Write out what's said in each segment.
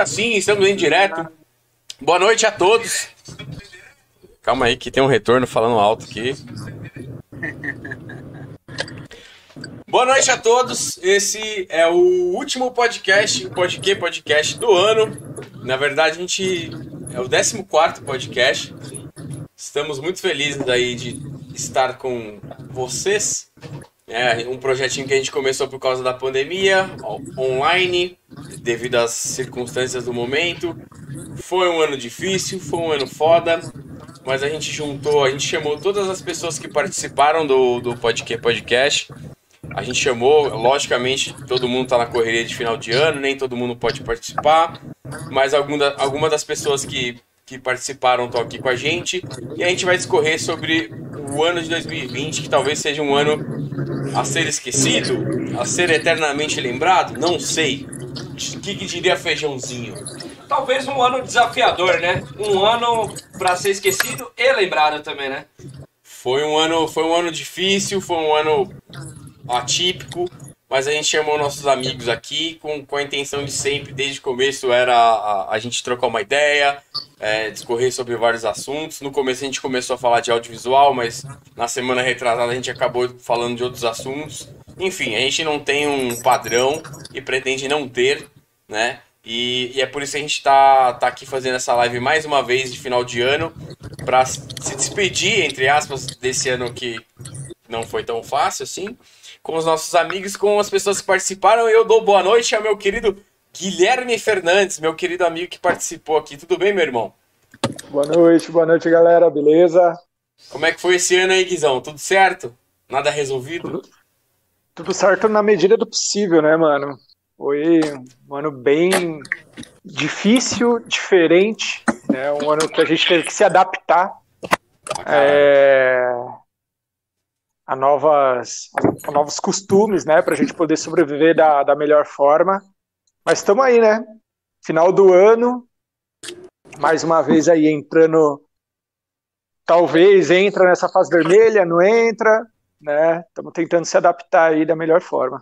agora sim, estamos em direto. Boa noite a todos. Calma aí que tem um retorno falando alto aqui. Boa noite a todos. Esse é o último podcast, o podcast, podcast do ano. Na verdade, a gente é o 14 podcast. Estamos muito felizes aí de estar com vocês. É um projetinho que a gente começou por causa da pandemia, online, devido às circunstâncias do momento. Foi um ano difícil, foi um ano foda, mas a gente juntou, a gente chamou todas as pessoas que participaram do, do podcast, podcast. A gente chamou, logicamente, todo mundo está na correria de final de ano, nem todo mundo pode participar, mas alguma, alguma das pessoas que, que participaram estão aqui com a gente e a gente vai discorrer sobre o ano de 2020, que talvez seja um ano a ser esquecido, a ser eternamente lembrado, não sei. O que, que diria Feijãozinho? Talvez um ano desafiador, né? Um ano para ser esquecido e lembrado também, né? Foi um ano, foi um ano difícil, foi um ano atípico, mas a gente chamou nossos amigos aqui com, com a intenção de sempre, desde o começo, era a, a gente trocar uma ideia, é, discorrer sobre vários assuntos. No começo a gente começou a falar de audiovisual, mas na semana retrasada a gente acabou falando de outros assuntos. Enfim, a gente não tem um padrão e pretende não ter, né? E, e, é por isso que a gente está tá aqui fazendo essa live mais uma vez de final de ano para se despedir, entre aspas, desse ano que não foi tão fácil assim com os nossos amigos, com as pessoas que participaram. Eu dou boa noite ao meu querido Guilherme Fernandes, meu querido amigo que participou aqui. Tudo bem, meu irmão? Boa noite, boa noite, galera. Beleza? Como é que foi esse ano aí, Guizão? Tudo certo? Nada resolvido? Tudo, tudo certo na medida do possível, né, mano? Foi um ano bem difícil, diferente, né? Um ano que a gente teve que se adaptar. É, a novas, a novos costumes, né, para a gente poder sobreviver da, da melhor forma. Mas estamos aí, né? Final do ano, mais uma vez aí entrando, talvez entra nessa fase vermelha, não entra, né? Estamos tentando se adaptar aí da melhor forma.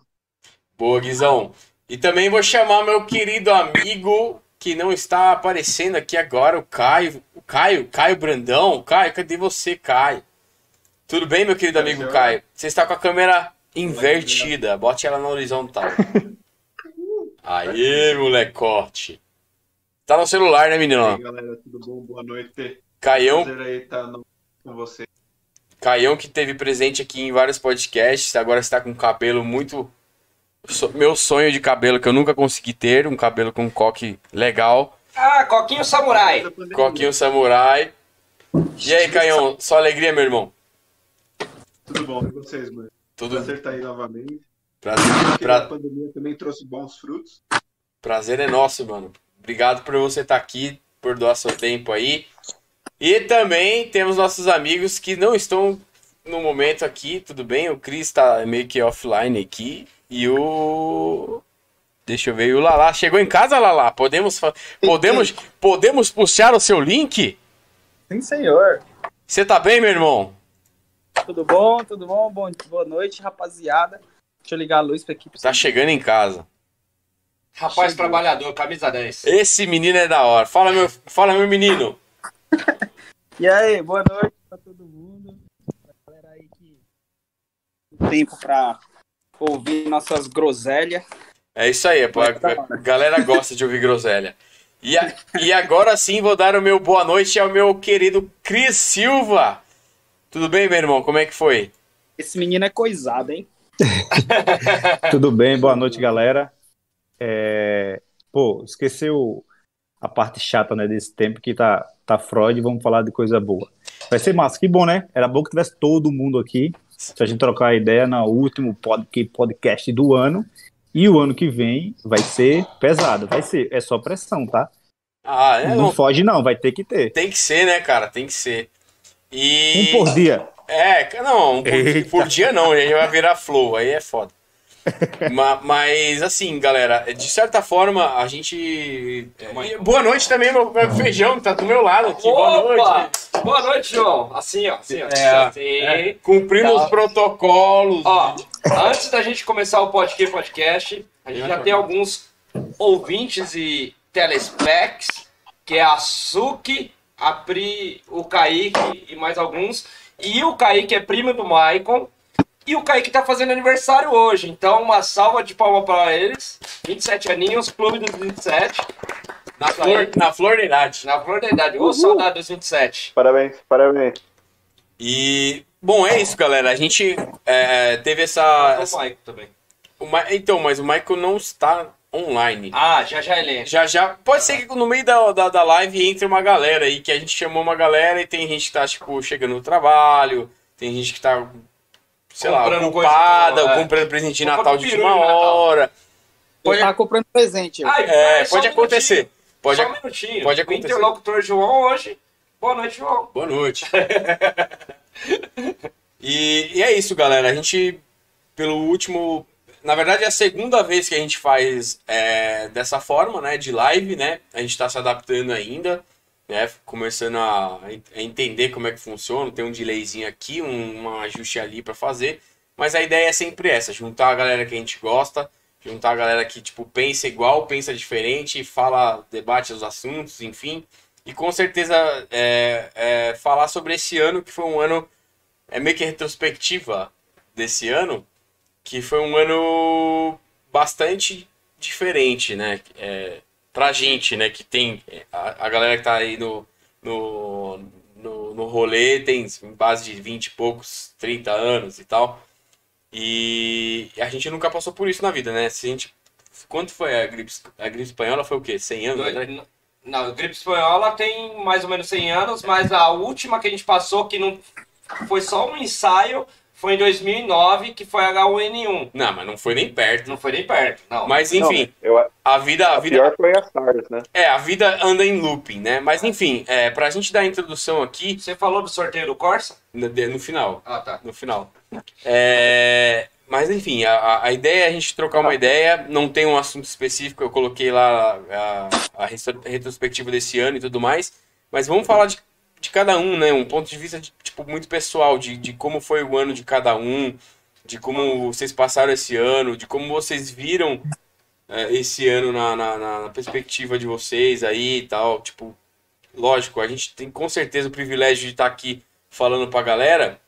Boa, Guizão. E também vou chamar meu querido amigo que não está aparecendo aqui agora, o Caio. O Caio, Caio Brandão. Caio, cadê você, Caio? Tudo bem, meu querido amigo Caio? Você está com a câmera invertida. Bote ela na horizontal. Aê, molecote. Tá no celular, né, menino? E aí, galera, tudo bom? Boa noite. Caião. Prazer aí estar no... com você. Caião que teve presente aqui em vários podcasts, agora está com um cabelo muito. Meu sonho de cabelo que eu nunca consegui ter, um cabelo com um coque legal. Ah, coquinho samurai. Coquinho samurai. E aí, Caião, só alegria, meu irmão? Tudo bom, e vocês, mano? Tudo. Prazer estar aí novamente. Prazer. Pra... A pandemia também trouxe bons frutos. Prazer é nosso, mano. Obrigado por você estar aqui, por doar seu tempo aí. E também temos nossos amigos que não estão no momento aqui, tudo bem? O Cris tá meio que offline aqui. E o. Deixa eu ver. E o Lala chegou em casa, Lala? Podemos, podemos, podemos puxar o seu link? Sim, senhor. Você tá bem, meu irmão? Tudo bom? Tudo bom? bom boa noite, rapaziada. Deixa eu ligar a luz pra equipe. Tá chegando em casa. Rapaz Chegou. trabalhador, camisa 10. Esse menino é da hora. Fala, meu, fala, meu menino. e aí, boa noite pra todo mundo. Pra galera aí que tem tempo pra ouvir nossas groselhas. É isso aí, pô, a, a galera gosta de ouvir groselha. E, a, e agora sim vou dar o meu boa noite ao meu querido Cris Silva. Tudo bem, meu irmão? Como é que foi? Esse menino é coisado, hein? Tudo bem, boa noite, galera. É... Pô, esqueceu a parte chata né, desse tempo que tá, tá Freud, vamos falar de coisa boa. Vai ser massa, que bom, né? Era bom que tivesse todo mundo aqui, se a gente trocar a ideia no último podcast do ano. E o ano que vem vai ser pesado, vai ser, é só pressão, tá? Ah, é, não, não foge não, vai ter que ter. Tem que ser, né, cara? Tem que ser. E... Um por dia. É, não, um por, por, dia não, aí vai virar flow, aí é foda. mas, mas, assim, galera, de certa forma, a gente. Boa noite também, meu, meu feijão, tá do meu lado aqui. Opa! Boa noite. Boa noite, João. Assim, ó. Assim, ó. É, assim. É, cumprindo tá. os protocolos. Ó, antes da gente começar o podcast, podcast a gente já tem alguns ouvintes e Telespecs, que é a Suki, a Pri, o Kaique e mais alguns. E o Kaique é primo do Maicon. E o Kaique tá fazendo aniversário hoje. Então, uma salva de palmas para eles. 27 aninhos, Clube dos 27. Na flor, na flor da idade. Na flor da idade. Ô, saudade dos 27. Parabéns, parabéns. E, bom, é isso, galera. A gente é, teve essa. O Maicon também. o Ma- então, mas o Michael não está online. Ah, já já ele entra. Já, já. Pode ser que no meio da, da, da live entre uma galera aí, que a gente chamou uma galera e tem gente que tá, tipo, chegando no trabalho, tem gente que tá, sei Comprando lá, ocupada, coisa de Natal, é. comprando presente de Natal de última hora. Eu tava comprando presente. Ai, É, pode um minutinho. acontecer. Pode Só um minutinho. pode O acontecer. interlocutor João hoje. Boa noite, João. Boa noite. e, e é isso, galera. A gente, pelo último. Na verdade, é a segunda vez que a gente faz é, dessa forma, né? De live, né? A gente está se adaptando ainda, né? Começando a, a entender como é que funciona. Tem um delayzinho aqui, um, um ajuste ali para fazer. Mas a ideia é sempre essa: juntar a galera que a gente gosta, juntar a galera que, tipo, pensa igual, pensa diferente, fala, debate os assuntos, enfim. E com certeza é, é, falar sobre esse ano, que foi um ano, é meio que retrospectiva desse ano, que foi um ano bastante diferente, né? É, pra gente, né? Que tem a, a galera que tá aí no, no, no, no rolê, tem em base de 20 e poucos, 30 anos e tal. E a gente nunca passou por isso na vida, né? Se a gente, quanto foi a gripe, a gripe espanhola? Foi o quê? 100 anos? né? Não, a gripe espanhola tem mais ou menos 100 anos, mas a última que a gente passou, que não foi só um ensaio, foi em 2009, que foi H1N1. Não, mas não foi nem perto. Não foi nem perto, não. Mas enfim, Não, eu, a vida, a a vida, pior foi a SARS, né? é, a vida anda em looping, né? Mas enfim, é, pra gente dar a introdução aqui, Você falou do sorteio do Corsa? no, no final, Ah, tá. no final. É, mas enfim, a- a, ideia é a gente trocar uma ideia, não tem um assunto específico, eu coloquei lá a, a retro- retrospectiva desse ano e tudo mais, mas vamos falar de, de cada um, né? Um ponto de vista de, tipo, muito pessoal, de, de como foi o ano de cada um, de como vocês passaram esse ano, de como vocês viram é, esse ano na, na, na- perspectiva de vocês aí e tal. Tipo, lógico, a gente tem com certeza o privilégio de estar aqui falando pra galera,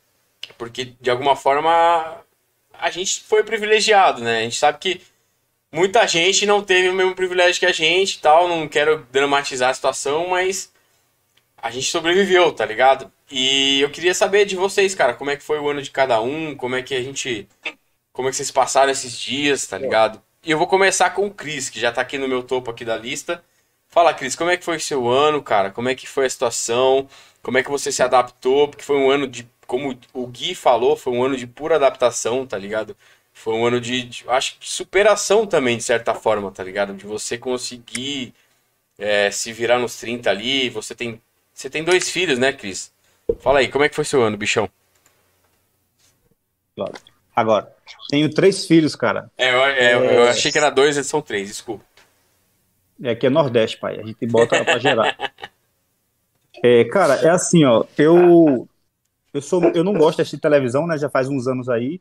porque de alguma forma a gente foi privilegiado, né? A gente sabe que muita gente não teve o mesmo privilégio que a gente e tal. Não quero dramatizar a situação, mas a gente sobreviveu, tá ligado? E eu queria saber de vocês, cara, como é que foi o ano de cada um, como é que a gente. Como é que vocês passaram esses dias, tá ligado? E eu vou começar com o Cris, que já tá aqui no meu topo aqui da lista. Fala, Cris, como é que foi o seu ano, cara? Como é que foi a situação? Como é que você se adaptou? Porque foi um ano de, como o Gui falou, foi um ano de pura adaptação, tá ligado? Foi um ano de, de- acho que superação também, de certa forma, tá ligado? De você conseguir é, se virar nos 30 ali. Você tem, você tem dois filhos, né, Cris? Fala aí, como é que foi seu ano, bichão? Agora, tenho três filhos, cara. É, eu, é, eu achei que era dois, eles são três, desculpa. E aqui é Nordeste, pai. A gente bota pra gerar. É, cara, é assim, ó. Eu, eu, sou, eu não gosto de assistir televisão, né? Já faz uns anos aí.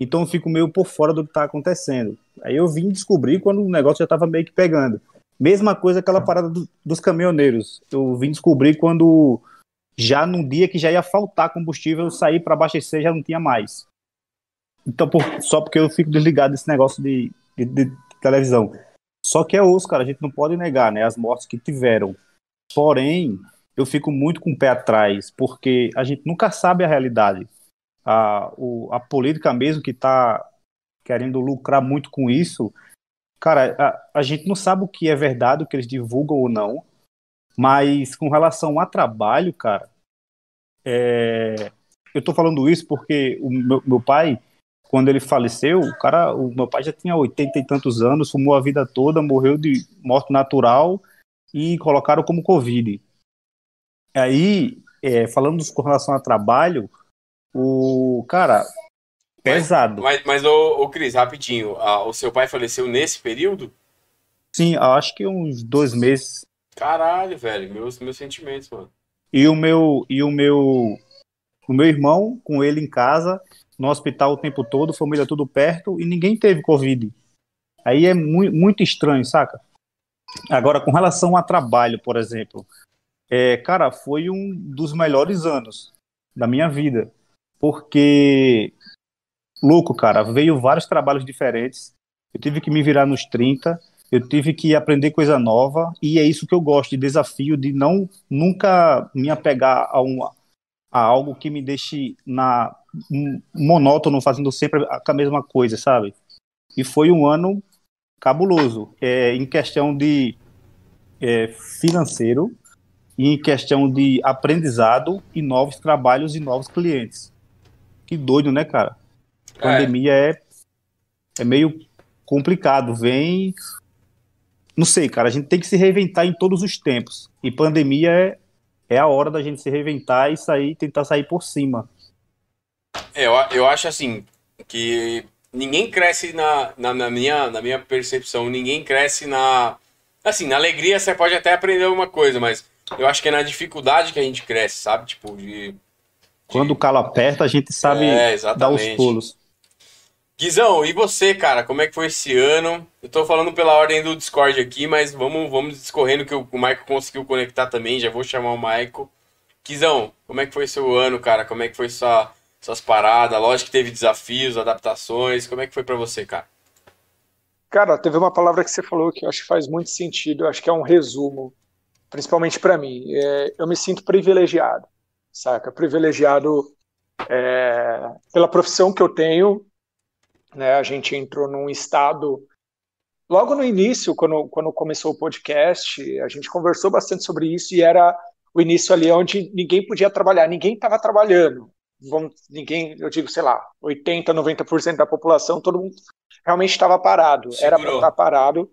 Então eu fico meio por fora do que tá acontecendo. Aí eu vim descobrir quando o negócio já tava meio que pegando. Mesma coisa aquela parada do- dos caminhoneiros. Eu vim descobrir quando já num dia que já ia faltar combustível, eu saí para abastecer já não tinha mais. Então, por- só porque eu fico desligado desse negócio de, de- de televisão. Só que é osso, cara, a gente não pode negar, né, as mortes que tiveram. Porém, eu fico muito com o pé atrás, porque a gente nunca sabe a realidade. A, o- a política mesmo que está querendo lucrar muito com isso, cara, a, a gente não sabe o que é verdade, o que eles divulgam ou não, mas com relação a trabalho, cara, é, eu tô falando isso porque o meu, meu pai, quando ele faleceu, o cara, o meu pai já tinha 80 e tantos anos, fumou a vida toda, morreu de morte natural e colocaram como Covid. Aí, é, falando com relação a trabalho, o cara, pesado. Mas, mas ô, ô Cris, rapidinho, a- o seu pai faleceu nesse período? Sim, acho que uns dois meses. Caralho, velho, meus, meus sentimentos, mano. E o meu, e o meu, o meu irmão com ele em casa, no hospital o tempo todo, família tudo perto e ninguém teve Covid. Aí é muito, muito estranho, saca? Agora, com relação a trabalho, por exemplo, é, cara, foi um dos melhores anos da minha vida, porque, louco, cara, veio vários trabalhos diferentes, eu tive que me virar nos 30, eu tive que aprender coisa nova, e é isso que eu gosto, de desafio, de não nunca me apegar a, um, a algo que me deixe na monótono, fazendo sempre a mesma coisa, sabe? E foi um ano cabuloso, é, em questão de é, financeiro, em questão de aprendizado e novos trabalhos e novos clientes. Que doido, né, cara? A É. pandemia é, é meio complicado, vem. Não sei, cara, a gente tem que se reinventar em todos os tempos. E pandemia é, é a hora da gente se reinventar e sair, tentar sair por cima. É, eu, eu acho assim que ninguém cresce na, na, na minha, na minha percepção, ninguém cresce na. Assim, na alegria você pode até aprender alguma coisa, mas eu acho que é na dificuldade que a gente cresce, sabe? Tipo, de. Quando o calo aperta, a gente sabe É, dar os pulos. Guizão, e você, cara? Como é que foi esse ano? Eu tô falando pela ordem do Discord aqui, mas vamos, vamos discorrendo que o, Maico conseguiu conectar também. Já vou chamar o Maico. Guizão, como é que foi seu ano, cara? Como é que foi sua, suas paradas? Lógico que teve desafios, adaptações. Como é que foi pra você, cara? Cara, teve uma palavra que você falou que eu acho que faz muito sentido, eu acho que é um resumo, principalmente para mim. É, eu me sinto privilegiado, saca? Privilegiado é, pela profissão que eu tenho, né? A gente entrou num estado. Logo no início, quando, quando começou o podcast, a gente conversou bastante sobre isso e era o início ali onde ninguém podia trabalhar, ninguém estava trabalhando. Vamos, ninguém, eu digo, sei lá, 80, 90% da população, todo mundo realmente estava parado, era para Segurou. estar parado.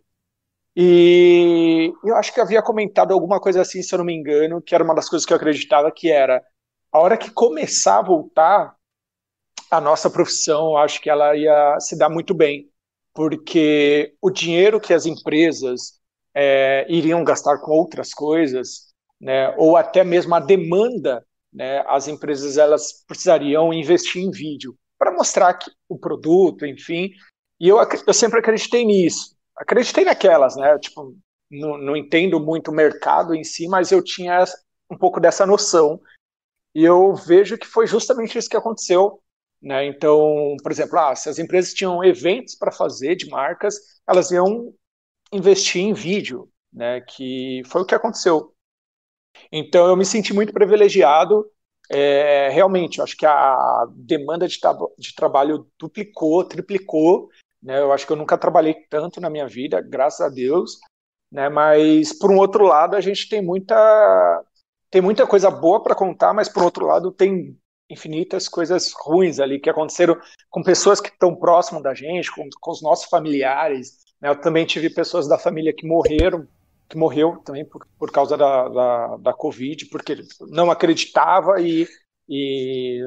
E eu acho que eu havia comentado alguma coisa assim, se eu não me engano, que era uma das coisas que eu acreditava, que era a hora que começar a voltar, a nossa profissão, eu acho que ela ia se dar muito bem, porque o dinheiro que as empresas é, iriam gastar com outras coisas, né, ou até mesmo a demanda, né, as empresas elas precisariam investir em vídeo para mostrar que, o produto, enfim. E eu, eu sempre acreditei nisso. Acreditei naquelas, né? Tipo, não, não entendo muito o mercado em si, mas eu tinha um pouco dessa noção. E eu vejo que foi justamente isso que aconteceu. Né? Então, por exemplo, ah, se as empresas tinham eventos para fazer de marcas, elas iam investir em vídeo, né? que foi o que aconteceu. Então, eu me senti muito privilegiado. É, realmente, acho que a demanda de, de trabalho duplicou, triplicou. Né? Eu acho que eu nunca trabalhei tanto na minha vida, graças a Deus. Né? Mas, por um outro lado, a gente tem muita, tem muita coisa boa para contar, mas, por outro lado, tem infinitas coisas ruins ali que aconteceram com pessoas que estão próximo da gente, com, com os nossos familiares. Né? Eu também tive pessoas da família que morreram, que morreu também por, por causa da, da, da Covid, porque não acreditava e, e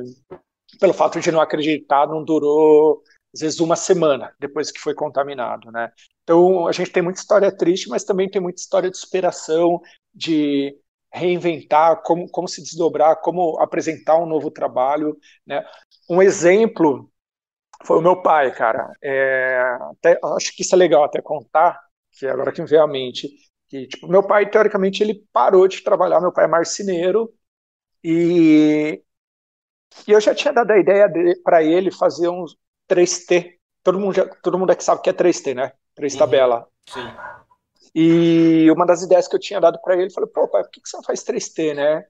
pelo fato de não acreditar, não durou às vezes uma semana depois que foi contaminado, né? Então a gente tem muita história triste, mas também tem muita história de superação, de reinventar, como, como se desdobrar, como apresentar um novo trabalho, né? Um exemplo foi o meu pai, cara. É, até, acho que isso é legal até contar, que agora que me veio à mente, que tipo, meu pai teoricamente ele parou de trabalhar, meu pai é marceneiro e, e eu já tinha dado a ideia para ele fazer uns 3T. Todo mundo, já, todo mundo aqui sabe o que é 3T, né? Três Uhum. tabela. Sim. E uma das ideias que eu tinha dado para ele, falei, pô, pai, por que, que você não faz 3T, né?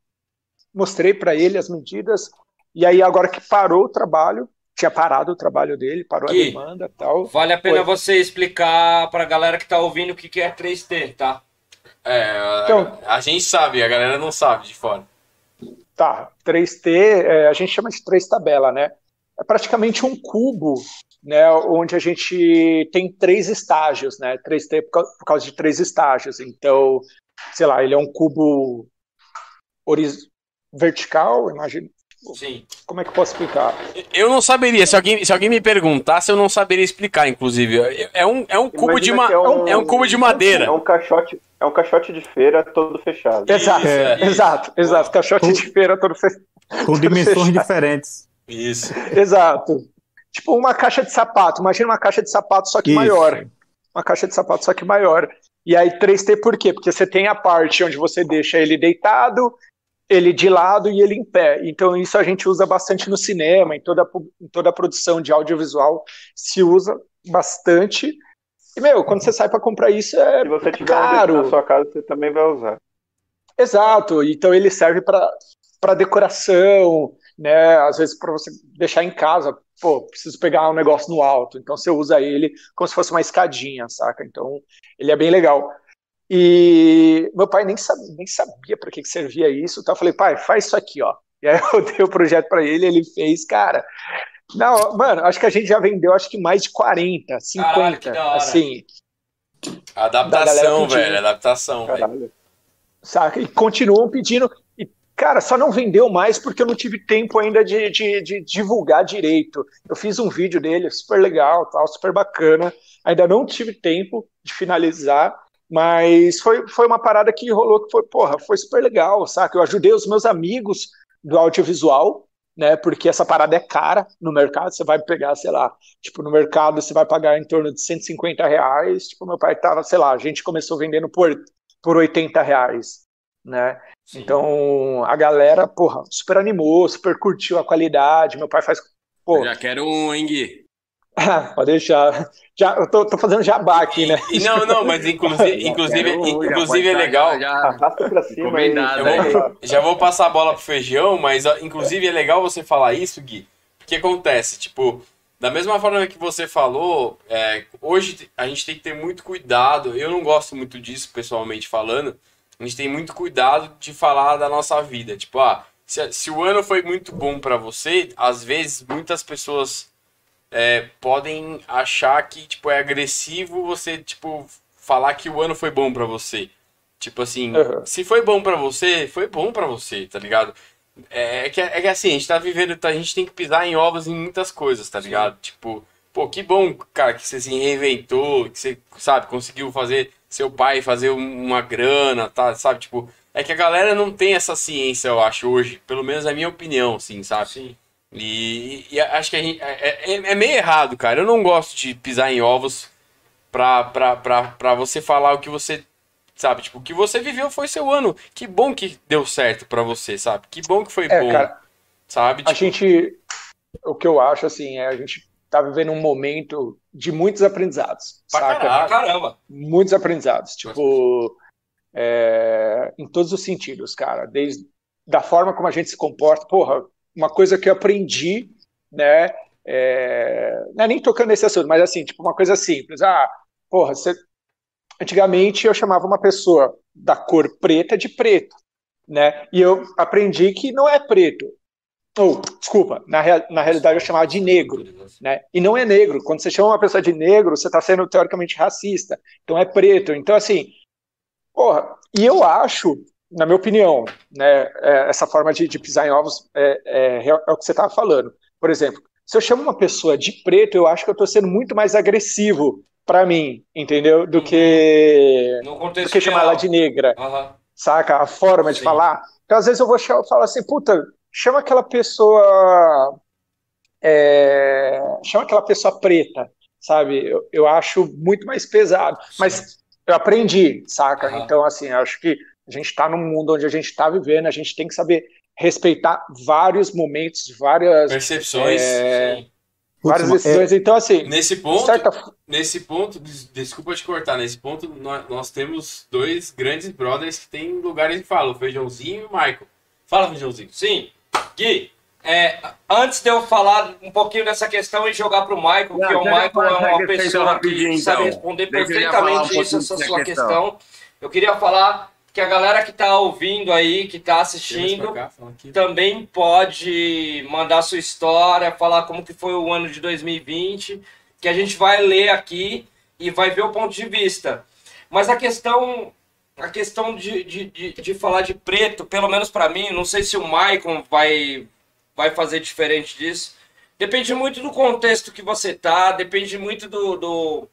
Mostrei para ele as medidas, e aí agora que parou o trabalho, tinha parado o trabalho dele, parou a Gui, demanda e tal. Vale a pena Foi. você explicar pra galera que tá ouvindo o que que é 3T, tá? É, a, Então- a gente sabe, a galera não sabe de fora. Tá, 3T, é, a gente chama de três tabela, né? É praticamente um cubo, né? Onde a gente tem três estágios, né? 3T por causa, por causa de três estágios. Então, sei lá, ele é um cubo horiz- vertical, imagina. Sim. Como é que eu posso explicar? Eu não saberia, se alguém, se alguém me perguntasse, eu não saberia explicar, inclusive. É um, é um cubo de ma... é um- é um cubo de madeira. É um caixote, é um caixote de feira todo fechado. Exato, é, exato, exato. Caixote de feira todo fe... Com todo dimensões fechado. diferentes. Isso. Exato. Tipo uma caixa de sapato. Imagina uma caixa de sapato, só que Isso. maior. Uma caixa de sapato, só que maior. E aí 3T por quê? Porque você tem a parte onde você deixa ele deitado, ele de lado e ele em pé. Então isso a gente usa bastante no cinema, em toda, em toda a produção de audiovisual se usa bastante. E, meu, quando você sai para comprar isso é Se você tiver caro. um na sua casa, você também vai usar. Exato, então ele serve para decoração, né? Às vezes para você deixar em casa, pô, preciso pegar um negócio no alto, então você usa ele como se fosse uma escadinha, saca? Então ele é bem legal. E meu pai nem sabia, nem sabia para que, que servia isso, então eu falei, pai, faz isso aqui, ó. E aí eu dei o projeto para ele, ele fez, cara. Não, mano, acho que a gente já vendeu acho que mais de 40, 50, Caralho, que da hora. assim. Adaptação, velho. Adaptação, velho. Caralho. saca? E continuam pedindo. Cara, só não vendeu mais porque eu não tive tempo ainda de, de- de divulgar direito. Eu fiz um vídeo dele, super legal, tal, super bacana. Ainda não tive tempo de finalizar, mas foi, foi uma parada que rolou que foi, porra, foi super legal, saca? Eu ajudei os meus amigos do audiovisual, né? Porque essa parada é cara no mercado, você vai pegar, sei lá, tipo, no mercado você vai pagar em torno de 150 reais. Tipo, meu pai tava, sei lá, a gente começou vendendo por, por 80 reais, né? Então a galera, porra, super animou, super curtiu a qualidade. Meu pai faz. Pô, Já quero um, hein, Gui? pode deixar. Já, eu tô, tô fazendo jabá aqui, né? E não, não, mas inclusive, inclusive, Quero inclusive é legal. Já, já. Cima aí. Vou- né? Já vou passar a bola pro feijão, mas inclusive é legal você falar isso, Gui. O que acontece? Tipo, da mesma forma que você falou, é, hoje a gente tem que ter muito cuidado. Eu não gosto muito disso, pessoalmente falando. A gente tem muito cuidado de falar da nossa vida. Tipo, ah, se, se o ano foi muito bom pra você, às vezes muitas pessoas é, podem achar que tipo é agressivo você tipo falar que o ano foi bom pra você. Tipo assim, Uhum. se foi bom pra você, foi bom pra você, tá ligado? É, é que, é que assim, a gente tá vivendo, tá- a gente tem que pisar em ovos em muitas coisas, tá ligado? Tipo, pô, que bom, cara, que você se reinventou, que você, sabe, conseguiu fazer seu pai fazer um- uma grana, tá, sabe? Tipo, é que a galera não tem essa ciência, eu acho, hoje. Pelo menos é a minha opinião, assim, sabe? Sim. E, e acho que a gente. É, é- é meio errado, cara. Eu não gosto de pisar em ovos pra, pra, pra, pra você falar o que você. Sabe? Tipo, o que você viveu foi seu ano. Que bom que deu certo pra você, sabe? Que bom que foi É, bom. cara, sabe? a Tipo, gente. O que eu acho, assim, é a gente tá vivendo um momento de muitos aprendizados, Pra saca? caralho. Caramba. muitos aprendizados, tipo, é, em todos os sentidos, cara, desde da forma como a gente se comporta, porra, uma coisa que eu aprendi, né, é, não é nem tocando nesse assunto, mas assim, tipo, uma coisa simples, ah, porra, você, antigamente eu chamava uma pessoa da cor preta de preto, né, e eu aprendi que não é preto, ou, desculpa, na, rea- na realidade eu chamava de negro, né? E não é negro. Quando você chama uma pessoa de negro, você está sendo teoricamente racista. Então é preto. Então, assim, porra, e eu acho, na minha opinião, né, é, essa forma de, de pisar em ovos é, é, real- é o que você estava falando. Por exemplo, se eu chamo uma pessoa de preto, eu acho que eu estou sendo muito mais agressivo para mim, entendeu? Do que, No do que chamar ela de negra Aham. saca? A forma de Sim. falar. Então, às vezes eu vou falar assim, puta, chama aquela pessoa. é, chama aquela pessoa preta, sabe? Eu, eu acho muito mais pesado. Mas eu aprendi, saca? Aham. Então, assim, eu acho que a gente está num mundo onde a gente está vivendo, a gente tem que saber respeitar vários momentos, várias, percepções. é, Sim. várias Putz, decisões. Então, assim, Nesse ponto, certa nesse ponto, des- desculpa te cortar, nesse ponto nós, nós temos dois grandes brothers que têm lugares de fala, o Feijãozinho e o Michael. Fala, Feijãozinho. Sim. Gui, é, antes de eu falar um pouquinho dessa questão e jogar pro Michael, Não, que o Michael é uma pessoa que sabe então. responder Deixa eu já falar um perfeitamente isso, essa sua questão. questão. Eu queria falar que a galera que tá ouvindo aí, que tá Chega assistindo, cá, também pode mandar sua história, falar como que foi o ano de 2020, que a gente vai ler aqui e vai ver o ponto de vista. Mas a questão a questão de, de, de, de falar de preto, pelo menos para mim, não sei se o Maicon vai, vai fazer diferente disso. Depende muito do contexto que você tá, depende muito do, do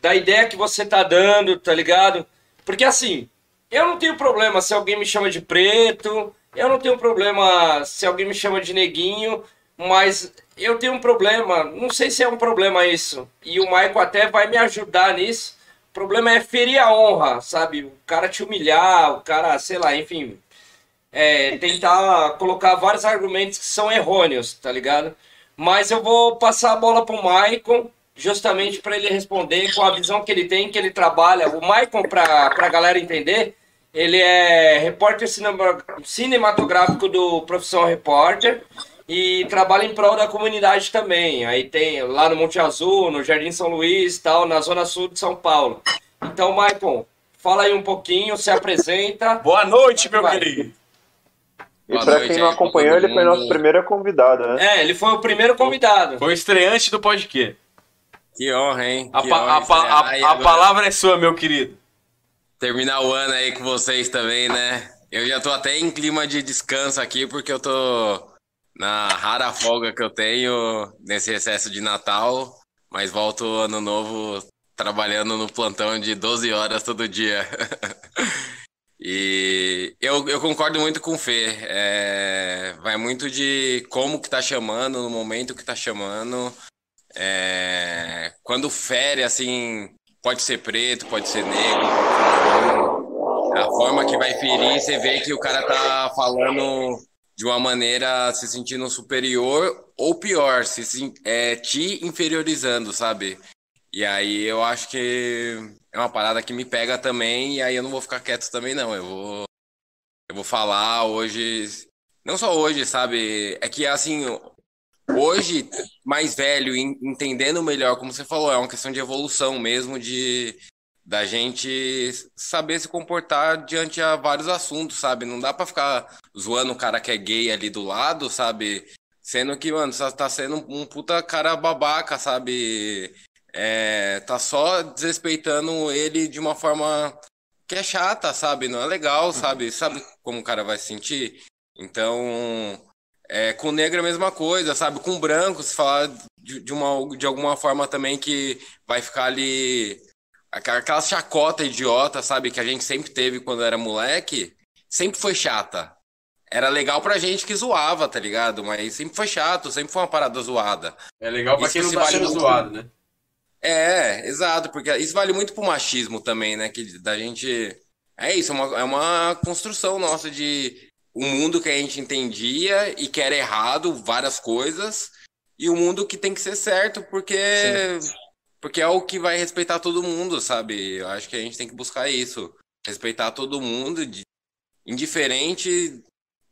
da ideia que você tá dando, tá ligado? Porque assim, eu não tenho problema se alguém me chama de preto, eu não tenho problema se alguém me chama de neguinho, mas eu tenho um problema, não sei se é um problema isso, e o Maico até vai me ajudar nisso, problema é ferir a honra, sabe? O cara te humilhar, o cara, sei lá, enfim. é, tentar colocar vários argumentos que são errôneos, tá ligado? Mas eu vou passar a bola pro Maicon, justamente para ele responder com a visão que ele tem, que ele trabalha. O Maicon, pra, pra galera entender, ele é repórter cinema- cinematográfico do Profissão Repórter e trabalha em prol da comunidade também. Aí tem lá no Monte Azul, no Jardim São Luís, tal, na zona sul de São Paulo. Então, Maicon, fala aí um pouquinho, se apresenta. Boa noite, meu Vai. querido. E noite quem não acompanhou, ele foi nosso primeiro convidado, né? É, ele foi o primeiro convidado. Foi o estreante do podcast. Que honra, hein? A, Que pa- honra a a- a agora palavra é sua, meu querido. Terminar o ano aí com vocês também, né? Eu já tô até em clima de descanso aqui, porque eu tô na rara folga que eu tenho nesse recesso de Natal, mas volto ano novo trabalhando no plantão de 12 horas todo dia. E eu, eu concordo muito com o Fê. É, vai muito de como que tá chamando, no momento que tá chamando. É, quando fere, assim, pode ser preto, pode ser negro. A forma que vai ferir, você vê que o cara tá falando de uma maneira se sentindo superior ou pior, se, é, te inferiorizando, sabe? E aí eu acho que é uma parada que me pega também, e aí eu não vou ficar quieto também, não. Eu vou, eu vou falar hoje, não só hoje, sabe? É que assim, hoje, mais velho, en- entendendo melhor, como você falou, é uma questão de evolução mesmo, de da gente saber se comportar diante a vários assuntos, sabe? Não dá pra ficar zoando o cara que é gay ali do lado, sabe? Sendo que, mano, você tá sendo um puta cara babaca, sabe? É, tá só desrespeitando ele de uma forma que é chata, sabe? Não é legal, sabe? Sabe como o cara vai se sentir? Então, é, com negro é a mesma coisa, sabe? Com branco, se falar de, de uma, de alguma forma também que vai ficar ali aquela chacota idiota, sabe? Que a gente sempre teve quando era moleque, sempre foi chata. Era legal pra gente que zoava, tá ligado? Mas sempre foi chato, sempre foi uma parada zoada. É legal pra Isso quem não se tá sendo zoado, né? É, exato, porque isso vale muito pro machismo também, né? Que da gente. É isso, é uma, é uma construção nossa de um mundo que a gente entendia e que era errado, várias coisas, e o mundo que tem que ser certo, porque. Porque é o que vai respeitar todo mundo, sabe? Eu acho que a gente tem que buscar isso. Respeitar todo mundo, de- indiferente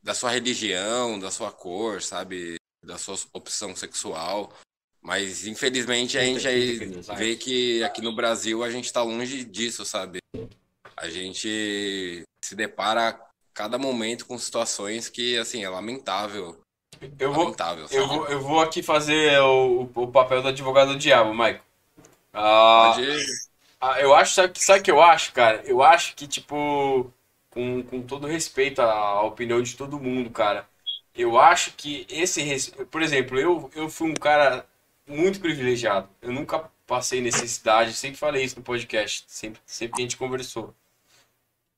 da sua religião, da sua cor, sabe? Da sua opção sexual. Mas infelizmente a gente aí vê que aqui no Brasil a gente está longe disso, sabe? A gente se depara a cada momento com situações que, assim, é lamentável. Eu vou, Lamentável, eu sabe? vou, eu vou aqui fazer o, o papel do advogado do diabo, Michael. Ah, Ah, eu acho, sabe, sabe o que eu acho, cara? Eu acho que, tipo, com, com todo respeito à, opinião de todo mundo, cara, eu acho que esse. Por exemplo, eu, eu fui um cara muito privilegiado. Eu nunca passei necessidade, sempre falei isso no podcast, sempre, sempre que a gente conversou.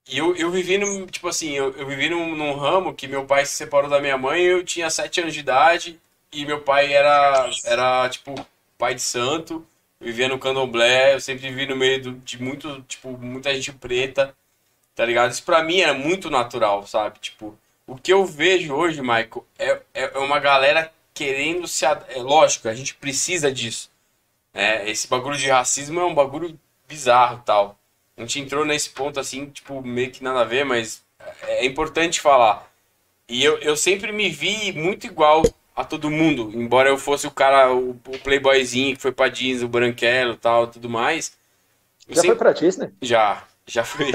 E eu, eu vivi num, tipo assim, eu, eu vivi num, num ramo que meu pai se separou da minha mãe, eu tinha sete anos de idade, e meu pai era, era tipo, pai de santo, vivia no candomblé, eu sempre vivi no meio do- de muito, tipo, muita gente preta, tá ligado? Isso pra mim era muito natural, sabe? Tipo, o que eu vejo hoje, Michael, é, é é uma galera querendo se... É lógico, a gente precisa disso. É, esse bagulho de racismo é um bagulho bizarro tal. A gente entrou nesse ponto assim, tipo, meio que nada a ver, mas é importante falar. E eu, eu sempre me vi muito igual a todo mundo, embora eu fosse o cara, o, o playboyzinho que foi pra Jeans, o branquelo e tal, tudo mais. Já sempre- foi pra Disney? já, já fui.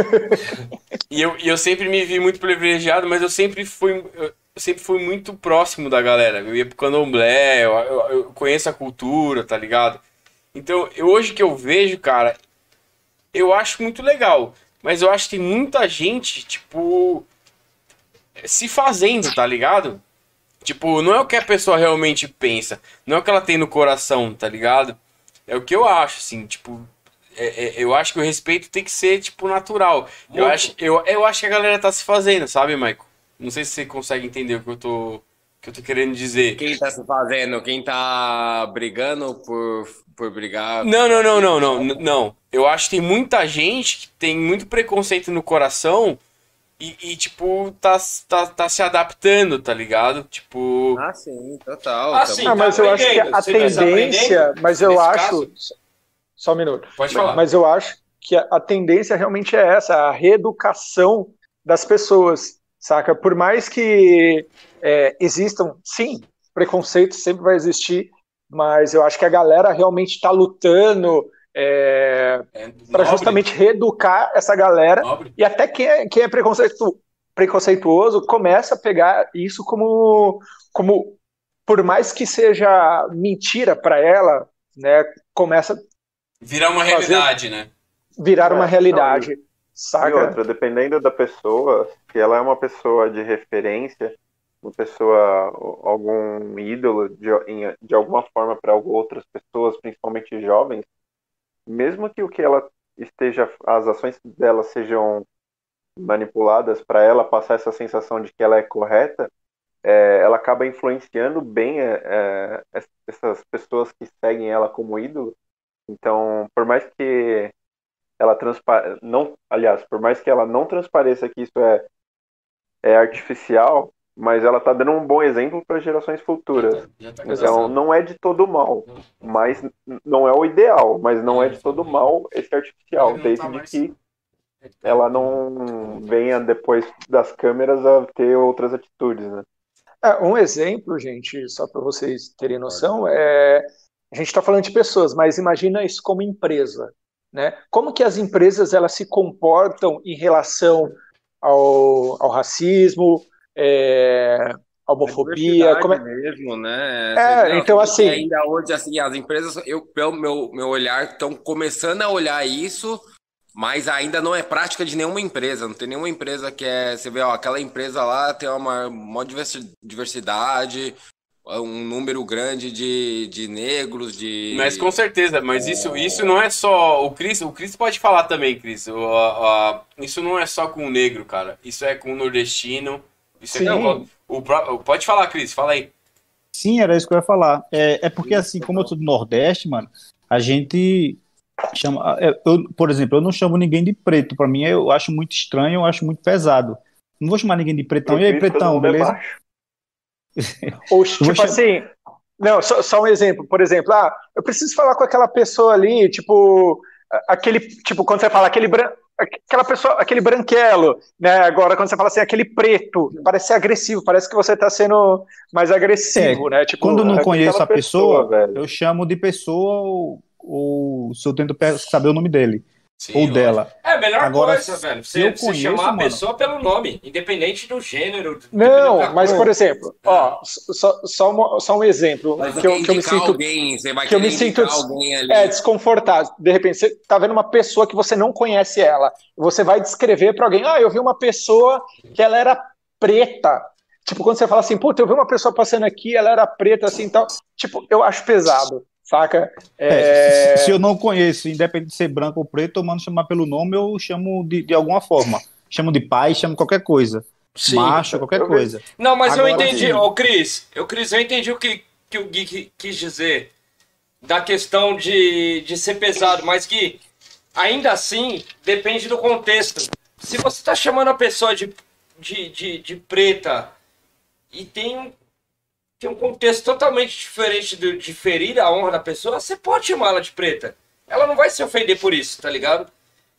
e, eu, e eu sempre me vi muito privilegiado, mas eu sempre fui, eu sempre fui muito próximo da galera. Eu ia pro candomblé, eu, eu, eu conheço a cultura, tá ligado? Então, eu, hoje que eu vejo, cara, eu acho muito legal. Mas eu acho que tem muita gente, tipo, se fazendo, tá ligado? Tipo, não é o que a pessoa realmente pensa, não é o que ela tem no coração, tá ligado? É o que eu acho, assim, tipo, é- é- eu acho que o respeito tem que ser, tipo, natural. Eu acho, eu, eu acho que a galera tá se fazendo, sabe, Michael? Não sei se você consegue entender o que eu tô, que eu tô querendo dizer. Quem tá se fazendo? Quem tá brigando por, por brigar. Não, não, não, não, não, não. Eu acho que tem muita gente que tem muito preconceito no coração e, e, tipo, tá, tá, tá se adaptando, tá ligado? Tipo. Ah, sim, total. Ah, Tamo- sim. Ah, mas tá eu acho que a nós tendência, mas eu acho. caso- Só um minuto. Pode falar. Mas eu acho que a, a tendência realmente é essa, a reeducação das pessoas, saca? Por mais que é, existam, sim, preconceito sempre vai existir, mas eu acho que a galera realmente está lutando é, É, para justamente reeducar essa galera nobre. e até quem é, quem é preconceito, preconceituoso começa a pegar isso como, como por mais que seja mentira para ela, né, começa a Virar uma Fazer- realidade, né? virar É, uma não, realidade, E saca? outra, dependendo da pessoa, se ela é uma pessoa de referência, uma pessoa, algum ídolo de, de alguma forma para outras pessoas, principalmente jovens, mesmo que o que ela esteja, as ações dela sejam manipuladas para ela passar essa sensação de que ela é correta, é, ela acaba influenciando bem é, é, essas pessoas que seguem ela como ídolo. Então, por mais que ela transpa não, aliás, por mais que ela não transpareça que isso é, é artificial, mas ela está dando um bom exemplo para gerações futuras. Já tá Então, cansado. não é de todo mal, mas não é o ideal, mas não é de todo mal esse artificial, desde tá de mais- que ela não venha depois das câmeras a ter outras atitudes, né? É, um exemplo, gente, só para vocês terem noção, é a gente está falando de pessoas, mas imagina isso como empresa, né? Como que as empresas elas se comportam em relação ao, ao racismo, é, homofobia? Diversidade Como é- mesmo, né? É, então, assim- Ainda hoje, assim, as empresas, eu, pelo meu, meu olhar, estão começando a olhar isso, mas ainda não é prática de nenhuma empresa. Não tem nenhuma empresa que é. Você vê, ó, aquela empresa lá tem uma, uma diversi- diversidade, um número grande de, de negros, de. Mas com certeza, mas isso, isso não é só. O Cris, o Cris pode falar também, Cris. A- a- isso não é só com o negro, cara. Isso é com o nordestino. Isso é Sim. com o, pró- pode falar, Cris, fala aí. Sim, era isso que eu ia falar. É, é porque, assim, como eu sou do Nordeste, mano, a gente chama. é, Eu, por exemplo, eu não chamo ninguém de preto. Pra mim, eu acho muito estranho, eu acho muito pesado. Não vou chamar ninguém de pretão. E aí, pretão, é beleza? Ou vou tipo chamar- assim, não, só, só um exemplo, por exemplo, ah, eu preciso falar com aquela pessoa ali, tipo, aquele, tipo, quando você fala aquele bran... aquela pessoa, aquele branquelo, né? Agora, quando você fala assim, aquele preto, parece ser agressivo, parece que você tá sendo mais agressivo, né? Tipo, Quando não é conheço a pessoa, pessoa, eu chamo de pessoa ou, ou se eu tento saber o nome dele Sim, ou dela. É a melhor Agora, coisa, velho. se Você, eu você conheço, chamar a mano- pessoa pelo nome, independente do gênero. Não, da mas por exemplo, ó, só, só, um- só um exemplo Mas que eu, que eu me sinto alguém, você vai que eu me sinto é, desconfortável. De repente, você tá vendo uma pessoa que você não conhece ela. Você vai descrever para alguém, ah, eu vi uma pessoa que ela era preta. Tipo, quando você fala assim, puta, eu vi uma pessoa passando aqui, ela era preta, assim, tal. Tipo, eu acho pesado, saca? É, se, se eu não conheço, independente de ser branco ou preto, eu mando chamar pelo nome, eu chamo de, de alguma forma. Chamo de pai, chamo qualquer coisa. Sim. Macho, qualquer Eu coisa. Não, mas eu Agora entendi, sim. ô Cris, eu, Cris, eu entendi o que, que o Gui qui- quis dizer da questão de, de ser pesado, mas Gui, ainda assim, depende do contexto. Se você tá chamando a pessoa de, de, de, de preta e tem um, tem um contexto totalmente diferente de, de ferir a honra da pessoa, você pode chamar ela de preta. Ela não vai se ofender por isso, tá ligado?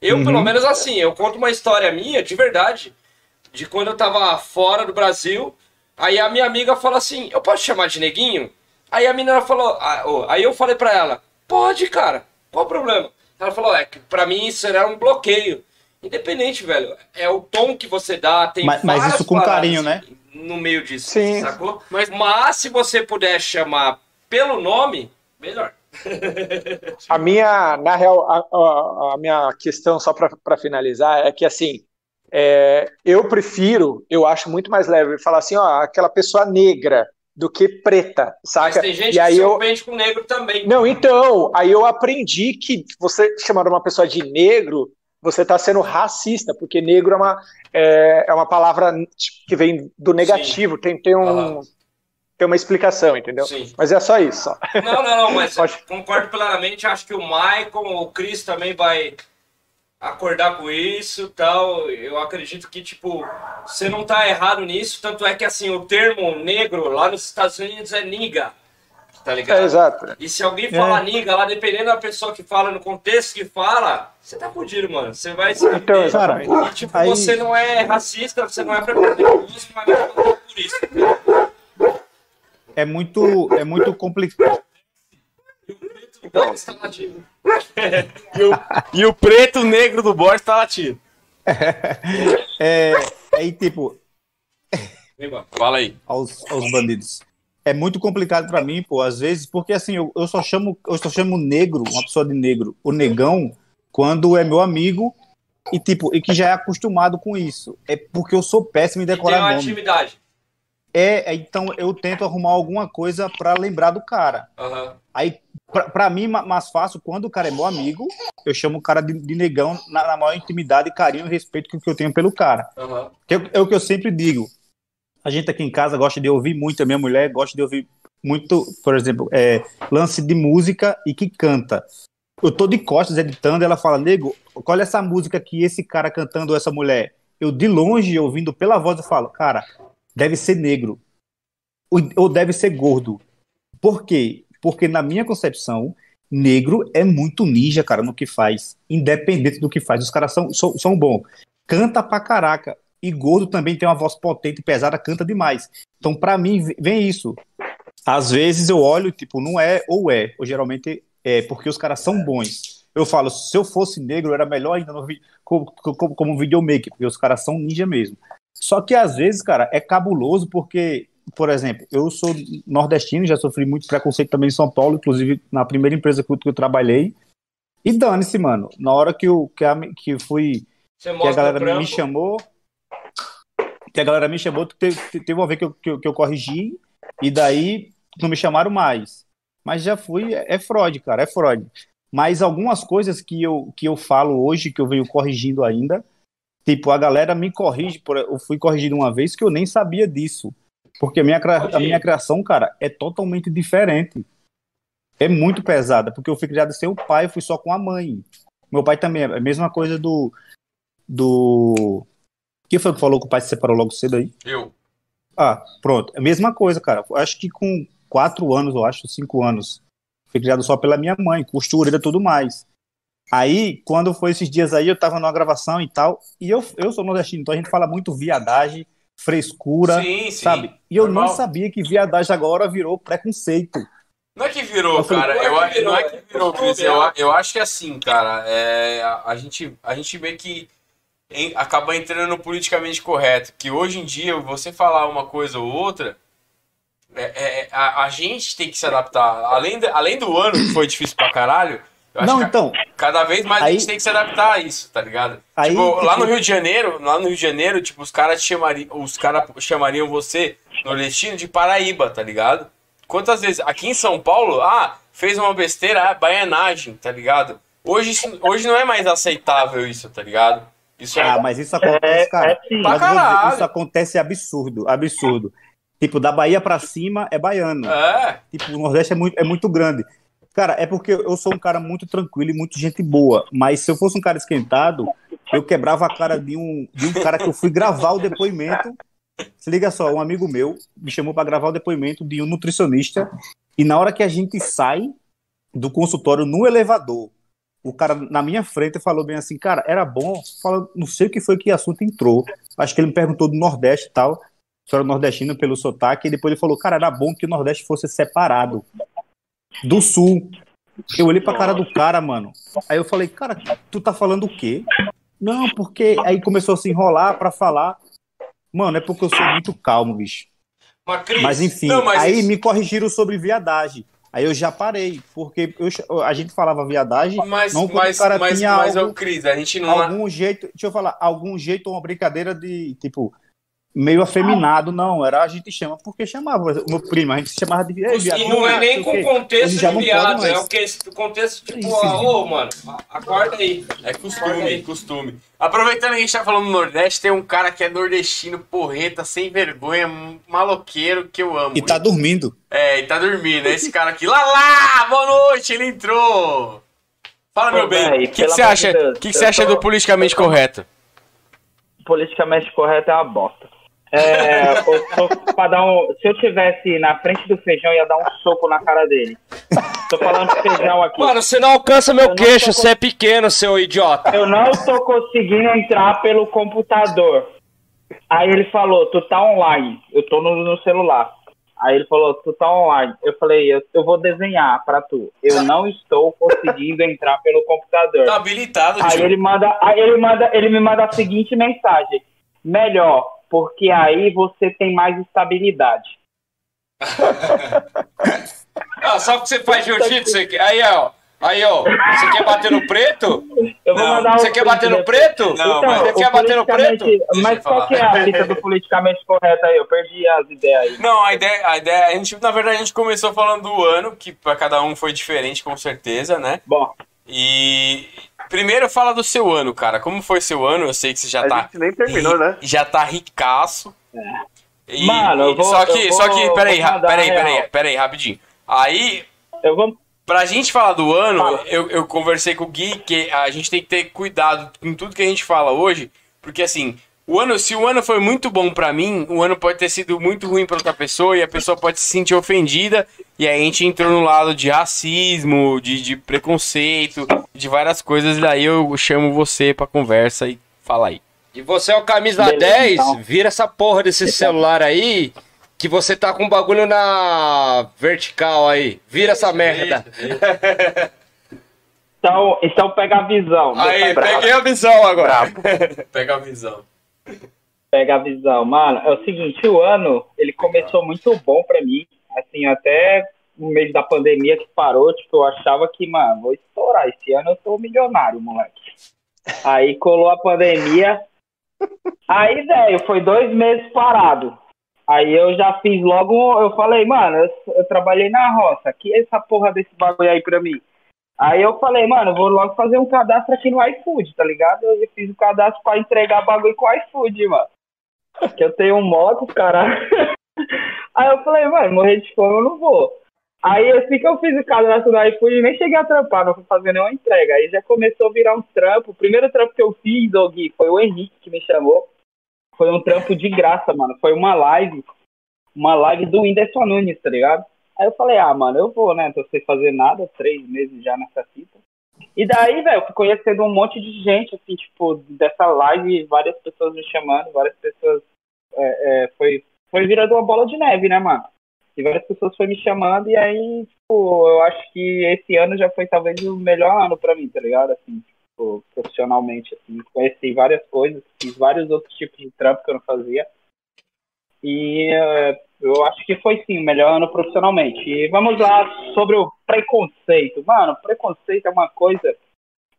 Eu, Uhum. pelo menos assim, eu conto uma história minha, de verdade, de quando eu tava fora do Brasil, aí a minha amiga falou assim, eu posso chamar de neguinho? Aí a menina falou, ah, aí eu falei pra ela, pode, cara, qual o problema? Ela falou, é que pra mim isso era um bloqueio. Independente, velho, é o tom que você dá, tem Mas- mas isso com paradas carinho, né? No meio disso, Sim. sacou? Mas, mas se você puder chamar pelo nome, melhor. A minha, na real, a, a- a minha questão, só para finalizar, é que assim, é, eu prefiro, eu acho muito mais leve falar assim, ó, aquela pessoa negra do que preta, Mas saca? tem gente E aí que se eu, com negro também. Não, então, aí eu aprendi que você chamar uma pessoa de negro, você está sendo racista, porque negro é uma, é, é uma palavra que vem do negativo, tem, tem um. Ter uma explicação, entendeu? Sim. Mas é só isso. Só. Não, não, não, mas Pode. concordo plenamente. Acho que o Maicon, o Chris também vai acordar com isso tal. Eu acredito que, tipo, você não tá errado nisso. Tanto é que, assim, o termo negro lá nos Estados Unidos é niga. Tá ligado? É, exato. E se alguém falar É. niga lá, dependendo da pessoa que fala, no contexto que fala, você tá fudido, mano. Você vai se Então, exatamente. E, tipo, Aí- você não é racista, você não é preconceituoso, mas não é por isso. É muito, é muito complicado. Então, tá latindo. E o, e o preto negro do Borges tá latindo. É, aí, tipo, Vem, mano. Fala aí. aos, aos bandidos. É muito complicado pra mim, pô, às vezes, porque assim, eu, eu só chamo, eu só chamo negro, uma pessoa de negro, o negão, quando é meu amigo e tipo, e que já é acostumado com isso. É porque eu sou péssimo em E tem decorar uma nome. intimidade. É, é, então eu tento arrumar alguma coisa pra lembrar do cara. Aham. Aí, pra, pra mim, ma- mais fácil, quando o cara é meu amigo, eu chamo o cara de, de negão na, na maior intimidade, carinho e respeito que, eu tenho pelo cara. Aham. Que é, é o que eu sempre digo. A gente aqui em casa gosta de ouvir muito, a minha mulher gosta de ouvir muito, por exemplo, é, lance de música e que canta. Eu tô de costas editando, ela fala, nego, olha essa música que esse cara cantando, essa mulher. Eu de longe, ouvindo pela voz, eu falo, cara, deve ser negro. Ou, ou deve ser gordo. Por quê? Porque na minha concepção, negro é muito ninja, cara, no que faz. Independente do que faz. Os caras são, são, são bons. Canta pra caraca. E gordo também tem uma voz potente e pesada, canta demais. Então, pra mim, vem isso. Às vezes eu olho, tipo, não é ou é. Ou geralmente é, porque os caras são bons. Eu falo, se eu fosse negro, era melhor ainda no, como, como, como videomaker, porque os caras são ninja mesmo. Só que às vezes, cara, é cabuloso porque, por exemplo, eu sou nordestino, já sofri muito preconceito também em São Paulo, inclusive na primeira empresa que eu, que eu trabalhei. E dane-se, mano. Na hora que eu que, a, que fui Você que a galera me chamou. Que a galera me chamou, teve, teve uma vez que eu, que, eu, que eu corrigi, e daí não me chamaram mais. Mas já fui, é, é fraude, cara, é fraude. Mas algumas coisas que eu, que eu falo hoje, que eu venho corrigindo ainda, tipo, a galera me corrige, por, eu fui corrigido uma vez que eu nem sabia disso. Porque a minha, a minha criação, cara, é totalmente diferente. É muito pesada, porque eu fui criado sem o pai, eu fui só com a mãe. Meu pai também, é a mesma coisa do. Do. Quem foi que falou que o pai se separou logo cedo aí? Eu. Ah, pronto. É a mesma coisa, cara. Acho que com quatro anos, eu acho, cinco anos. Fui criado só pela minha mãe, costureira e tudo mais. Aí, quando foi esses dias aí, eu tava numa gravação e tal. E eu, eu sou nordestino, então a gente fala muito viadagem, frescura, Sim, sim. sabe? E eu Normal. não sabia que viadagem agora virou preconceito. Não é que virou, Eu falei, cara. é Eu, que virou, não é que é virou, Cris. Eu, né? eu acho que é assim, cara. É, a, a gente, a gente meio que em- acaba entrando no politicamente correto. Que hoje em dia, você falar uma coisa ou outra, é- é- a, a gente tem que se adaptar. Além, de- além do ano, que foi difícil pra caralho, eu acho Não, que então, cada vez mais a aí- gente tem que se adaptar a isso, tá ligado? Aí, tipo, lá tipo- no Rio de Janeiro, lá no Rio de Janeiro, tipo, os caras chamariam, os caras chamariam você, nordestino, de Paraíba, tá ligado? Quantas vezes? Aqui em São Paulo, ah, fez uma besteira, ah, baianagem, tá ligado? Hoje, hoje não é mais aceitável isso, tá ligado? Isso é. Ah, mas isso acontece, cara. Pra Mas dizer, isso acontece absurdo, absurdo. Tipo, da Bahia pra cima é baiano. É, Tipo, o Nordeste é muito, é muito grande. Cara, é porque eu sou um cara muito tranquilo e muito gente boa. Mas se eu fosse um cara esquentado, eu quebrava a cara de um, de um cara que eu fui gravar o depoimento. Se liga só, um amigo meu me chamou para gravar o depoimento de um nutricionista. E na hora que a gente sai do consultório no elevador, o cara na minha frente falou bem assim, cara, era bom. Fala, não sei o que foi que assunto entrou. Acho que ele me perguntou do Nordeste e tal. Se era nordestino pelo sotaque. E depois ele falou, cara, era bom que o Nordeste fosse separado do Sul. Eu olhei pra cara do cara, mano. Aí eu falei, cara, tu tá falando o quê? Não, porque. Aí começou a se enrolar pra falar. Mano, é porque eu sou muito calmo, bicho. Mas, Cris, Mas enfim, Não, mas aí isso- me corrigiram sobre viadagem. Aí eu já parei, porque eu- a gente falava viadagem, mas, não mas, o cara mas, tinha mas ô, Cris, a gente não. algum jeito, deixa eu falar, algum jeito uma brincadeira de, tipo, meio afeminado, não. Era a gente chama porque chamava. O meu primo, a gente chamava de "Ei, viado, E não é nem com quê." contexto de não pode viado, é o que? Contexto tipo, ah, ô, mano, acorda aí. É costume, aí. costume. Aproveitando que a gente tá falando do Nordeste, tem um cara que é nordestino, porreta, sem vergonha, maloqueiro, que eu amo. E tá dormindo. É, e tá dormindo. É esse cara aqui. Lala, boa noite, ele entrou. Fala, meu Pô, bem. O que, você acha, Deus, que que acha tô- do politicamente correto? Politicamente correto é uma bosta. É, eu dar um, se eu tivesse na frente do feijão, eu ia dar um soco na cara dele. Tô falando de feijão aqui. Mano, você não alcança Eu meu não queixo, tô- você é pequeno, seu idiota. Eu não tô conseguindo entrar pelo computador. Aí ele falou, tu tá online. Eu tô no, no celular. Aí ele falou, tu tá online. Eu falei, eu, eu vou desenhar pra tu. Eu não estou conseguindo entrar pelo computador. Tá habilitado, Aí tio. ele manda, aí ele manda, ele me manda a seguinte mensagem: melhor, porque aí você tem mais estabilidade. Ah, só porque você faz jiu-jitsu, você quer- aí, ó. Aí, ó. Você quer bater no preto? Eu vou Não, mandar Você o quer bater no preto? Não, Então, mas- Você quer bater no preto? Mas qual que é a fita do politicamente correto aí? Eu perdi as ideias aí. Não, a ideia, a ideia, a gente, na verdade, a gente começou falando do ano, que pra cada um foi diferente, com certeza, né? Bom, E primeiro fala do seu ano, cara. Como foi seu ano? Eu sei que você já A tá gente nem terminou, ri- né? Já tá ricaço. E- Mano, eu vou- só que, eu só vou- que, peraí, vou ra- peraí, peraí, peraí, rapidinho. Aí, eu vou. pra gente falar do ano, Fala. eu, eu conversei com o Gui que a gente tem que ter cuidado com tudo que a gente fala hoje, porque assim, o ano, se o ano foi muito bom pra mim, o ano pode ter sido muito ruim pra outra pessoa e a pessoa pode se sentir ofendida, e aí a gente entrou no lado de racismo, de, de preconceito, de várias coisas, e daí eu chamo você pra conversa e fala aí. E você é o camisa Beleza, 10, então. vira essa porra desse celular aí, que você tá com um bagulho na vertical aí. Vira essa merda. Então, então pega a visão. Aí, peguei a visão agora. Pega a visão. Pega a visão. Mano, é o seguinte, o ano, ele começou muito bom pra mim. Assim, até no meio da pandemia que parou, tipo, eu achava que, mano, vou estourar. Esse ano eu tô milionário, moleque. Aí colou a pandemia. Aí, velho, foi dois meses parado. Aí eu já fiz logo, eu falei, mano, eu, eu trabalhei na roça, que essa porra desse bagulho aí pra mim? Aí eu falei, mano, vou logo fazer um cadastro aqui no iFood, tá ligado? Eu fiz o cadastro pra entregar bagulho com o iFood, mano. Que eu tenho um moto, cara. Aí eu falei, mano, morrer de fome eu não vou. Aí assim que eu fiz o cadastro no iFood, nem cheguei a trampar, não fui fazer nenhuma entrega. Aí já começou a virar um trampo. O primeiro trampo que eu fiz, ô Gui, foi o Henrique que me chamou. Foi um trampo de graça, mano. Foi uma live, uma live do Whindersson Nunes, tá ligado? Aí eu falei, ah, mano, eu vou, né? Tô sem fazer nada, três meses já nessa fita. E daí, velho, eu fui conhecendo um monte de gente, assim, tipo, dessa live, várias pessoas me chamando, várias pessoas. é, é, foi, foi virando uma bola de neve, né, mano? E várias pessoas foram me chamando, e aí, tipo, eu acho que esse ano já foi talvez o melhor ano pra mim, tá ligado? Assim, tipo, profissionalmente, assim, conheci várias coisas, fiz vários outros tipos de trampo que eu não fazia. E eh, eu acho que foi sim o melhor ano profissionalmente. E vamos lá sobre o preconceito. Mano, preconceito é uma coisa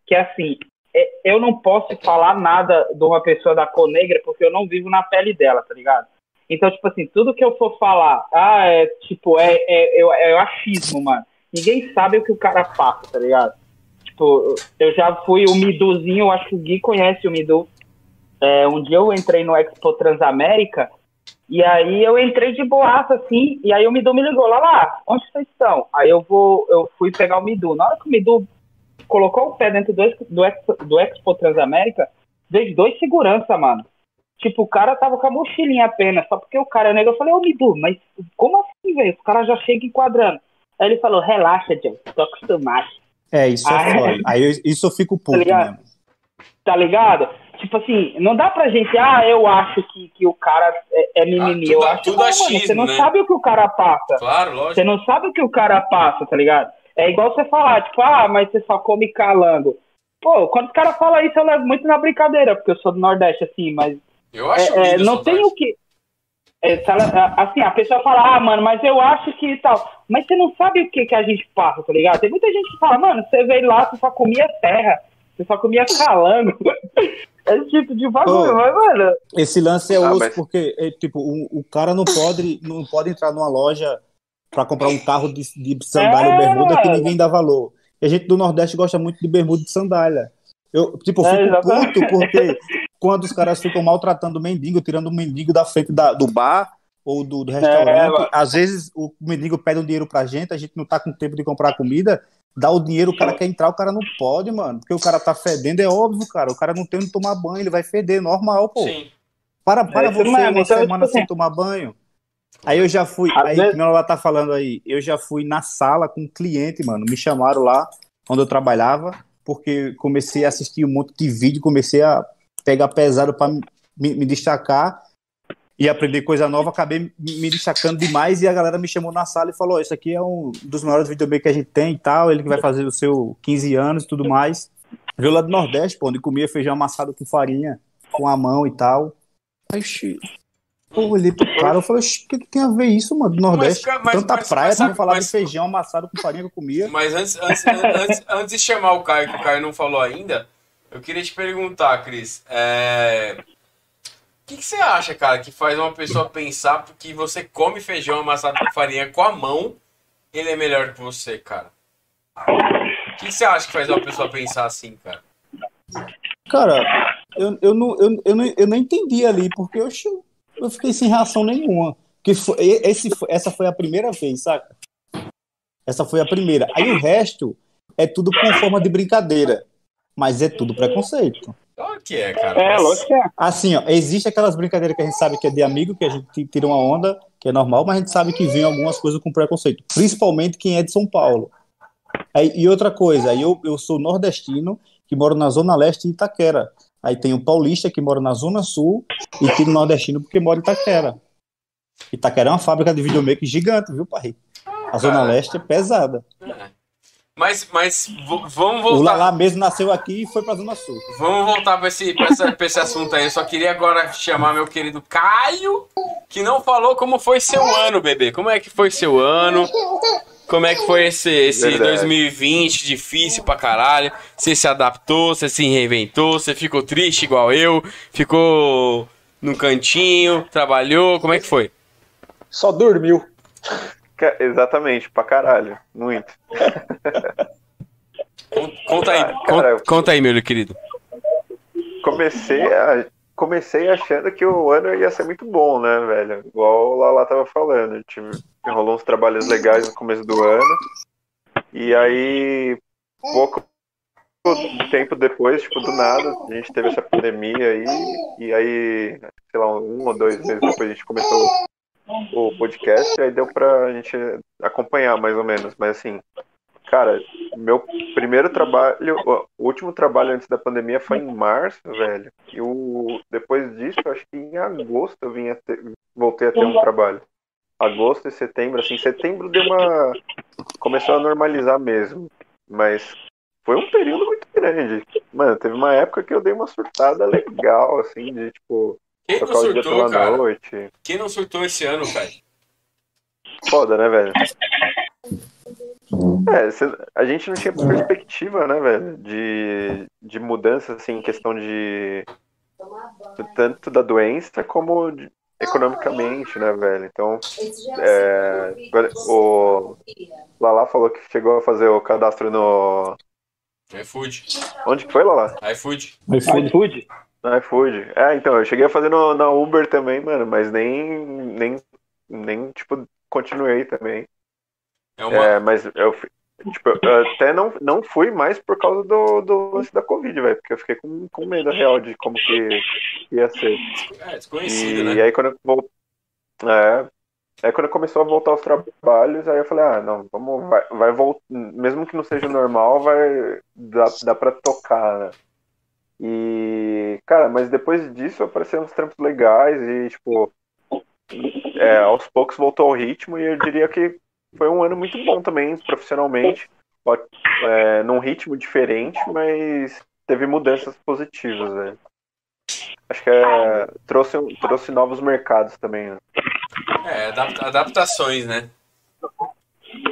que assim, é- eu não posso falar nada de uma pessoa da cor negra porque eu não vivo na pele dela, tá ligado? Então, tipo assim, tudo que eu for falar, ah, é tipo, é, é, é, é achismo, mano. Ninguém sabe o que o cara passa, tá ligado? Tipo, eu já fui o Miduzinho, eu acho que o Gui conhece o Midu. É, um dia eu entrei no Expo Transamérica e aí eu entrei de boaça, assim, e aí o Midu me ligou, lá lá, onde vocês estão? Aí eu vou, eu fui pegar o Midu. Na hora que o Midu colocou o pé dentro do, do, Expo, do Expo Transamérica, veio dois segurança, mano. Tipo, o cara tava com a mochilinha apenas, só porque o cara é negro. Eu falei, ô Midu, mas como assim, velho? O cara já chega enquadrando. Aí ele falou, relaxa, John, tô acostumado. É, isso Ah, é foda. Aí eu- isso eu fico puto ligado? mesmo. Tá ligado? Tipo assim, não dá pra gente, ah, eu acho que, que o cara é, é mimimi. tudo- eu acho tudo que achismo, você não né? sabe o que o cara passa. Claro, lógico. Você não sabe o que o cara passa, tá ligado? É igual você falar, tipo, ah, mas você só come calango. Pô, quando os caras falam isso, eu levo muito na brincadeira, porque eu sou do Nordeste, assim, mas Eu acho é, é, não tem o que. é, assim, a pessoa fala, ah, mano, mas eu acho que tal. Mas você não sabe o que, que a gente passa, tá ligado? Tem muita gente que fala, mano, você veio lá, você só comia terra, você só comia calango. Esse tipo de bagulho, mas, mano. Esse lance é Ah, osso mas- porque, é, tipo, o, o cara não pode, não pode entrar numa loja pra comprar um carro de, de sandália ou É. bermuda que ninguém dá valor. E a gente do Nordeste gosta muito de bermuda e de sandália. Eu, tipo, É, fico exatamente. puto porque quando os caras ficam maltratando o mendigo, tirando o mendigo da frente da- do bar ou do, do restaurante, É, às vezes o mendigo pede um dinheiro pra gente, a gente não tá com tempo de comprar comida, dá o dinheiro, o cara quer entrar, o cara não pode, mano, porque o cara tá fedendo, é óbvio, cara, o cara não tem onde tomar banho, ele vai feder, normal, pô. Sim. Para, para isso você uma então, semana tipo sem assim- tomar banho. Aí eu já fui, aí vezes- que ela tá falando aí, eu já fui na sala com um cliente, mano. Me chamaram lá onde eu trabalhava, porque comecei a assistir um monte de vídeo, comecei a pegar pesado para me, me destacar e aprender coisa nova. Acabei me, destacando demais e a galera me chamou na sala e falou: "Ó, Isso aqui é um dos maiores videomakers que a gente tem e tal. Ele que vai fazer o seu 15 anos e tudo mais. Veio lá do Nordeste, pô, onde comia feijão amassado com farinha, com a mão e tal. Aí, xi, pô, eu olhei pro cara e falei, "Oxi, o que, que tem a ver isso, mano, do Nordeste? Mas, mas- Tanta mas- praia sabe- não falar mas- de feijão amassado com farinha que eu comia. Mas antes, antes, antes, antes de chamar o Caio, que o Caio não falou ainda, eu queria te perguntar, Cris. é, que, que você acha, cara, que faz uma pessoa pensar que você come feijão amassado com farinha com a mão, ele é melhor que você, cara? O que, que você acha que faz uma pessoa pensar assim, cara? Cara, eu, eu, não, eu, eu, não, eu não entendi ali, porque eu, eu fiquei sem reação nenhuma. Que foi, esse, essa foi a primeira vez, saca? Essa foi a primeira. Aí o resto é tudo com forma de brincadeira. Mas é tudo preconceito. Claro que é, cara. É, mas- lógico que é. Assim, ó, existe aquelas brincadeiras que a gente sabe que é de amigo, que a gente tira uma onda, que é normal, mas a gente sabe que vem algumas coisas com preconceito. Principalmente quem é de São Paulo. Aí, e outra coisa, aí eu, eu sou nordestino, que moro na Zona Leste de Itaquera. Aí tem o paulista, que mora na Zona Sul, e tem o nordestino, porque mora em Itaquera. Itaquera é uma fábrica de videomaker gigante, viu, pai? A Zona. Leste é pesada. Mas, mas vamos O voltar. Lala mesmo nasceu aqui e foi pra Zona Sul. Vamos voltar para esse, pra essa- pra esse assunto aí. Eu só queria agora chamar meu querido Caio, que não falou como foi seu ano, bebê. Como é que foi seu ano? Como é que foi esse, esse Verdade. 2020 difícil pra caralho? Você se adaptou, você se reinventou, você ficou triste igual eu, ficou num cantinho, trabalhou, como é que foi? Só dormiu. Exatamente, pra caralho. Muito. Con- Conta aí, Ah, cara, conta aí, meu querido. Comecei, a, comecei achando que o ano ia ser muito bom, né, velho? Igual o Lala tava falando. Tive, rolou uns trabalhos legais no começo do ano. E aí, pouco tempo depois, tipo, do nada, a gente teve essa pandemia aí. E aí, sei lá, um ou dois meses depois a gente começou o podcast. Aí deu pra gente acompanhar mais ou menos. Mas assim, cara, meu primeiro trabalho, o último trabalho antes da pandemia foi em março, velho. E o, depois disso, acho que em agosto eu vim ter- voltei a ter um trabalho. Agosto e setembro, assim, setembro deu uma. começou a normalizar mesmo. Mas foi um período muito grande. Mano, teve uma época que eu dei uma surtada legal, assim, de tipo, Quem não surtou, cara? noite. Quem não surtou esse ano, cara? Foda, né, velho? É, cê- a gente não tinha perspectiva, né, velho, de, de mudança, assim, em questão de. tanto da doença como de- economicamente, né, velho? Então, é, o Lala falou que chegou a fazer o cadastro no. iFood. Onde que foi, Lala? iFood. iFood. No iFood. É, então, eu cheguei a fazer no, na Uber também, mano, mas nem, nem, nem, tipo, continuei também. É uma. É, mas eu, tipo, eu até não, não fui mais por causa do, do lance da Covid, velho, porque eu fiquei com, com medo real de como que ia ser. É, desconhecido, E, né? aí quando eu vol- é, aí quando começou a voltar aos trabalhos, aí eu falei, ah, não, vamos, vai, vai voltar, mesmo que não seja normal, vai, dá, dá pra tocar, né? E, cara, mas depois disso apareceram uns trampos legais e, tipo, é, aos poucos voltou ao ritmo e eu diria que foi um ano muito bom também, profissionalmente, é, num ritmo diferente, mas teve mudanças positivas, velho. Acho que é, trouxe, trouxe novos mercados também, né? É, adapta- adaptações, né?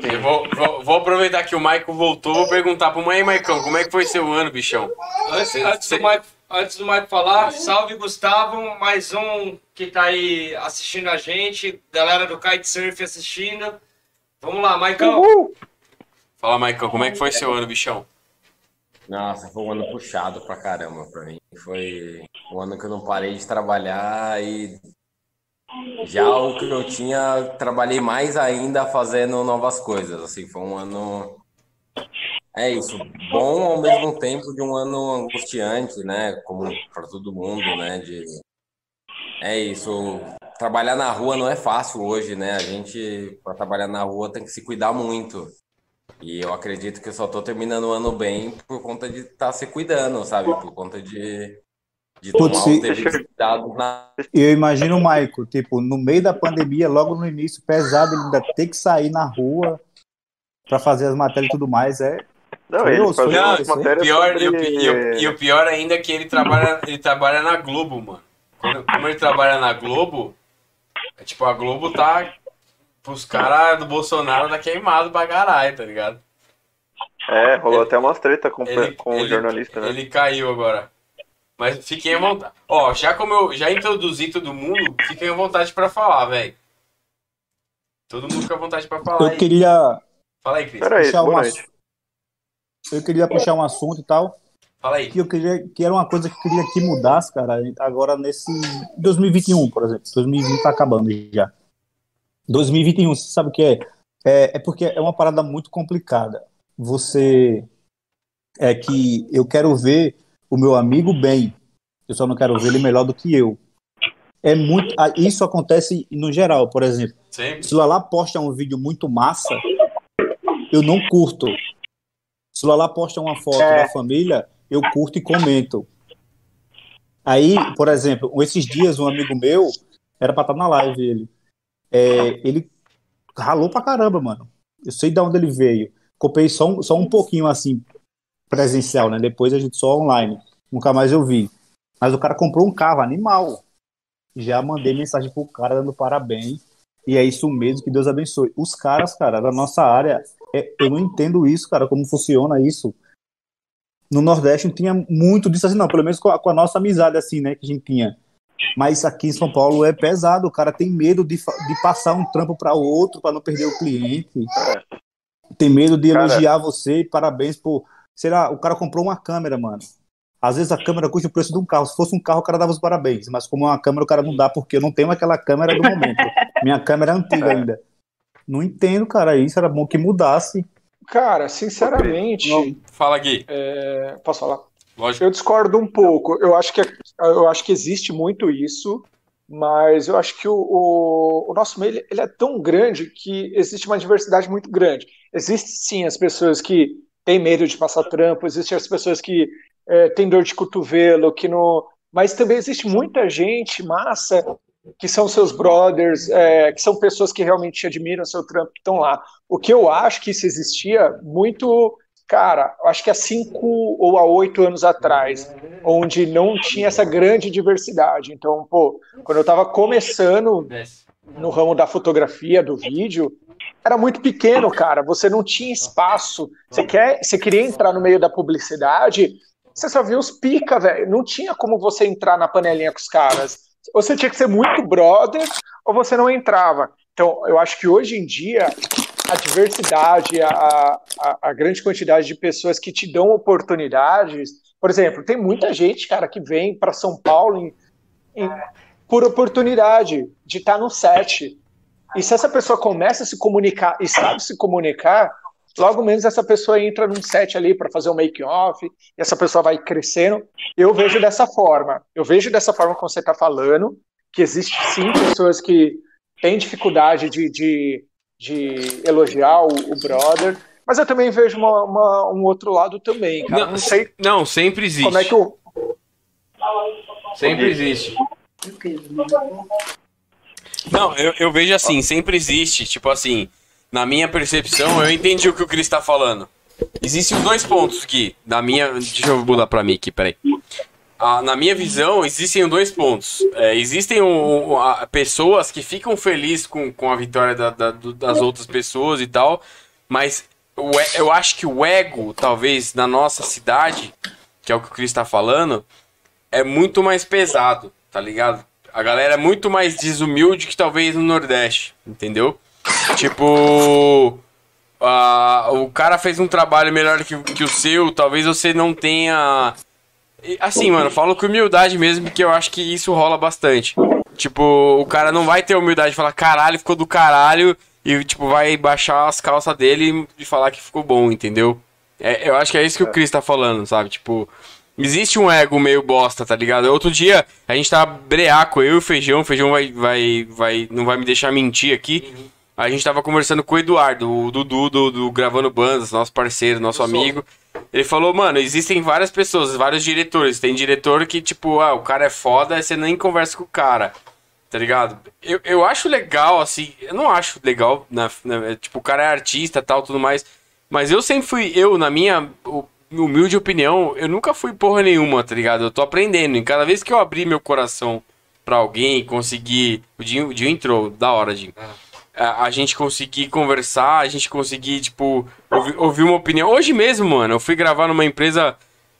Eu vou, vou, vou aproveitar que o Michael voltou, vou perguntar pro mãe, Maicão, como é que foi seu ano, bichão? Antes, antes do Mike antes do Mike falar, salve Gustavo, mais um que tá aí assistindo a gente, galera do Kitesurf assistindo. Vamos lá, Maicão. Fala, Maicon, como é que foi seu ano, bichão? Nossa, foi um ano puxado pra caramba pra mim. Foi um ano que eu não parei de trabalhar e já o que eu tinha, trabalhei mais ainda fazendo novas coisas. Assim, foi um ano. É isso, bom ao mesmo tempo de um ano angustiante, né? Como para todo mundo, né? De... É isso. Trabalhar na rua não é fácil hoje, né? A gente, para trabalhar na rua, tem que se cuidar muito. E eu acredito que eu só tô terminando o ano bem por conta de estar tá se cuidando, sabe? Por conta de, de tomar Putz, cuidados na. Eu imagino o Maico, tipo, no meio da pandemia, logo no início, pesado, ele ainda ter que sair na rua pra fazer as matérias e tudo mais, é. Não, Foi ele osso, fazia osso, hein? matérias Pior, sobre... e, o, e o- e o pior ainda é que ele trabalha, ele trabalha na Globo, mano. Quando- como ele trabalha na Globo, é tipo, a Globo tá. Pros caras do Bolsonaro tá queimado pra caralho, tá ligado? É, rolou até umas treta com, Ele- com o ele- jornalista, né? Ele caiu agora. Mas fiquem à vontade. Ó, já como eu já introduzi todo mundo, fiquem à vontade pra falar, velho. Todo mundo fica à vontade pra falar. Eu aí. queria Fala aí, Cris. Peraí, boa noite. Eu queria puxar um assunto e tal, Fala aí. que eu queria, que era uma coisa que eu queria que mudasse, cara, agora nesse 2021, por exemplo. 2020 tá acabando já. 2021, você sabe o que é? É, é porque é uma parada muito complicada. Você é que eu quero ver o meu amigo bem. Eu só não quero ver ele melhor do que eu. É muito, isso acontece no geral, por exemplo. Sempre. Se o Lala posta um vídeo muito massa, eu não curto. Se o Lala posta uma foto É. da família, eu curto e comento. Aí, por exemplo, esses dias um amigo meu era pra estar na live ele. É, ele ralou pra caramba, mano. Eu sei de onde ele veio. Comprei só um, só um pouquinho assim presencial, né? Depois a gente só online. Nunca mais eu vi. Mas o cara comprou um carro animal. Já mandei mensagem pro cara dando parabéns. E é isso mesmo, que Deus abençoe. Os caras, cara, da nossa área, eu não entendo isso, cara, como funciona isso. No Nordeste não tinha muito disso assim, não, pelo menos com a, com a nossa amizade, assim, né, que a gente tinha. Mas aqui em São Paulo é pesado, o cara tem medo de, de passar um trampo para outro para não perder o cliente. Tem medo de Cara- elogiar você, parabéns por. Será, o cara comprou uma câmera, mano. Às vezes a câmera custa o preço de um carro. Se fosse um carro, o cara dava os parabéns. Mas como é uma câmera, o cara não dá, porque eu não tenho aquela câmera do momento. Minha câmera é antiga ainda. Não entendo, cara. Isso era bom que mudasse. Cara, sinceramente, Fala, Gui. é, posso falar? Lógico. Eu discordo um pouco. Eu acho que, eu acho que existe muito isso, mas eu acho que o, o, o nosso meio ele, ele é tão grande que existe uma diversidade muito grande. Existe sim as pessoas que têm medo de passar trampo, existem as pessoas que é, têm dor de cotovelo, que não. Mas também existe muita gente massa que são seus brothers, é, que são pessoas que realmente admiram seu trampo, que estão lá. O que eu acho que isso existia muito cara, acho que há cinco ou há oito anos atrás, onde não tinha essa grande diversidade. Então, pô, quando eu estava começando no ramo da fotografia, do vídeo, era muito pequeno, cara. Você não tinha espaço. Você, quer, você queria entrar no meio da publicidade, você só via os pica, velho. Não tinha como você entrar na panelinha com os caras. Ou você tinha que ser muito brother, ou você não entrava. Então, eu acho que hoje em dia a diversidade, a, a, a grande quantidade de pessoas que te dão oportunidades. Por exemplo, tem muita gente, cara, que vem para São Paulo em- em- por oportunidade de estar no set. E se essa pessoa começa a se comunicar e sabe se comunicar, logo menos essa pessoa entra num set ali para fazer um make-off, e essa pessoa vai crescendo. Eu vejo dessa forma. Eu vejo dessa forma como você está falando, que existe sim pessoas que têm dificuldade de, de, de elogiar o, o brother, mas eu também vejo uma- uma- um outro lado também, cara. Não, sei Não, sempre existe. como é que eu. Sempre existe. Não, eu, eu vejo assim, sempre existe. Tipo assim, na minha percepção, eu entendi o que o Cris tá falando. Existem dois pontos, Gui. Na minha. Deixa eu mudar pra mim aqui, peraí. Ah, na minha visão, existem dois pontos. É, existem o- a- pessoas que ficam felizes com, com a vitória da- da- das outras pessoas e tal, mas o eu acho que o ego, talvez, na nossa cidade, que é o que o Cris tá falando, é muito mais pesado, tá ligado? A galera é muito mais desumilde que talvez no Nordeste, entendeu? Tipo. o cara fez um trabalho melhor que, que o seu, talvez você não tenha. Assim, mano, falo com humildade mesmo, porque eu acho que isso rola bastante. Tipo, o cara não vai ter humildade de falar, caralho, ficou do caralho, e, tipo, vai baixar as calças dele e falar que ficou bom, entendeu? É, eu acho que é isso que o Chris tá falando, sabe? Tipo, existe um ego meio bosta, tá ligado? Outro dia, a gente tava breaco, eu e o Feijão, o Feijão vai, vai, vai, não vai me deixar mentir aqui. A gente tava conversando com o Eduardo, o Dudu do, do Gravando Bandas, nosso parceiro, nosso amigo. Ele falou, mano, existem várias pessoas, vários diretores. Tem diretor que, tipo, ah, o cara é foda, você nem conversa com o cara. Tá ligado? Eu, eu acho legal, assim, eu não acho legal, na, na- tipo, o cara é artista tal, tudo mais. Mas eu sempre fui, eu, na minha hu- humilde opinião, eu nunca fui porra nenhuma, tá ligado? Eu tô aprendendo. E cada vez que eu abrir meu coração pra alguém, conseguir. O Dinho, o Dinho entrou, da hora, Dinho. A, a gente conseguir conversar, a gente conseguir, tipo, ouvir, ouvir uma opinião. Hoje mesmo, mano, eu fui gravar numa empresa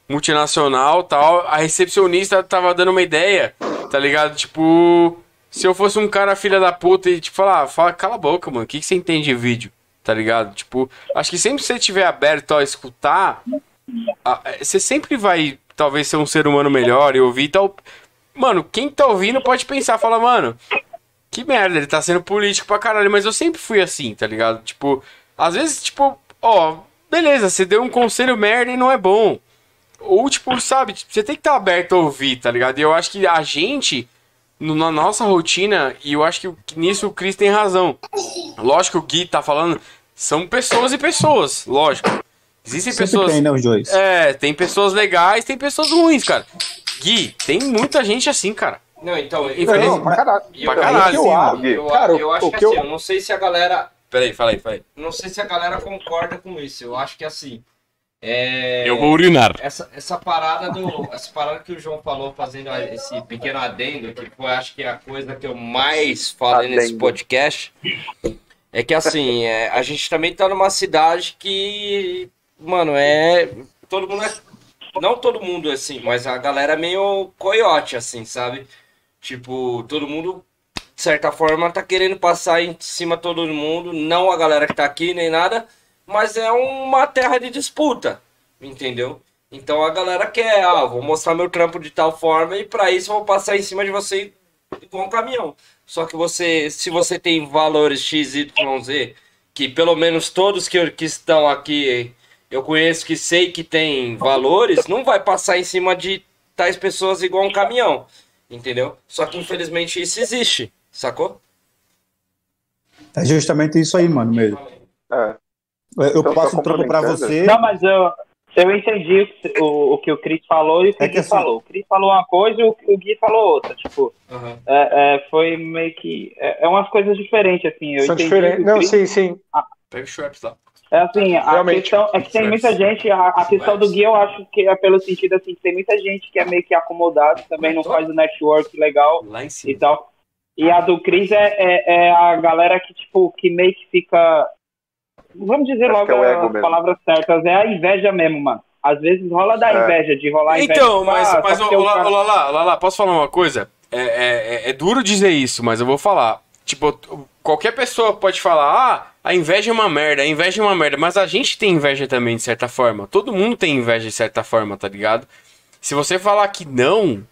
multinacional tal. A recepcionista tava dando uma ideia, tá ligado? Tipo, se eu fosse um cara filha da puta e, tipo, falar, fala, cala a boca, mano, o que, que você entende de vídeo? Tá ligado? Tipo, acho que sempre que você estiver aberto a escutar, a- você sempre vai, talvez, ser um ser humano melhor e ouvir tal. Mano, quem tá ouvindo pode pensar, fala, mano, que merda, ele tá sendo político pra caralho, mas eu sempre fui assim, tá ligado? Tipo, às vezes, tipo, ó, beleza, você deu um conselho merda e não é bom. Ou, tipo, sabe, você tem que estar aberto a ouvir, tá ligado? E eu acho que a gente, no- na nossa rotina, e eu acho que nisso o Cris tem razão. Lógico que o Gui tá falando, são pessoas e pessoas, lógico. Existem Sempre pessoas. tem, né, os dois. É, tem pessoas legais, tem pessoas ruins, cara. Gui, tem muita gente assim, cara. Não, então, eu, Infeliz- Não, pra caralho. eu, pra caralho, eu, mano. eu, Cara, eu acho que, que eu- assim, eu não sei se a galera. Peraí, fala aí, fala aí. Não sei se a galera concorda com isso. Eu acho que assim. É... Eu vou urinar. essa, essa parada do essa parada que o João falou fazendo esse pequeno adendo que foi acho que a coisa que eu mais falei nesse Adendo. podcast é que assim é, a gente também tá numa cidade que mano é todo mundo é não todo mundo é assim mas a galera é meio coiote assim sabe tipo todo mundo de certa forma tá querendo passar em cima de todo mundo não a galera que tá aqui nem nada mas é uma terra de disputa entendeu então a galera quer, ah, vou mostrar meu trampo de tal forma e pra isso eu vou passar em cima de você igual um caminhão. Só que você, se você tem valores X, Y, Z, que pelo menos todos que, que estão aqui eu conheço que sei que tem valores, não vai passar em cima de tais pessoas igual um caminhão. Entendeu? Só que infelizmente isso existe, sacou? É justamente isso aí, mano, mesmo. É. Eu, eu Então, passo um trampo pra você. Não, mas eu, eu entendi o, o que o Cris falou e o que É o Gui assim- falou. O Cris falou uma coisa e o, o Gui falou outra. Tipo, é, é, foi meio que. É, é umas coisas diferentes, assim. Eu São diferentes. o Não, sim, sim. Pega o Schweppes lá. É assim, a Realmente. questão é que tem muita gente, a, a questão do Gui eu acho que é pelo sentido assim, que tem muita gente que é meio que acomodado, também não faz o network legal Lá em e cima. tal. E a do Cris é, é, é a galera que, tipo, que meio que fica. Vamos dizer Acho logo é as mesmo. palavras certas, é a inveja mesmo, mano. Às vezes rola da É. inveja, de rolar inveja. Então, tipo, mas, ah, mas ô, o lá, cara- ô, lá, lá, lá, lá, posso falar uma coisa? É, é, é- é duro dizer isso, mas eu vou falar. Tipo, qualquer pessoa pode falar, ah, a inveja é uma merda, a inveja é uma merda, mas a gente tem inveja também, de certa forma. Todo mundo tem inveja de certa forma, tá ligado? Se você falar que não.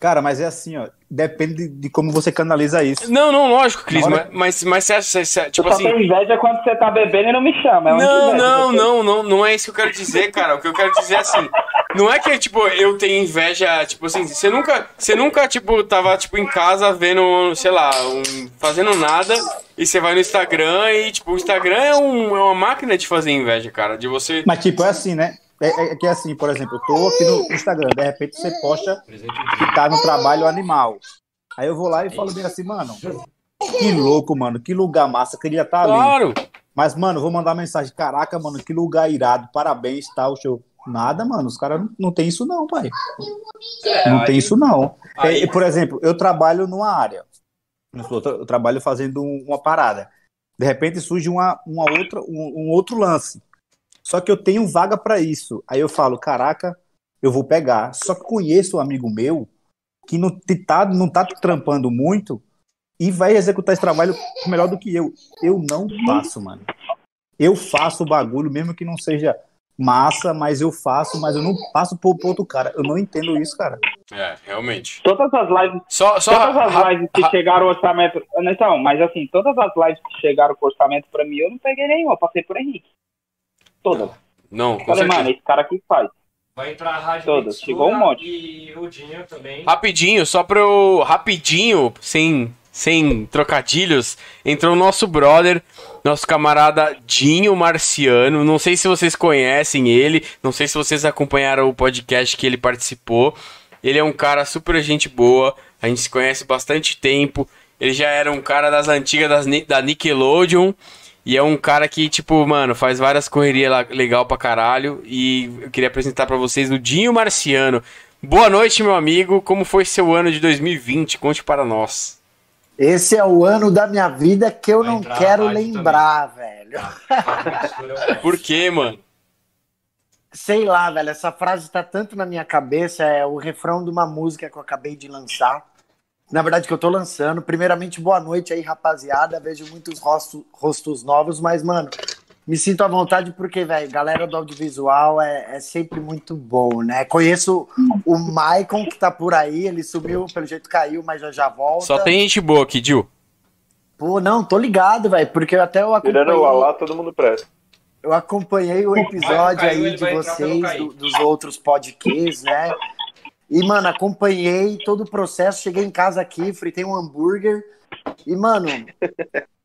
Cara, mas é assim, ó. Depende de, de como você canaliza isso. Não, não, lógico, Cris, mas, mas, mas você acha, você- você- tipo eu só assim. tenho inveja quando você tá bebendo e não me chama. É Não, inveja não, não, não, não é isso que eu quero dizer, cara. O que eu quero dizer é assim, não é que tipo eu tenho inveja, tipo assim, você nunca, você nunca tipo tava tipo em casa vendo, sei lá, um- fazendo nada e você vai no Instagram e tipo o Instagram é, um- é uma máquina de fazer inveja, cara, de você Mas, tipo, é assim, né? É, é- é que é assim, por exemplo, eu tô aqui no Instagram, de repente você posta que tá no trabalho animal. Aí eu vou lá e falo bem assim, mano, que louco, mano, que lugar massa, queria estar ali. Claro. Mas, mano, vou mandar mensagem, caraca, mano, que lugar irado, parabéns, tal, show. Nada, mano, os caras não, não tem isso não, pai. não tem isso não. aí- É, por exemplo, eu trabalho numa área, eu trabalho fazendo um- uma parada. De repente surge uma, uma outra, um, um outro lance. Só que eu tenho vaga pra isso. Aí eu falo, caraca, eu vou pegar. Só que conheço um amigo meu que não tá, não tá trampando muito e vai executar esse trabalho melhor do que eu. Eu não faço, mano. Eu faço o bagulho, mesmo que não seja massa, mas eu faço, mas eu não passo pro, pro outro cara. Eu não entendo isso, cara. É, realmente. Todas as lives, Só, só todas as ra- lives que ra- chegaram ao orçamento. Então, mas assim, todas as lives que chegaram com orçamento pra mim, eu não peguei nenhuma, eu passei por Henrique. Todas. Não, com Falei, certeza. mano, esse cara aqui faz. Vai entrar a Rádio Todas, Mitsura chegou um monte. E o Dinho também. Rapidinho, só pra eu. Rapidinho, sem, sem trocadilhos, entrou o nosso brother, nosso camarada Dinho Marciano. Não sei se vocês conhecem ele, não sei se vocês acompanharam o podcast que ele participou. Ele é um cara super gente boa, a gente se conhece bastante tempo. Ele já era um cara das antigas das, da Nickelodeon. E é um cara que, tipo, mano, faz várias correrias legal pra caralho. E eu queria apresentar pra vocês o Dinho Marciano. Boa noite, meu amigo. Como foi seu ano de 2020? Conte para nós. Esse é o ano da minha vida que eu Vai não quero lembrar, velho. Rádio Mitsura é Por quê, mano? Sei lá, velho, essa frase tá tanto na minha cabeça, é o refrão de uma música que eu acabei de lançar. Na verdade, que eu tô lançando. Primeiramente, boa noite aí, rapaziada. Vejo muitos rostos, rostos novos, mas, mano, me sinto à vontade porque, velho, galera do audiovisual é, é sempre muito bom, né? Conheço o Maicon, que tá por aí, ele sumiu, pelo jeito caiu, mas já já volta. Só tem gente boa aqui, Dil. Pô, não, tô ligado, velho, porque eu até eu acompanhei... Tirando o Alá, todo mundo presta. Eu acompanhei o episódio caiu, aí de vocês, do- dos outros podcasts, né? E, mano, acompanhei todo o processo. Cheguei em casa aqui, fritei um hambúrguer. E, mano,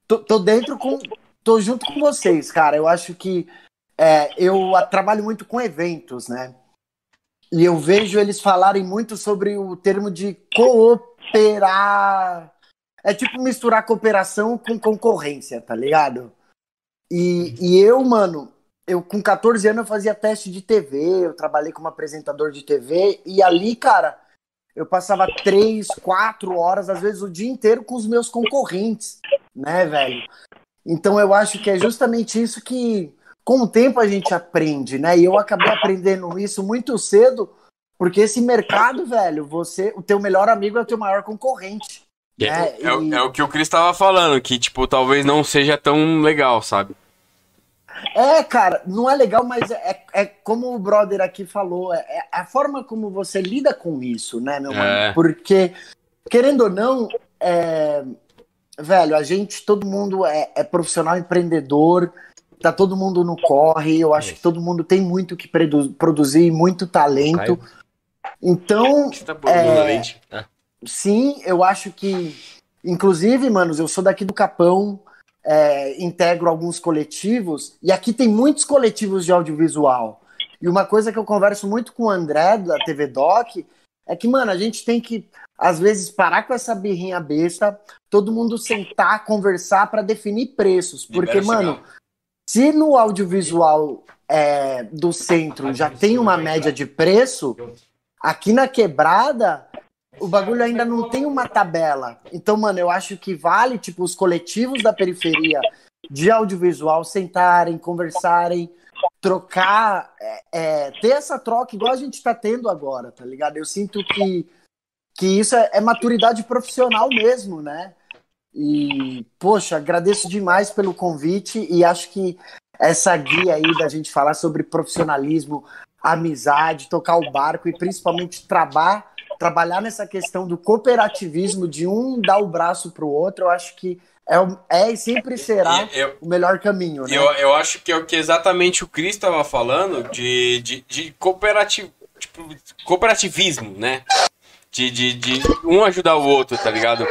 tô, tô dentro com. Tô junto com vocês, cara. Eu acho que é, eu trabalho muito com eventos, né? E eu vejo eles falarem muito sobre o termo de cooperar. É tipo misturar cooperação com concorrência, tá ligado? E, e eu, mano, eu com 14 anos eu fazia teste de TV, eu trabalhei como apresentador de TV, e ali, cara, eu passava três, quatro horas, às vezes o dia inteiro com os meus concorrentes, né, velho? Então eu acho que é justamente isso que, com o tempo, a gente aprende, né? E eu acabei aprendendo isso muito cedo, porque esse mercado, velho, você, o teu melhor amigo é o teu maior concorrente. É, né? é o- E- é o que o Cris tava falando, que, tipo, talvez não seja tão legal, sabe? É, cara, não é legal, mas é, é como o brother aqui falou, é, é a forma como você lida com isso, né, meu É. mano? Porque, querendo ou não, é, velho, a gente, todo mundo é, é profissional empreendedor, tá todo mundo no corre, eu acho que todo mundo tem muito que produ- produzir, muito talento. Então, Você tá É. leite? Sim, eu acho que, inclusive, manos, eu sou daqui do Capão, é, integro alguns coletivos, e aqui tem muitos coletivos de audiovisual. E uma coisa que eu converso muito com o André, da TV Doc, é que, mano, a gente tem que, às vezes, parar com essa birrinha besta, todo mundo sentar, conversar para definir preços. Porque, Libera mano, se no audiovisual é, do centro já tem uma média de preço, aqui na quebrada o bagulho ainda não tem uma tabela. Então, mano, eu acho que vale, tipo, os coletivos da periferia de audiovisual sentarem, conversarem, trocar, é, é, ter essa troca igual a gente tá tendo agora, tá ligado? Eu sinto que, que isso é, é maturidade profissional mesmo, né? E, poxa, agradeço demais pelo convite e acho que essa guia aí da gente falar sobre profissionalismo, amizade, tocar o barco e principalmente trabalhar trabalhar nessa questão do cooperativismo, de um dar o braço pro outro, eu acho que é, o- é e sempre será eu, o melhor caminho, né? eu, eu acho que é o que exatamente o Cris tava falando de, de, de cooperati- tipo, cooperativismo, né? De, de, de um ajudar o outro, tá ligado?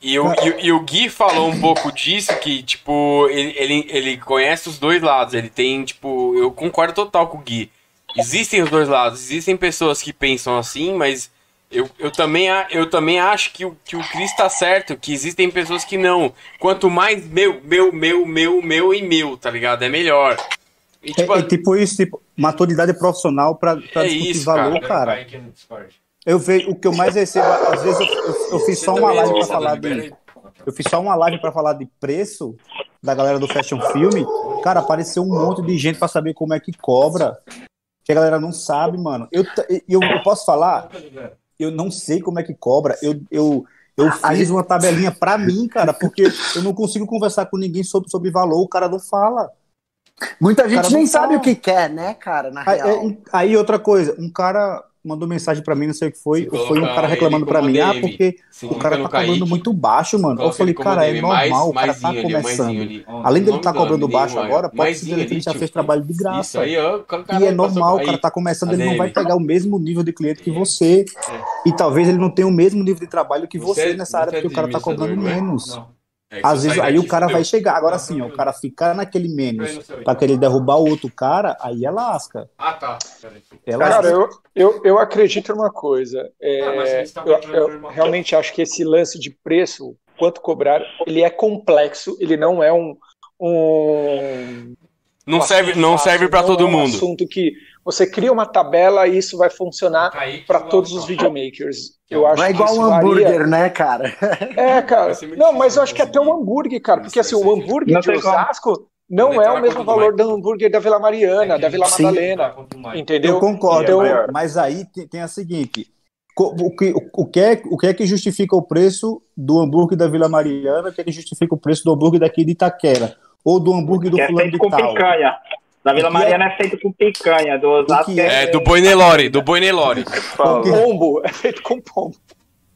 E o, e, o- e o Gui falou um pouco disso, que, tipo, ele, ele, ele conhece os dois lados. Ele tem, tipo, eu concordo total com o Gui. Existem os dois lados. Existem pessoas que pensam assim, mas eu, eu, também, a- eu também acho que o, que o Cris tá certo, que existem pessoas que não. Quanto mais meu, meu, meu, meu, meu e meu, tá ligado? É melhor. E, tipo, É, é tipo isso, tipo, maturidade profissional pra, pra É discutir isso, valor, cara. cara. Eu vejo, o que eu mais recebo, às vezes eu, eu- eu fiz só uma live pra falar de. Eu fiz só uma live pra falar de preço da galera do Fashion Film. Cara, apareceu um monte de gente pra saber como é que cobra. que a galera não sabe, mano. Eu, eu, eu posso falar, eu não sei como é que cobra. Eu, eu, eu fiz uma tabelinha pra mim, cara, porque eu não consigo conversar com ninguém sobre, sobre valor, o cara não fala. Muita gente nem não sabe fala. o que quer, né, cara, na Aí, real. é, aí outra coisa, um cara mandou mensagem pra mim, não sei o que foi, Se foi um cara reclamando pra mim, ah, porque o cara tá cobrando muito baixo, mano. Eu falei, cara, é normal, mais- o cara tá começando. ali. Além dele tá cobrando me baixo agora, pode ser que ele ali, já tipo, fez trabalho de Isso graça. aí, ó. E é normal, o cara tá começando, ele não vai pegar o mesmo nível de cliente que você. E talvez ele não tenha o mesmo nível de trabalho que você, nessa área, é porque o cara tá cobrando né? menos. É Às vezes, aí o cara vai chegar. Agora sim, o cara ficar naquele menos pra querer derrubar o outro cara, aí é lasca. Ah, tá. É Cara, lasca. eu, eu, eu acredito numa coisa. É, Ah, estão eu, eu realmente acho que esse lance de preço, quanto cobrar, ele é complexo, ele não é um. um Não serve, não serve pra não todo é um mundo. assunto que você cria uma tabela e isso vai funcionar Kaique, para todos os videomakers. Eu acho Não é igual um varia. hambúrguer, né, cara? É, cara. Não, mas eu acho que até o conseguir. hambúrguer, cara, porque assim, o hambúrguer de. Osasco não é o mesmo valor do hambúrguer da Vila Mariana, da Vila Sim. Madalena. Entendeu? Eu concordo, Então- mas, mas aí tem, a seguinte: o que, o, que é, o que é que justifica o preço do hambúrguer da Vila Mariana? O que é que justifica o preço do hambúrguer daqui de Itaquera? Ou do hambúrguer do é fulano de com tal? picanha. Da Vila que é- Mariana é feito com picanha. Do Osasco que é- É, do Boi Nelore, do Boi Nelore. Pombo, é feito com pombo.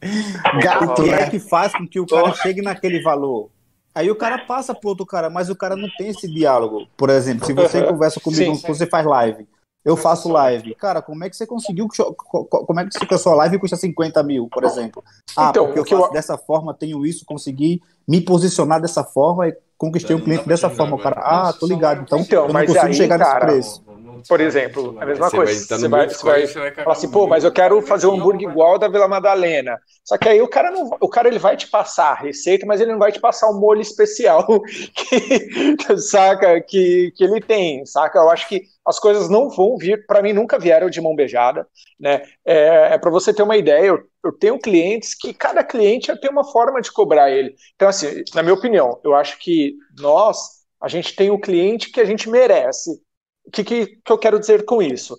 O Gato, que é que faz com que o cara chegue naquele valor? Aí o cara passa pro outro cara, mas o cara não tem esse diálogo. Por exemplo, se você conversa comigo, Sim. você faz live, eu faço live. Cara, como é que você conseguiu? Como é que a sua live custa 50 mil, por exemplo? Ah, Então, porque eu o que eu- faço dessa forma, tenho isso, consegui me posicionar dessa forma e conquistei um Não cliente dessa forma. O cara, ah, tô ligado. Então, Então, eu não consigo aí, chegar cara, nesse preço. Por exemplo, a mesma Você coisa. Você vai, você vai você vai falar assim, pô, mas eu quero fazer um hambúrguer igual da Vila Madalena. Só que aí o cara não, o cara ele vai te passar a receita, mas ele não vai te passar o molho especial que saca que, que ele tem, saca? Eu acho que as coisas não vão vir, para mim nunca vieram de mão beijada, né? É, é para você ter uma ideia, eu, eu tenho clientes que cada cliente tem uma forma de cobrar ele. Então assim, na minha opinião, eu acho que nós a gente tem o cliente que a gente merece. Que, que, que eu quero dizer com isso?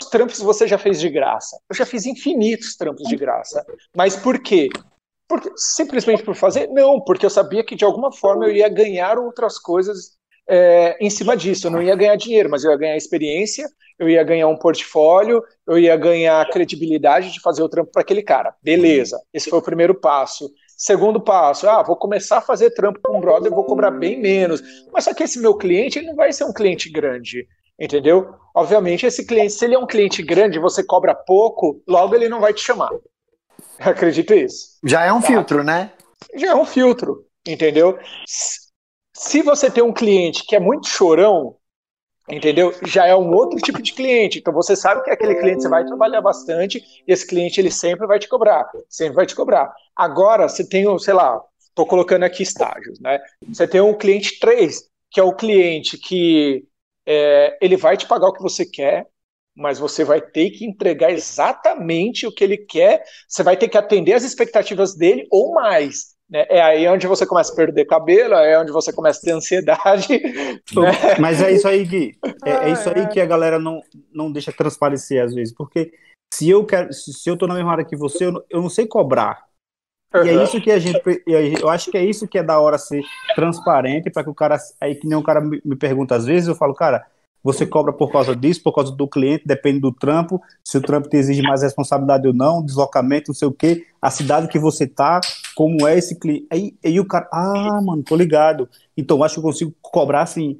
Os trampos você já fez de graça. Eu já fiz infinitos trampos de graça. Mas por quê? Porque, simplesmente por fazer? Não, porque eu sabia que de alguma forma eu ia ganhar outras coisas é, em cima disso. Eu não ia ganhar dinheiro, mas eu ia ganhar experiência, eu ia ganhar um portfólio, eu ia ganhar credibilidade de fazer o trampo para aquele cara. Beleza, esse foi o primeiro passo. Segundo passo, ah, vou começar a fazer trampo com um brother, vou cobrar bem menos. Mas só que esse meu cliente, ele não vai ser um cliente grande, entendeu? Obviamente, esse cliente, se ele é um cliente grande você cobra pouco, logo ele não vai te chamar. Eu acredito isso. Já é um Tá. filtro, né? Já é um filtro, entendeu? Se você tem um cliente que é muito chorão, entendeu? Já é um outro tipo de cliente. Então você sabe que aquele cliente você vai trabalhar bastante e esse cliente ele sempre vai te cobrar, sempre vai te cobrar. Agora você tem, sei lá, tô colocando aqui estágios, né? Você tem um cliente 3, que é o cliente que é, ele vai te pagar o que você quer, mas você vai ter que entregar exatamente o que ele quer, você vai ter que atender as expectativas dele ou mais. Né? É aí onde você começa a perder cabelo, é onde você começa a ter ansiedade. Né? Mas é isso aí, Gui. É, é isso aí que a galera não, não deixa transparecer às vezes. Porque se eu quero, se, se eu tô na mesma área que você, eu não, eu não sei cobrar. E é Uhum. isso que a gente. Eu acho que é isso que é da hora ser transparente, para que o cara. Aí que nem um cara me, me pergunta às vezes, eu falo, cara, você cobra por causa disso, por causa do cliente, depende do trampo, se o trampo te exige mais responsabilidade ou não, deslocamento, não sei o quê, a cidade que você tá, como é esse cliente. Aí, aí o cara, ah, mano, tô ligado. Então acho que eu consigo cobrar assim.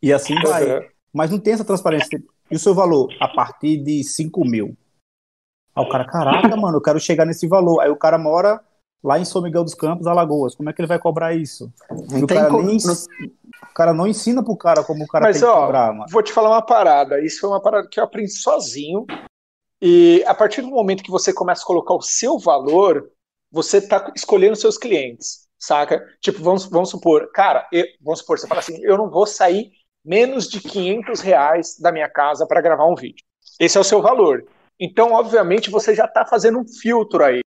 E assim vai. Uhum. Mas não tem essa transparência. E o seu valor? A partir de 5 mil. Aí o cara, caraca, mano, eu quero chegar nesse valor. Aí o cara mora lá em São Miguel dos Campos, Alagoas. Como é que ele vai cobrar isso? E Não o tem cara, como- nem, o cara não ensina pro cara como o cara Mas, tem que ó, cobrar, mano. Vou te falar uma parada. Isso foi uma parada que eu aprendi sozinho. E a partir do momento que você começa a colocar o seu valor, você está escolhendo seus clientes, saca? Tipo, vamos, vamos supor, cara, eu- vamos supor, você fala assim, eu não vou sair menos de 500 reais da minha casa para gravar um vídeo. Esse é o seu valor. Então, obviamente, você já está fazendo um filtro aí.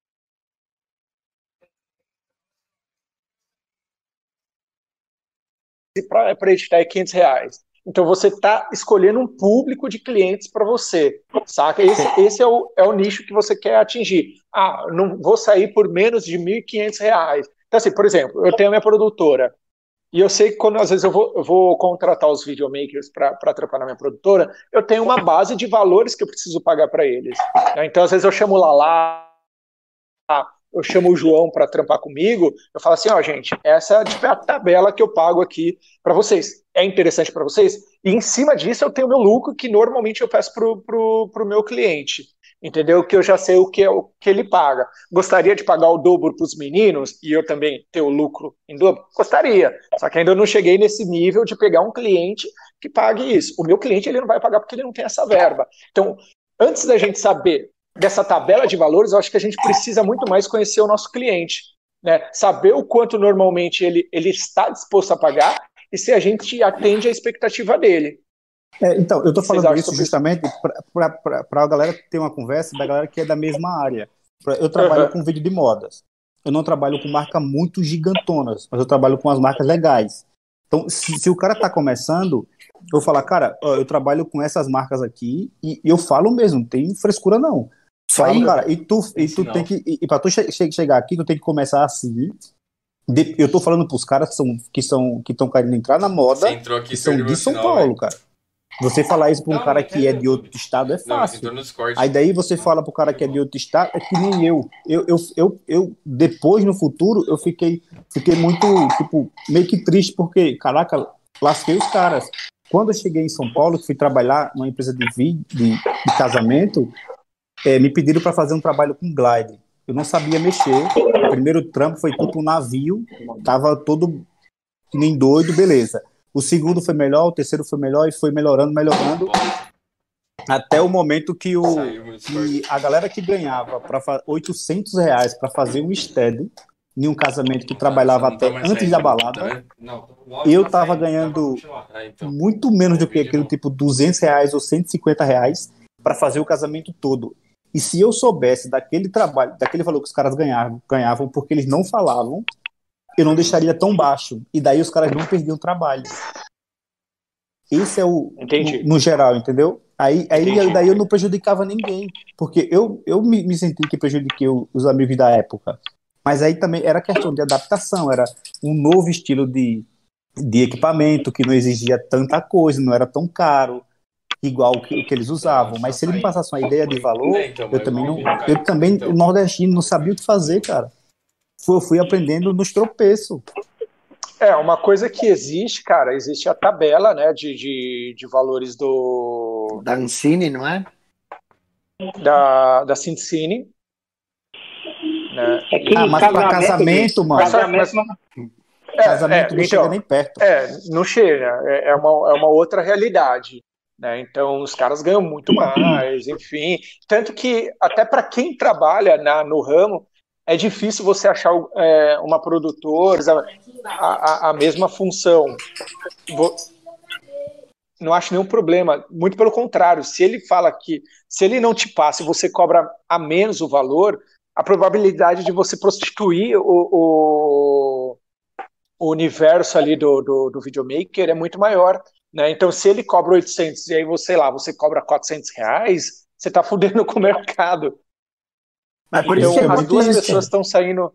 Para editar é 500 reais. Então você está escolhendo um público de clientes para você, saca? Esse, esse é, o, é o nicho que você quer atingir. Ah, não vou sair por menos de R$ 1.500. Então, assim, por exemplo, eu tenho a minha produtora, e eu sei que quando às vezes eu vou, eu vou contratar os videomakers para trabalhar na minha produtora, eu tenho uma base de valores que eu preciso pagar para eles. né? Então, às vezes eu chamo o Lala, eu chamo o João para trampar comigo, eu falo assim, ó, gente, essa é a tabela que eu pago aqui para vocês. É interessante para vocês? E em cima disso eu tenho meu lucro que normalmente eu peço pro, pro, pro meu cliente. Entendeu? Que eu já sei o que, é o que ele paga. Gostaria de pagar o dobro para os meninos e eu também ter o lucro em dobro? Gostaria. Só que ainda não cheguei nesse nível de pegar um cliente que pague isso. O meu cliente ele não vai pagar porque ele não tem essa verba. Então, antes da gente saber dessa tabela de valores, eu acho que a gente precisa muito mais conhecer o nosso cliente, né? Saber o quanto normalmente ele, ele está disposto a pagar e se a gente atende a expectativa dele. É, então, eu estou falando isso justamente para a galera ter uma conversa da galera que é da mesma área. Eu trabalho Aham. com vídeo de modas. Eu não trabalho com marcas muito gigantonas, mas eu trabalho com as marcas legais. Então, se, se o cara está começando, eu vou falar, cara, eu trabalho com essas marcas aqui e, e eu falo mesmo, não tem frescura não. Falo, aí. cara, e tu, e tu Não. tem que, e, e para tu che- che- chegar aqui, tu tem que começar assim. De- eu tô falando pros caras que são que são que estão querendo entrar na moda, Você entrou aqui que são de São sinal, Paulo, velho. cara. Você falar isso pra um Não, cara não que é de outro estado é Não, fácil. Discord. Aí daí você fala pro cara que é de outro estado, é que nem eu. Eu, eu, eu, eu depois, no futuro, eu fiquei, fiquei muito, tipo, meio que triste, porque, caraca, lasquei os caras. Quando eu cheguei em São Paulo, fui trabalhar numa empresa de, vi- de, de casamento, eh, me pediram para fazer um trabalho com glide. Eu não sabia mexer. O primeiro trampo foi tipo um navio, tava todo nem doido, beleza. O segundo foi melhor, o terceiro foi melhor e foi melhorando, melhorando, até o momento que o que a galera que ganhava para 800 reais para fazer um stead em um casamento que trabalhava tá até antes da balada? Não, eu tava ganhando Ah, então. muito menos do que aquilo, tipo 200 reais ou 150 reais para fazer o casamento todo. E se eu soubesse daquele trabalho, daquele valor que os caras ganhavam, ganhavam porque eles não falavam, eu não deixaria tão baixo. E daí os caras não perdiam trabalho. Esse é o Entendi. no, no geral, entendeu? Aí, aí Entendi. daí eu não prejudicava ninguém, porque eu, eu me, me senti que prejudiquei os amigos da época. Mas aí também era questão de adaptação, era um novo estilo de, de equipamento que não exigia tanta coisa, não era tão caro, igual o que, que eles usavam. Mas se ele me passasse uma ideia de valor, É, então, eu também não, eu também, então. o nordestino, não sabia o que fazer, cara. Fui, eu fui aprendendo nos tropeços. É, uma coisa que existe, cara, existe a tabela, né, de, de, de valores do, Da Ancine, não é? da, da Cincine, né? É que Ah, mas pra casamento, mano, Mas casamento, É, casamento é, não então, chega nem perto. É, não chega, é, é uma, é uma outra realidade. Né? Então, os caras ganham muito mais, enfim. Tanto que, até para quem trabalha na, no ramo, é difícil você achar é, uma produtora a, a, a mesma função. Vo- Não acho nenhum problema, muito pelo contrário. Se ele fala que, se ele não te passa e você cobra a menos o valor, a probabilidade de você prostituir o, o, o universo ali do, do, do videomaker é muito maior. Né? Então, se ele cobra 800 e aí você, sei lá, você cobra 400 reais, você está fudendo com o mercado. Mas por Então, isso que é as duas isso. pessoas estão saindo.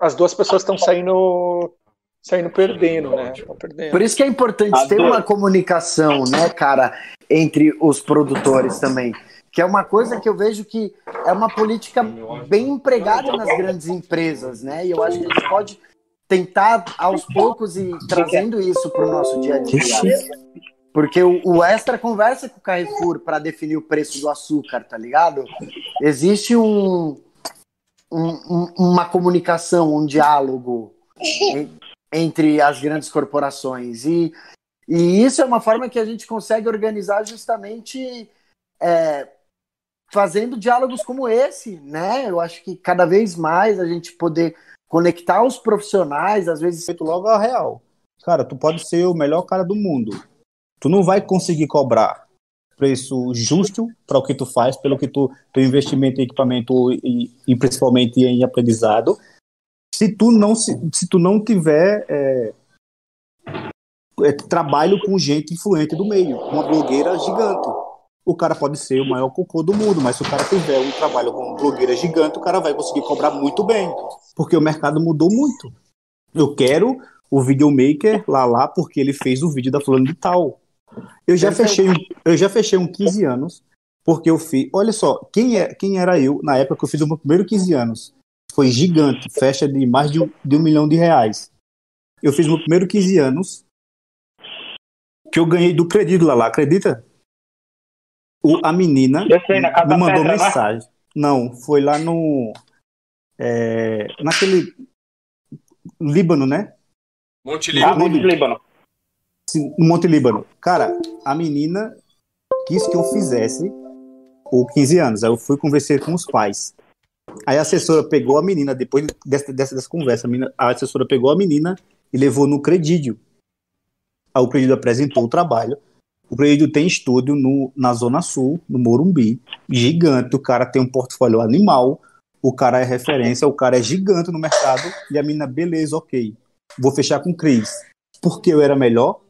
As duas pessoas estão saindo. saindo perdendo, né? Perdendo. Por isso que é importante ter uma comunicação, né, cara, entre os produtores também. Que é uma coisa que eu vejo que é uma política bem empregada nas grandes empresas, né? E eu acho que a gente pode tentar aos poucos ir trazendo isso para o nosso dia a dia. Porque o, o Extra conversa com o Carrefour para definir o preço do açúcar, tá ligado? Existe um, um- um- uma comunicação, um diálogo en- entre as grandes corporações. E, e isso é uma forma que a gente consegue organizar justamente é, fazendo diálogos como esse, né? Eu acho que cada vez mais a gente poder conectar os profissionais, às vezes feito logo a real. Cara, tu pode ser o melhor cara do mundo. Tu não vai conseguir cobrar preço justo para o que tu faz, pelo que tu teu investimento em equipamento e, e principalmente em aprendizado. Se tu não se, se tu não tiver é, é, trabalho com gente influente do meio, uma blogueira gigante. O cara pode ser o maior cocô do mundo, mas se o cara tiver um trabalho com blogueira gigante, o cara vai conseguir cobrar muito bem, porque o mercado mudou muito. Eu quero o videomaker lá lá porque ele fez o vídeo da fulano de tal. Eu já fechei, eu já fechei um 15 anos porque eu fiz. Olha só, quem, é, quem era eu na época que eu fiz o meu primeiro 15 anos? Foi gigante, festa de mais de um, de um milhão de reais. Eu fiz meu primeiro 15 anos que eu ganhei do crédito lá, lá acredita? O, a menina Eu sei, na Casa me mandou Pedra, né? mensagem. Não, foi lá no. é, naquele. Líbano, né? Monte Ah, Líbano. Monte Líbano. Sim, no Monte Líbano. Cara, a menina quis que eu fizesse o 15 anos. Aí eu fui conversar com os pais. Aí a assessora pegou a menina, depois dessa, dessa, dessa conversa, a, menina- a assessora pegou a menina e levou no Credídio. Aí o Credídio apresentou o trabalho. O Credídio tem estúdio no, na Zona Sul, no Morumbi, gigante. O cara tem um portfólio animal. O cara é referência, o cara é gigante no mercado. E a menina, beleza, ok. Vou fechar com o Cris. Porque eu era melhor,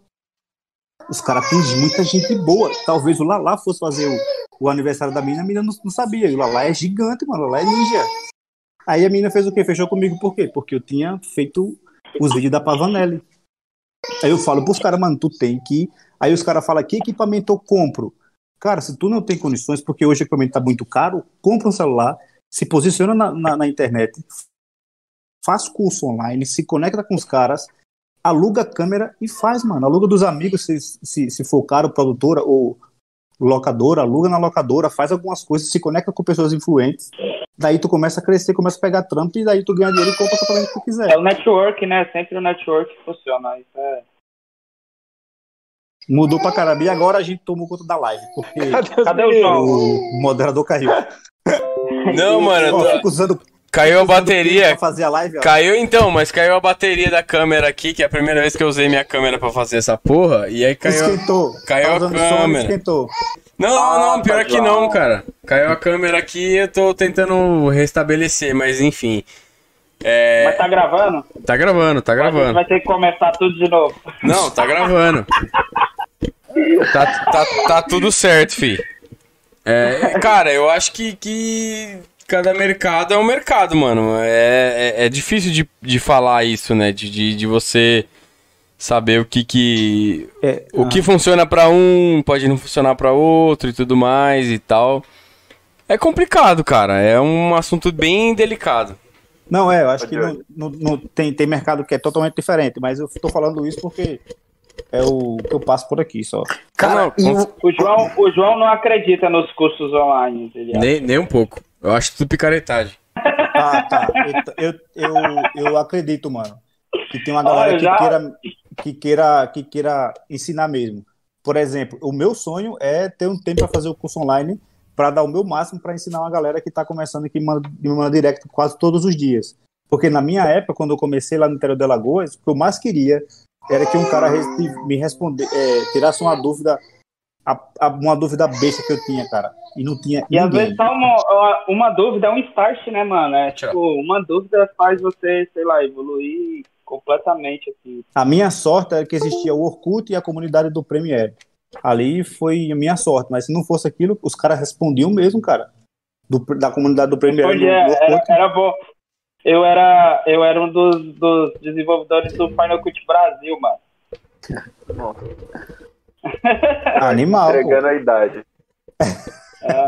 os caras têm muita gente boa. Talvez o Lala fosse fazer o, o aniversário da menina, a menina não, não sabia. E o Lala é gigante, mano. O Lala é ninja. Aí a menina fez o quê? Fechou comigo por quê? Porque eu tinha feito os vídeos da Pavanelli. Aí eu falo pros caras, mano, tu tem que. Aí os caras falam, que equipamento eu compro? Cara, se tu não tem condições, porque hoje o equipamento tá muito caro, compra um celular, se posiciona na, na, na internet, faz curso online, se conecta com os caras, aluga a câmera e faz, mano. Aluga dos amigos, se, se, se for caro, produtora ou locadora, aluga na locadora, faz algumas coisas, se conecta com pessoas influentes. Daí tu começa a crescer, começa a pegar trampo e daí tu ganha dinheiro e compra o que tu quiser. É o network, né? Sempre o network funciona. Isso é... Mudou pra caramba. E agora a gente tomou conta da live, porque Cadê o João? o moderador caiu. Não, mano, eu Ó, tô- fico usando caiu a bateria. fazer a live, ó. Caiu então, mas caiu a bateria da câmera aqui, que é a primeira vez que eu usei minha câmera pra fazer essa porra, e aí caiu. Esquentou. Caiu Tá a câmera. esquentou. Não, Ah, não, pior que não, cara. Caiu a câmera aqui e eu tô tentando restabelecer, mas enfim. É. Mas tá gravando? Tá gravando, tá A gente gravando. vai ter que começar tudo de novo. Não, tá gravando. Tá, tá, tá tudo certo, fi. É, cara, eu acho que, que cada mercado é um mercado, mano. É, é, é difícil de, de falar isso, né? De, de, de você saber o que que... É, O que funciona pra um pode não funcionar pra outro e tudo mais e tal. É complicado, cara. É um assunto bem delicado. Não, é, eu acho que não, não- não- tem, tem mercado que é totalmente diferente, mas eu tô falando isso porque é o que eu passo por aqui só. Cara, Não, com- o- João, o João não acredita nos cursos online. Nem, nem um pouco. Eu acho tudo picaretagem. Ah, tá. Eu, eu, eu, eu acredito, mano, que tem uma galera Olha, que, já- queira, que, queira, que queira ensinar mesmo. Por exemplo, o meu sonho é ter um tempo para fazer o curso online para dar o meu máximo para ensinar uma galera que está começando aqui me manda direct quase todos os dias. Porque na minha época, quando eu comecei lá no interior de Alagoas, o que eu mais queria era que um cara me responder, é, tirasse uma dúvida, a- a- uma dúvida besta que eu tinha, cara. E não tinha E às ninguém. vezes só uma, uma dúvida é um start, né, mano? É tipo, uma dúvida faz você, sei lá, evoluir completamente, assim. A minha sorte era que existia o Orkut e a comunidade do Premiere. Ali foi a minha sorte, mas se não fosse aquilo, os caras respondiam mesmo, cara. Do- da comunidade do Premiere. Do- é- do era, Orkut. era bom. Eu era, eu era um dos, dos desenvolvedores do Final Cut Brasil, mano. Animal. pô. Entregando a idade. É,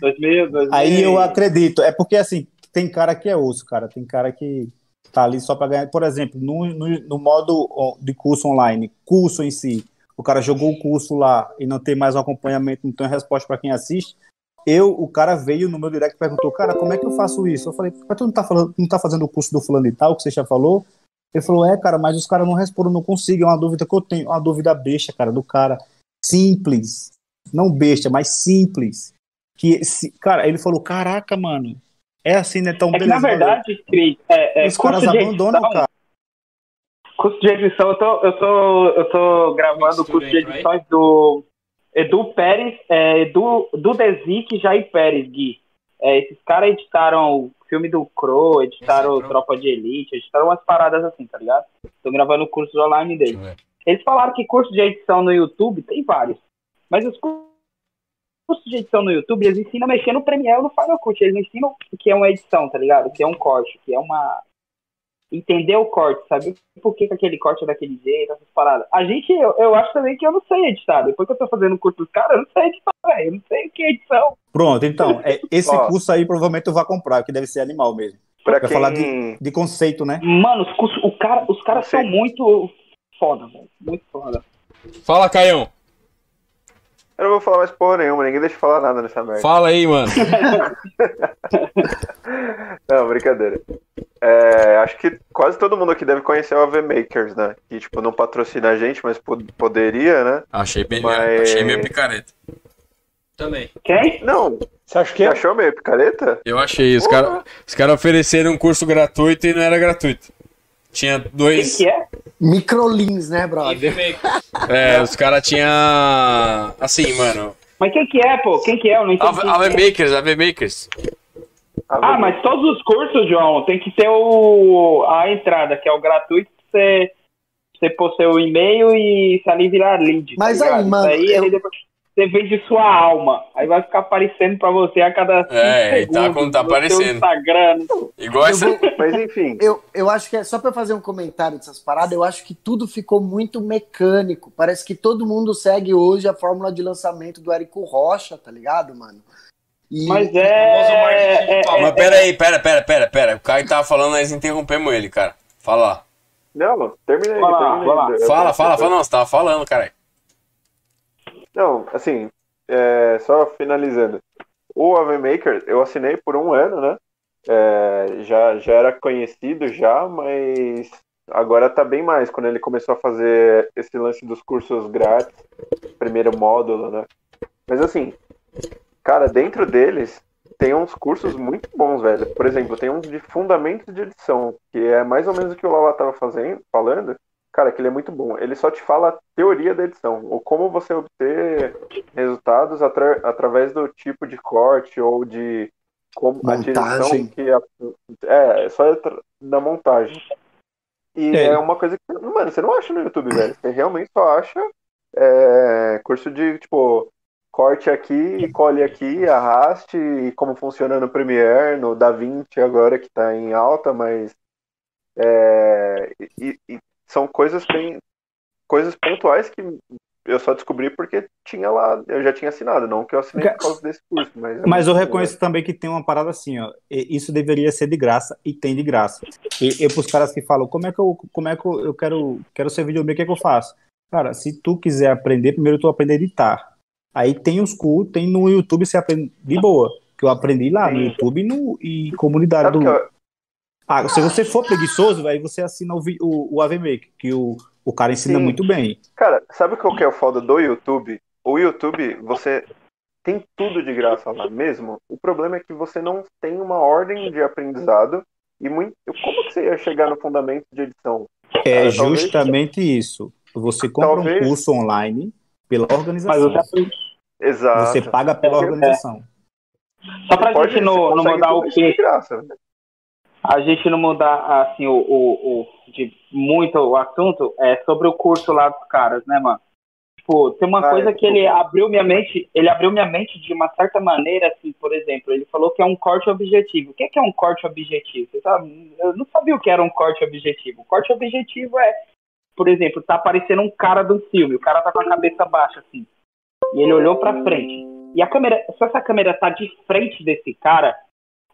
2000, 2000. Aí eu acredito. É porque assim, tem cara que é osso, cara. Tem cara que tá ali só pra ganhar. Por exemplo, no, no, no modo de curso online, curso em si, o cara jogou o curso lá e não tem mais um acompanhamento, não tem resposta pra quem assiste. Eu, o cara veio no meu direct e perguntou, cara, como é que eu faço isso? Eu falei, mas tu não tá, falando, não tá fazendo o curso do fulano e tal, que você já falou? Ele falou, é, cara, mas os caras não respondem, não consigo, é uma dúvida que eu tenho, uma dúvida besta, cara, do cara. Simples. Não besta, mas simples. Que, se, cara, ele falou, caraca, mano, é assim, né? Tão É que, na verdade, Cris, é, é os caras abandonam o edição- cara. Curso de edição, eu tô, eu tô, eu tô gravando o curso de edições do Edu Pérez, é, Edu, Edu Dezic e Jair Pérez, Gui. É, esses caras editaram o filme do Crow, editaram é. Tropa de Elite, editaram umas paradas assim, tá ligado? Tô gravando o curso online dele. Eles falaram que curso de edição no YouTube tem vários. Mas os cursos de edição no YouTube, eles ensinam a mexer no Premiere ou no Final Cut. Eles não ensinam o que é uma edição, tá ligado? O que é um corte, o que é uma. Entender o corte, sabe? Por que, que aquele corte é daquele jeito, essas paradas. A gente, eu, eu acho também que eu não sei editar. Depois que eu tô fazendo o curso dos caras, eu não sei editar, velho. Eu não sei o que é edição. Pronto, então, é, esse Ó. curso aí provavelmente tu vai comprar, que deve ser animal mesmo. Pra Vai quem... falar de, de conceito, né? Mano, os, cursos, o cara, os caras são muito foda, velho. Muito foda. Fala, Caião. Eu não vou falar mais porra nenhuma, ninguém deixa eu falar nada nessa merda. Fala aí, mano. Não, brincadeira. É, acho que quase todo mundo aqui deve conhecer o AV Makers, né? Que, tipo, não patrocina a gente, mas po- poderia, né? Achei bem, Mas- achei meio picareta. Também. Quem? Não, Você acha que você é? achou meio picareta? Eu achei. Os caras cara ofereceram um curso gratuito e não era gratuito. Tinha Quem dois. que é? Microlins, né, brother? É, os caras tinham. Assim, mano. Mas quem que é, pô? Quem que é? Eu não entendi. AV AV Makers, AV Makers. Ah, mas todos os cursos, João, tem que ter o, a entrada, que é o gratuito, você, você pôr seu e-mail e se ali virar lead. Mas tá aí, mano, Isso aí eu- ele depois você vende sua alma. Aí vai ficar aparecendo pra você a cada cinco É, e tá segundos. quando tá no seu aparecendo. Instagram. Igual essa. vou- Mas enfim, Eu, eu acho que é só pra fazer um comentário dessas paradas, eu acho que tudo ficou muito mecânico. Parece que todo mundo segue hoje a fórmula de lançamento do Érico Rocha, tá ligado, mano? E Mas é. é. Mas pera aí, pera, pera, pera, pera. O Caio tava falando, nós interrompemos ele, cara. Fala lá. não, termina aí. Eu- Fala, fala, eu- fala. Não, você tava falando, cara. Não, assim, é, só finalizando. O AV Maker, eu assinei por um ano, né? É, já, já era conhecido já, mas agora tá bem mais, quando ele começou a fazer esse lance dos cursos grátis, primeiro módulo, né? Mas assim, cara, dentro deles tem uns cursos muito bons, velho. Por exemplo, tem uns de fundamentos de edição, que é mais ou menos o que o Lala tava fazendo, falando. Cara, que ele é muito bom. Ele só te fala a teoria da edição, ou como você obter resultados atra- através do tipo de corte ou de como a Montagem. direção que a, é, é só da montagem. E É. é. uma coisa que, mano, você não acha no YouTube, velho. Você realmente só acha é, curso de, tipo, corte aqui, colhe aqui, arraste, e como funciona no Premiere, no DaVinci agora que tá em alta, mas é, e, e são coisas bem coisas pontuais que eu só descobri porque tinha lá, eu já tinha assinado, não que eu assinei por causa desse curso, mas Mas eu reconheço também que tem uma parada assim, ó. Isso deveria ser de graça e tem de graça. E eu pros caras que falam, como é que eu, como é que eu, quero, quero ser videomaker, o que é que eu faço? Cara, se tu quiser aprender, primeiro tu aprende a editar. Aí tem os cursos, tem no YouTube você aprende de boa. Que eu aprendi lá no Sim. YouTube e, no, e comunidade Sabe do. Ah, se você for preguiçoso, aí você assina o, o, o AVMake, que o, o cara ensina Sim. muito bem. Cara, sabe qual que é o foda do YouTube? O YouTube, você tem tudo de graça lá mesmo. O problema é que você não tem uma ordem de aprendizado e muito. Como que você ia chegar no fundamento de edição? É talvez- justamente isso. Você compra um Talvez- curso online pela Mas organização. Exato. Você paga pela É. organização. Só pra gente não, não mudar o isso de quê? graça. velho. A gente não mudar assim o, o, o- de muito o assunto é sobre o curso lá dos caras, né, mano? Tipo, tem uma Ah, coisa é, que ele abriu minha mente, ele abriu minha mente de uma certa maneira, assim, por exemplo, ele falou que é um corte objetivo. O que é, que é um corte objetivo? Você sabe? Eu não sabia o que era um corte objetivo. O corte objetivo é, por exemplo, tá aparecendo um cara um filme, o cara tá com a cabeça baixa, assim, e ele olhou pra frente. E a câmera, se essa câmera tá de frente desse cara,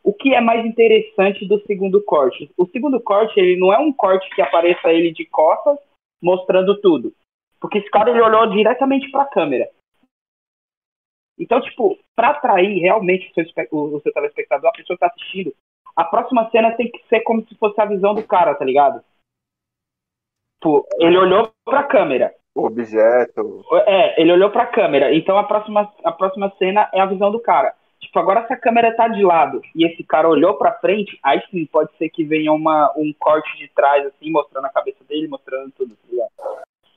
o que é mais interessante do segundo corte? O segundo corte, ele não é um corte que apareça ele de costas, mostrando tudo. Porque esse cara, ele olhou diretamente pra câmera. Então, tipo, pra atrair realmente o seu, o, o seu telespectador, a pessoa que tá assistindo, a próxima cena tem que ser como se fosse a visão do cara, tá ligado? Tipo, ele olhou pra câmera. O objeto. É, ele olhou pra câmera. Então a próxima, a próxima cena é a visão do cara. Tipo, agora se a câmera tá de lado e esse cara olhou pra frente, aí sim pode ser que venha uma, um corte de trás, assim, mostrando a cabeça dele, mostrando tudo, tá ligado?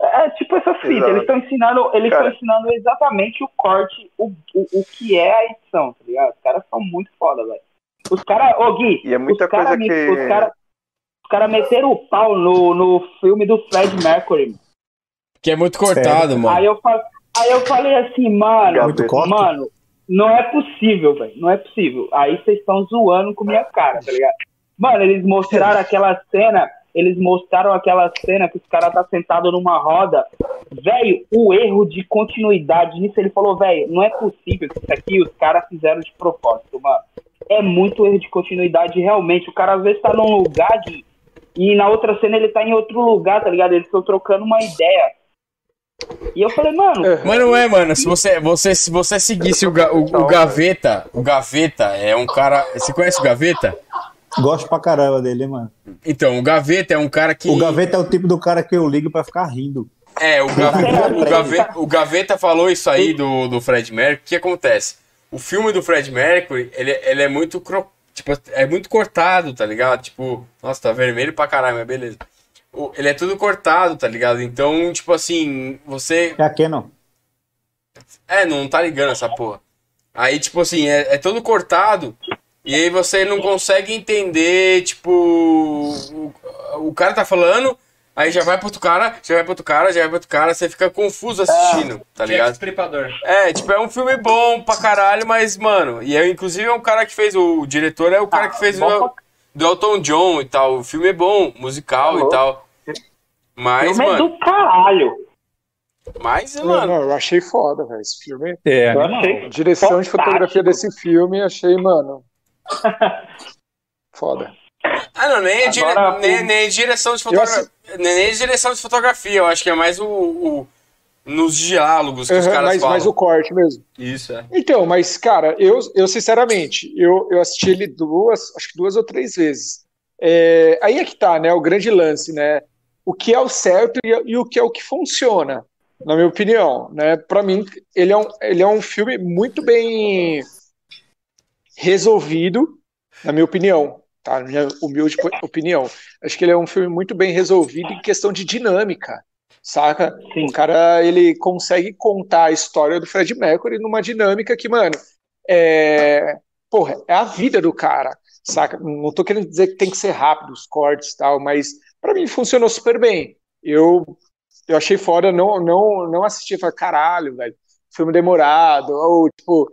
É tipo essa fita, eles estão ensinando, eles estão ensinando exatamente o corte, o, o, o que é a edição, tá ligado? Os caras são muito foda, velho. Os caras, ô Gui, E é muita os caras que- os cara, os cara meteram o pau no, no filme do Fred Mercury. mano. Que é muito cortado, mano. Aí eu, aí eu falei assim, mano, Muito corte? Não é possível, velho. Não é possível. Aí vocês estão zoando com minha cara, tá ligado? Mano, eles mostraram aquela cena, eles mostraram aquela cena que os caras tá sentado numa roda. Velho, o erro de continuidade nisso, ele falou, velho, não é possível que isso aqui os caras fizeram de propósito, mano. É muito erro de continuidade, realmente. O cara às vezes tá num lugar de. E na outra cena ele tá em outro lugar, tá ligado? Eles estão trocando uma ideia. E eu falei, mano, Mas não é, mano. Se você, você, se você seguisse o, Ga- o, o Gaveta, o Gaveta é um cara. Você conhece o Gaveta? Gosto pra caramba dele, hein, mano. Então, o Gaveta é um cara que. O Gaveta é o tipo do cara que eu ligo pra ficar rindo. É, o Gaveta, o Gaveta, o Gaveta falou isso aí do, do Fred Mercury. O que acontece? O filme do Fred Mercury, ele, ele é muito. cro- Tipo, é muito cortado, tá ligado? Tipo, nossa, tá vermelho pra caralho, mas beleza. Ele é tudo cortado, tá ligado? Então, tipo assim, você. É a Canon. É, não tá ligando essa porra. Aí, tipo assim, é, é todo cortado. E aí você não consegue entender, tipo. O, o cara tá falando, aí já vai pro outro cara, já vai pro outro cara, já vai pro outro cara, você fica confuso assistindo, tá Jack ligado? É, tipo, é um filme bom pra caralho, mas, mano, e é, inclusive é um cara que fez, o diretor é o cara que fez o do Elton John e tal. O filme é bom, musical e tal. Mas, filme é mano, do caralho. mas, Não, mano, não, eu achei foda, velho, esse filme. É, Eu achei direção de fotografia fantástico. desse filme, achei, mano. Foda. Ah, não, nem, é dire- Agora, nem, o- nem direção de fotografia. Nem, nem direção de fotografia, eu acho que é mais o. o- nos diálogos que os Aham, caras mas, falam. mas o corte mesmo. Isso, é. Então, mas, cara, eu, eu sinceramente, eu, eu assisti ele duas, acho que duas ou três vezes. É, aí é que tá, né, o grande lance, né? O que é o certo e, e o que é o que funciona, na minha opinião, né? Para mim, ele é, um, ele é um filme muito bem resolvido, na minha opinião, tá? Na minha humilde opinião. Acho que ele é um filme muito bem resolvido em questão de dinâmica, saca? Sim. O cara, ele consegue contar a história do Fred Mercury numa dinâmica que, mano, é... Porra, é a vida do cara, saca? Não tô querendo dizer que tem que ser rápido os cortes e tal, mas pra mim funcionou super bem. Eu, eu achei foda, não, não, não assisti falei, caralho, velho, filme demorado, ou, tipo,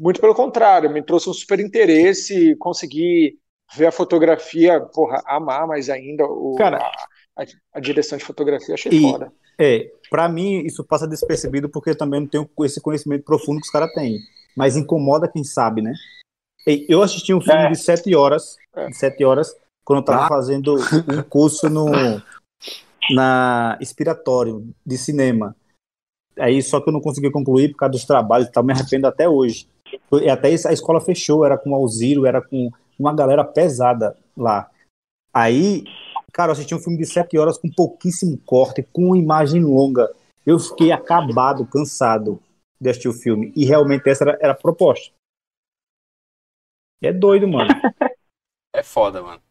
muito pelo contrário, me trouxe um super interesse, consegui ver a fotografia, porra, amar mais ainda o, Cara, a, a- a direção de fotografia, achei E- foda. É, pra mim isso passa despercebido porque eu também não tenho esse conhecimento profundo que os caras têm. Mas incomoda quem sabe, né? E Eu assisti um filme É. de sete horas, É. de sete horas, quando eu tava fazendo um curso no na Inspiratório de cinema. Aí só que eu não consegui concluir por causa dos trabalhos e tal, me arrependo até hoje. E até a escola fechou, era com o Alziro, era com uma galera pesada lá. Aí, cara, eu assisti um filme de sete horas com pouquíssimo corte, com imagem longa. Eu fiquei acabado, cansado de assistir o filme. E realmente essa era, era a proposta. É doido, mano. É foda, mano.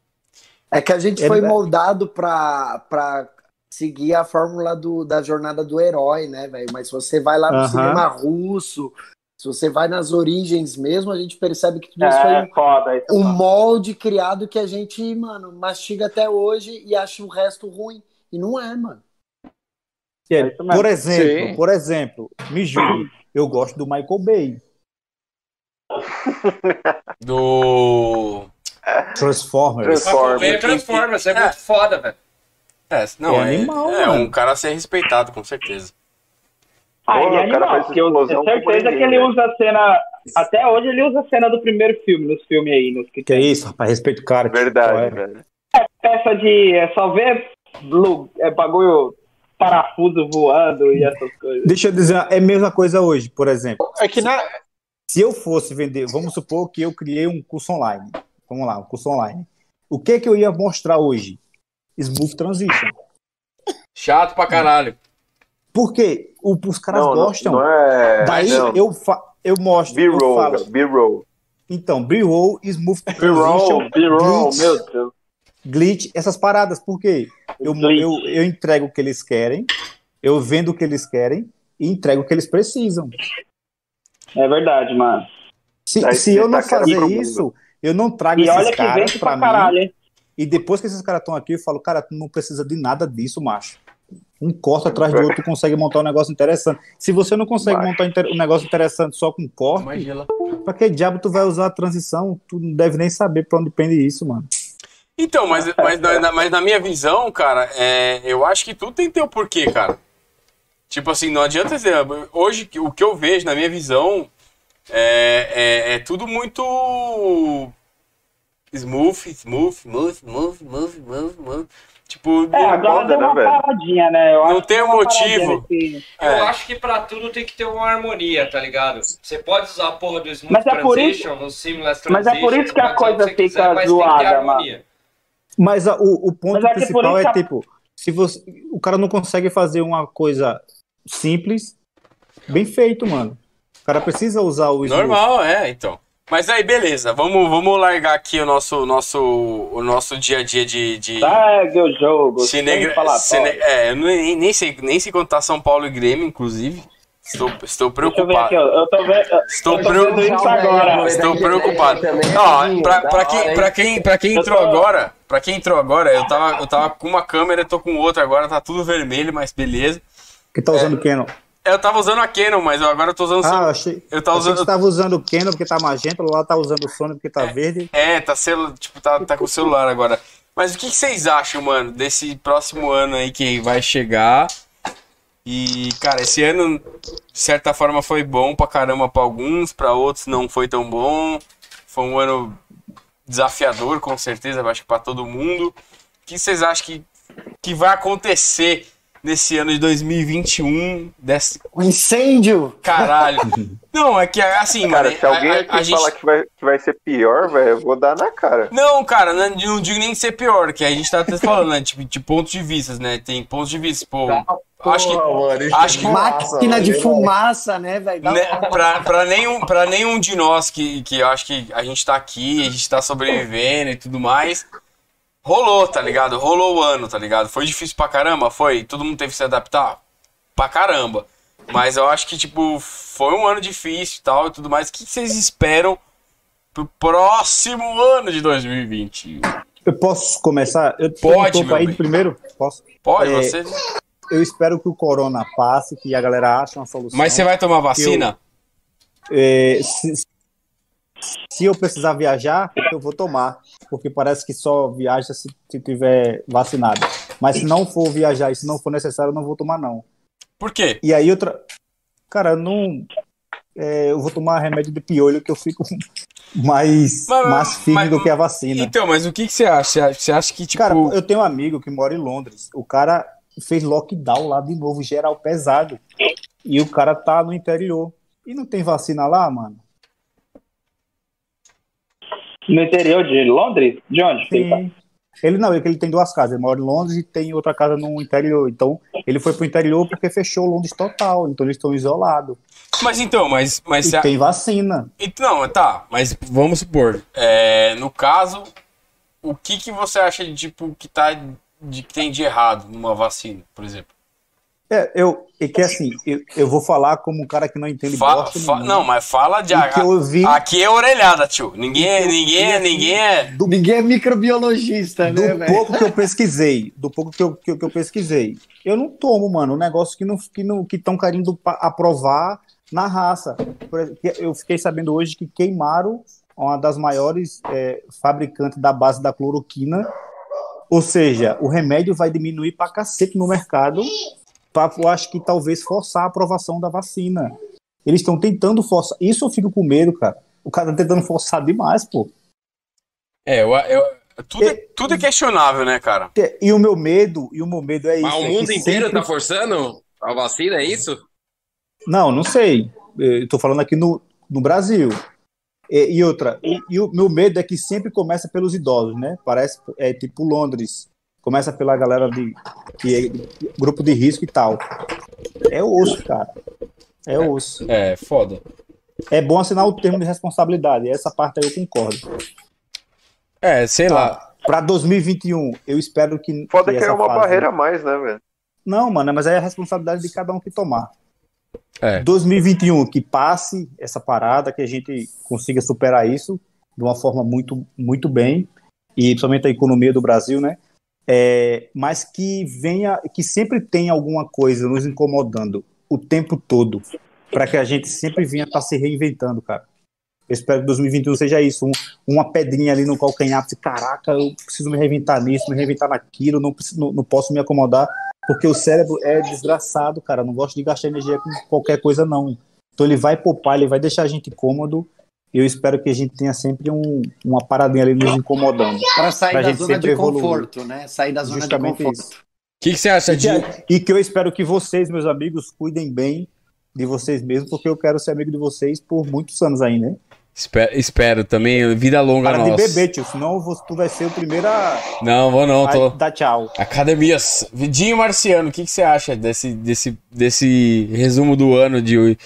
É que a gente É foi verdade. moldado pra, pra seguir a fórmula do, da jornada do herói, né, velho? Mas se você vai lá no Aham. cinema russo, se você vai nas origens mesmo, a gente percebe que tudo isso É, foi foda. isso é um foda. molde criado que a gente, mano, mastiga até hoje e acha o resto ruim. E não é, mano. É, mesmo. por exemplo, Sim. por exemplo, me julgue, eu gosto do Michael Bay. Do. Transformers. Transformers. Transformers, é muito foda, velho. É, não, É é, animal, é mano. um cara a ser respeitado, com certeza. Ah, ele é animal, porque eu tenho certeza que ele né? usa a cena. Até hoje ele usa a cena do primeiro filme, nos filmes aí, nos que Que é isso, rapaz, respeito o cara. Verdade, é. velho. Peça de. É só ver lu- é, bagulho, parafuso voando e essas coisas. Deixa eu dizer, é a mesma coisa hoje, por exemplo. É que na, Se eu fosse vender, vamos supor que eu criei um curso online. Vamos lá, um curso online. O que que eu ia mostrar hoje? Smooth Transition. Chato pra caralho. Por quê? O, os caras Não, não, gostam. não é. Daí não. eu, fa eu mostro, B-roll, B-roll. Então, B-roll, Smooth B-roll, Transition, B-roll, glitch, meu Deus. glitch, essas paradas. Por quê? Eu, eu, eu entrego o que eles querem, eu vendo o que eles querem e entrego o que eles precisam. É verdade, mano. Se, se eu não destaca fazer isso, eu não trago E esses olha que caras pra pra mim. caralho, hein? E depois que esses caras estão aqui, eu falo, cara, tu não precisa de nada disso, macho. Um corte atrás do outro, tu consegue montar um negócio interessante. Se você não consegue Vai. montar um negócio interessante só com corte, pra que diabo tu vai usar a transição? Tu não deve nem saber pra onde pende isso, mano. Então, mas, mas, na, mas na minha visão, cara, é, eu acho que tudo tem que ter o porquê, cara. Tipo assim, não adianta dizer. Hoje, o que eu vejo, na minha visão, é, é, é tudo muito smooth, smooth, smooth, smooth, smooth, smooth, smooth. Tipo, É, não, agora deu né, uma velho? paradinha, né? Eu Não acho que tem um motivo. nesse- Eu É. acho que pra tudo tem que ter uma harmonia, tá ligado? Você pode usar a porra do Smooth Mas é por Transition, no Seamless mas Transition. é por isso que a coisa quiser, fica mas tem que ter zoada, harmonia. Mas a- o, o ponto Mas é que principal isso é que tipo, se você, o cara não consegue fazer uma coisa simples, bem feito, mano. O cara precisa usar o smooth. Normal, é, então. Mas aí, beleza, vamos, vamos largar aqui o nosso, nosso, o nosso dia a dia de. de... Segue o jogo. Cine... sem falar Cine... É, eu nem, nem, sei, nem sei quanto tá São Paulo e Grêmio, inclusive. Estou, estou Deixa eu aqui, preocupado. Eu tô vendo. Estou eu tô vendo isso preocupado. agora. Estou preocupado. Ó, pra, pra, quem, pra, quem, pra quem entrou agora, pra quem entrou agora, eu tava, eu tava com uma câmera, tô com outra agora, tá tudo vermelho, mas beleza. Que tá usando Canon. Eu tava usando a Canon, mas eu agora tô usando. Ah, eu achei, eu tava usando. você tava usando o Canon porque tá magenta, lá tá usando o Sony porque tá verde. É, tá, celu... tipo, tá, tá com o celular agora. Mas o que, que vocês acham, mano, desse próximo ano aí que vai chegar? E, cara, esse ano, de certa forma, foi bom pra caramba pra alguns, pra outros não foi tão bom. Foi um ano desafiador, com certeza, eu acho que pra todo mundo. O que vocês acham que, que vai acontecer nesse ano de 2021? Desse... O incêndio! Caralho. Não, é que assim, Cara, mano. se alguém a- aqui a gente- falar que vai, que vai ser pior, velho, eu vou dar na cara. Não, cara, não, não digo nem ser pior, que a gente tá até falando, né? Tipo, de pontos de vista, né? Tem pontos de vista, pô. acho que. mano, acho que- Máquina de fumaça, né, velho? Né, pra, pra, nenhum, pra nenhum de nós que, que eu acho que a gente tá aqui, a gente tá sobrevivendo e tudo mais. Rolou, tá ligado? Rolou o ano, tá ligado? Foi difícil pra caramba? Foi. Todo mundo teve que se adaptar? Pra caramba. Mas eu acho que, tipo, foi um ano difícil e tal e tudo mais. O que vocês esperam pro próximo ano de 2020? Eu posso começar? Eu Pode, meu aí primeiro? Posso? Pode, É, você. Eu espero que o corona passe, que a galera ache uma solução. Mas você vai tomar vacina? É, se, se eu precisar viajar, eu vou tomar, porque parece que só viaja se, se tiver vacinado. Mas se não for viajar e se não for necessário, eu não vou tomar, não. Por quê? E aí outra. Cara, eu não. é, eu vou tomar remédio de piolho que eu fico mais, Mas- mais firme mas- do que a vacina. Então, mas o que, que você acha? Você acha- Você acha que, tipo. Cara, eu tenho um amigo que mora em Londres. O cara fez lockdown lá de novo, geral pesado. E o cara tá no interior. E não tem vacina lá, mano? No interior de Londres? De onde? ele tá? Sim. Ele não, ele, ele tem duas casas. Ele mora em Londres e tem outra casa no interior. Então, ele foi pro interior porque fechou Londres total. Então, eles estão isolados. Mas então, mas. mas E você- tem vacina. Então, tá, mas vamos supor. é, no caso, o que, que você acha de tipo que tá de que tem de errado numa vacina, por exemplo? É, eu, é que assim, eu, eu vou falar como um cara que não entende Fa- bosta fa- nenhuma. não, mas fala de que eu vi- Aqui é orelhada, tio. Ninguém, é- ninguém, é- ninguém é. Ninguém é microbiologista, Do né, velho? pouco que eu pesquisei, do pouco que eu, que, eu- que eu pesquisei, eu não tomo, mano, um negócio que não que não que estão querendo aprovar na raça. Eu fiquei sabendo hoje que queimaram uma das maiores é, fabricantes da base da cloroquina, ou seja, o remédio vai diminuir pra cacete no mercado, pra, eu acho que talvez forçar a aprovação da vacina. Eles estão tentando forçar. Isso eu fico com medo, cara. O cara tá tentando forçar demais, pô. É, eu, eu- tudo, é, tudo é questionável, né, cara? E o meu medo, e o meu medo é isso. Mas o é mundo que inteiro sempre- tá forçando a vacina, é isso? Não, não sei. Eu tô falando aqui no, no Brasil. E, e outra, e, e o meu medo é que sempre começa pelos idosos, né? Parece é tipo Londres. Começa pela galera de que é grupo de risco e tal. É osso, cara. É osso. É, foda. É bom assinar o termo de responsabilidade. Essa parte aí eu concordo. É, sei lá. Pra 2021, eu espero que. Foda que é essa uma fase- barreira a mais, né, velho? Não, mano, mas aí é a responsabilidade de cada um que tomar. É. 2021, que passe essa parada, que a gente consiga superar isso de uma forma muito, muito bem, e principalmente a economia do Brasil, né? É, mas que venha, que sempre tenha alguma coisa nos incomodando o tempo todo, para que a gente sempre venha estar se reinventando, cara. Eu espero que 2021 seja isso, um- uma pedrinha ali no calcanhar, assim, caraca, eu preciso me reinventar nisso, me reinventar naquilo, não, preciso- não, não posso me acomodar, porque o cérebro é desgraçado, cara, não gosta de gastar energia com qualquer coisa, não. Então ele vai poupar, ele vai deixar a gente cômodo, eu espero que a gente tenha sempre um- uma paradinha ali nos incomodando. Para sair Pra da gente zona de sempre evoluir. conforto, né? Sair da zona Justamente de conforto. O que, que você acha de. que, e que eu espero que vocês, meus amigos, cuidem bem de vocês mesmos, porque eu quero ser amigo de vocês por muitos anos aí, né? Espero, espero também, vida longa Para de nossa. beber, tio, senão você- tu vai ser o primeiro a, Não, vou não, a tô. dar tchau. Academias. Vidinho Marciano, o que, que você acha desse, desse, desse resumo do ano de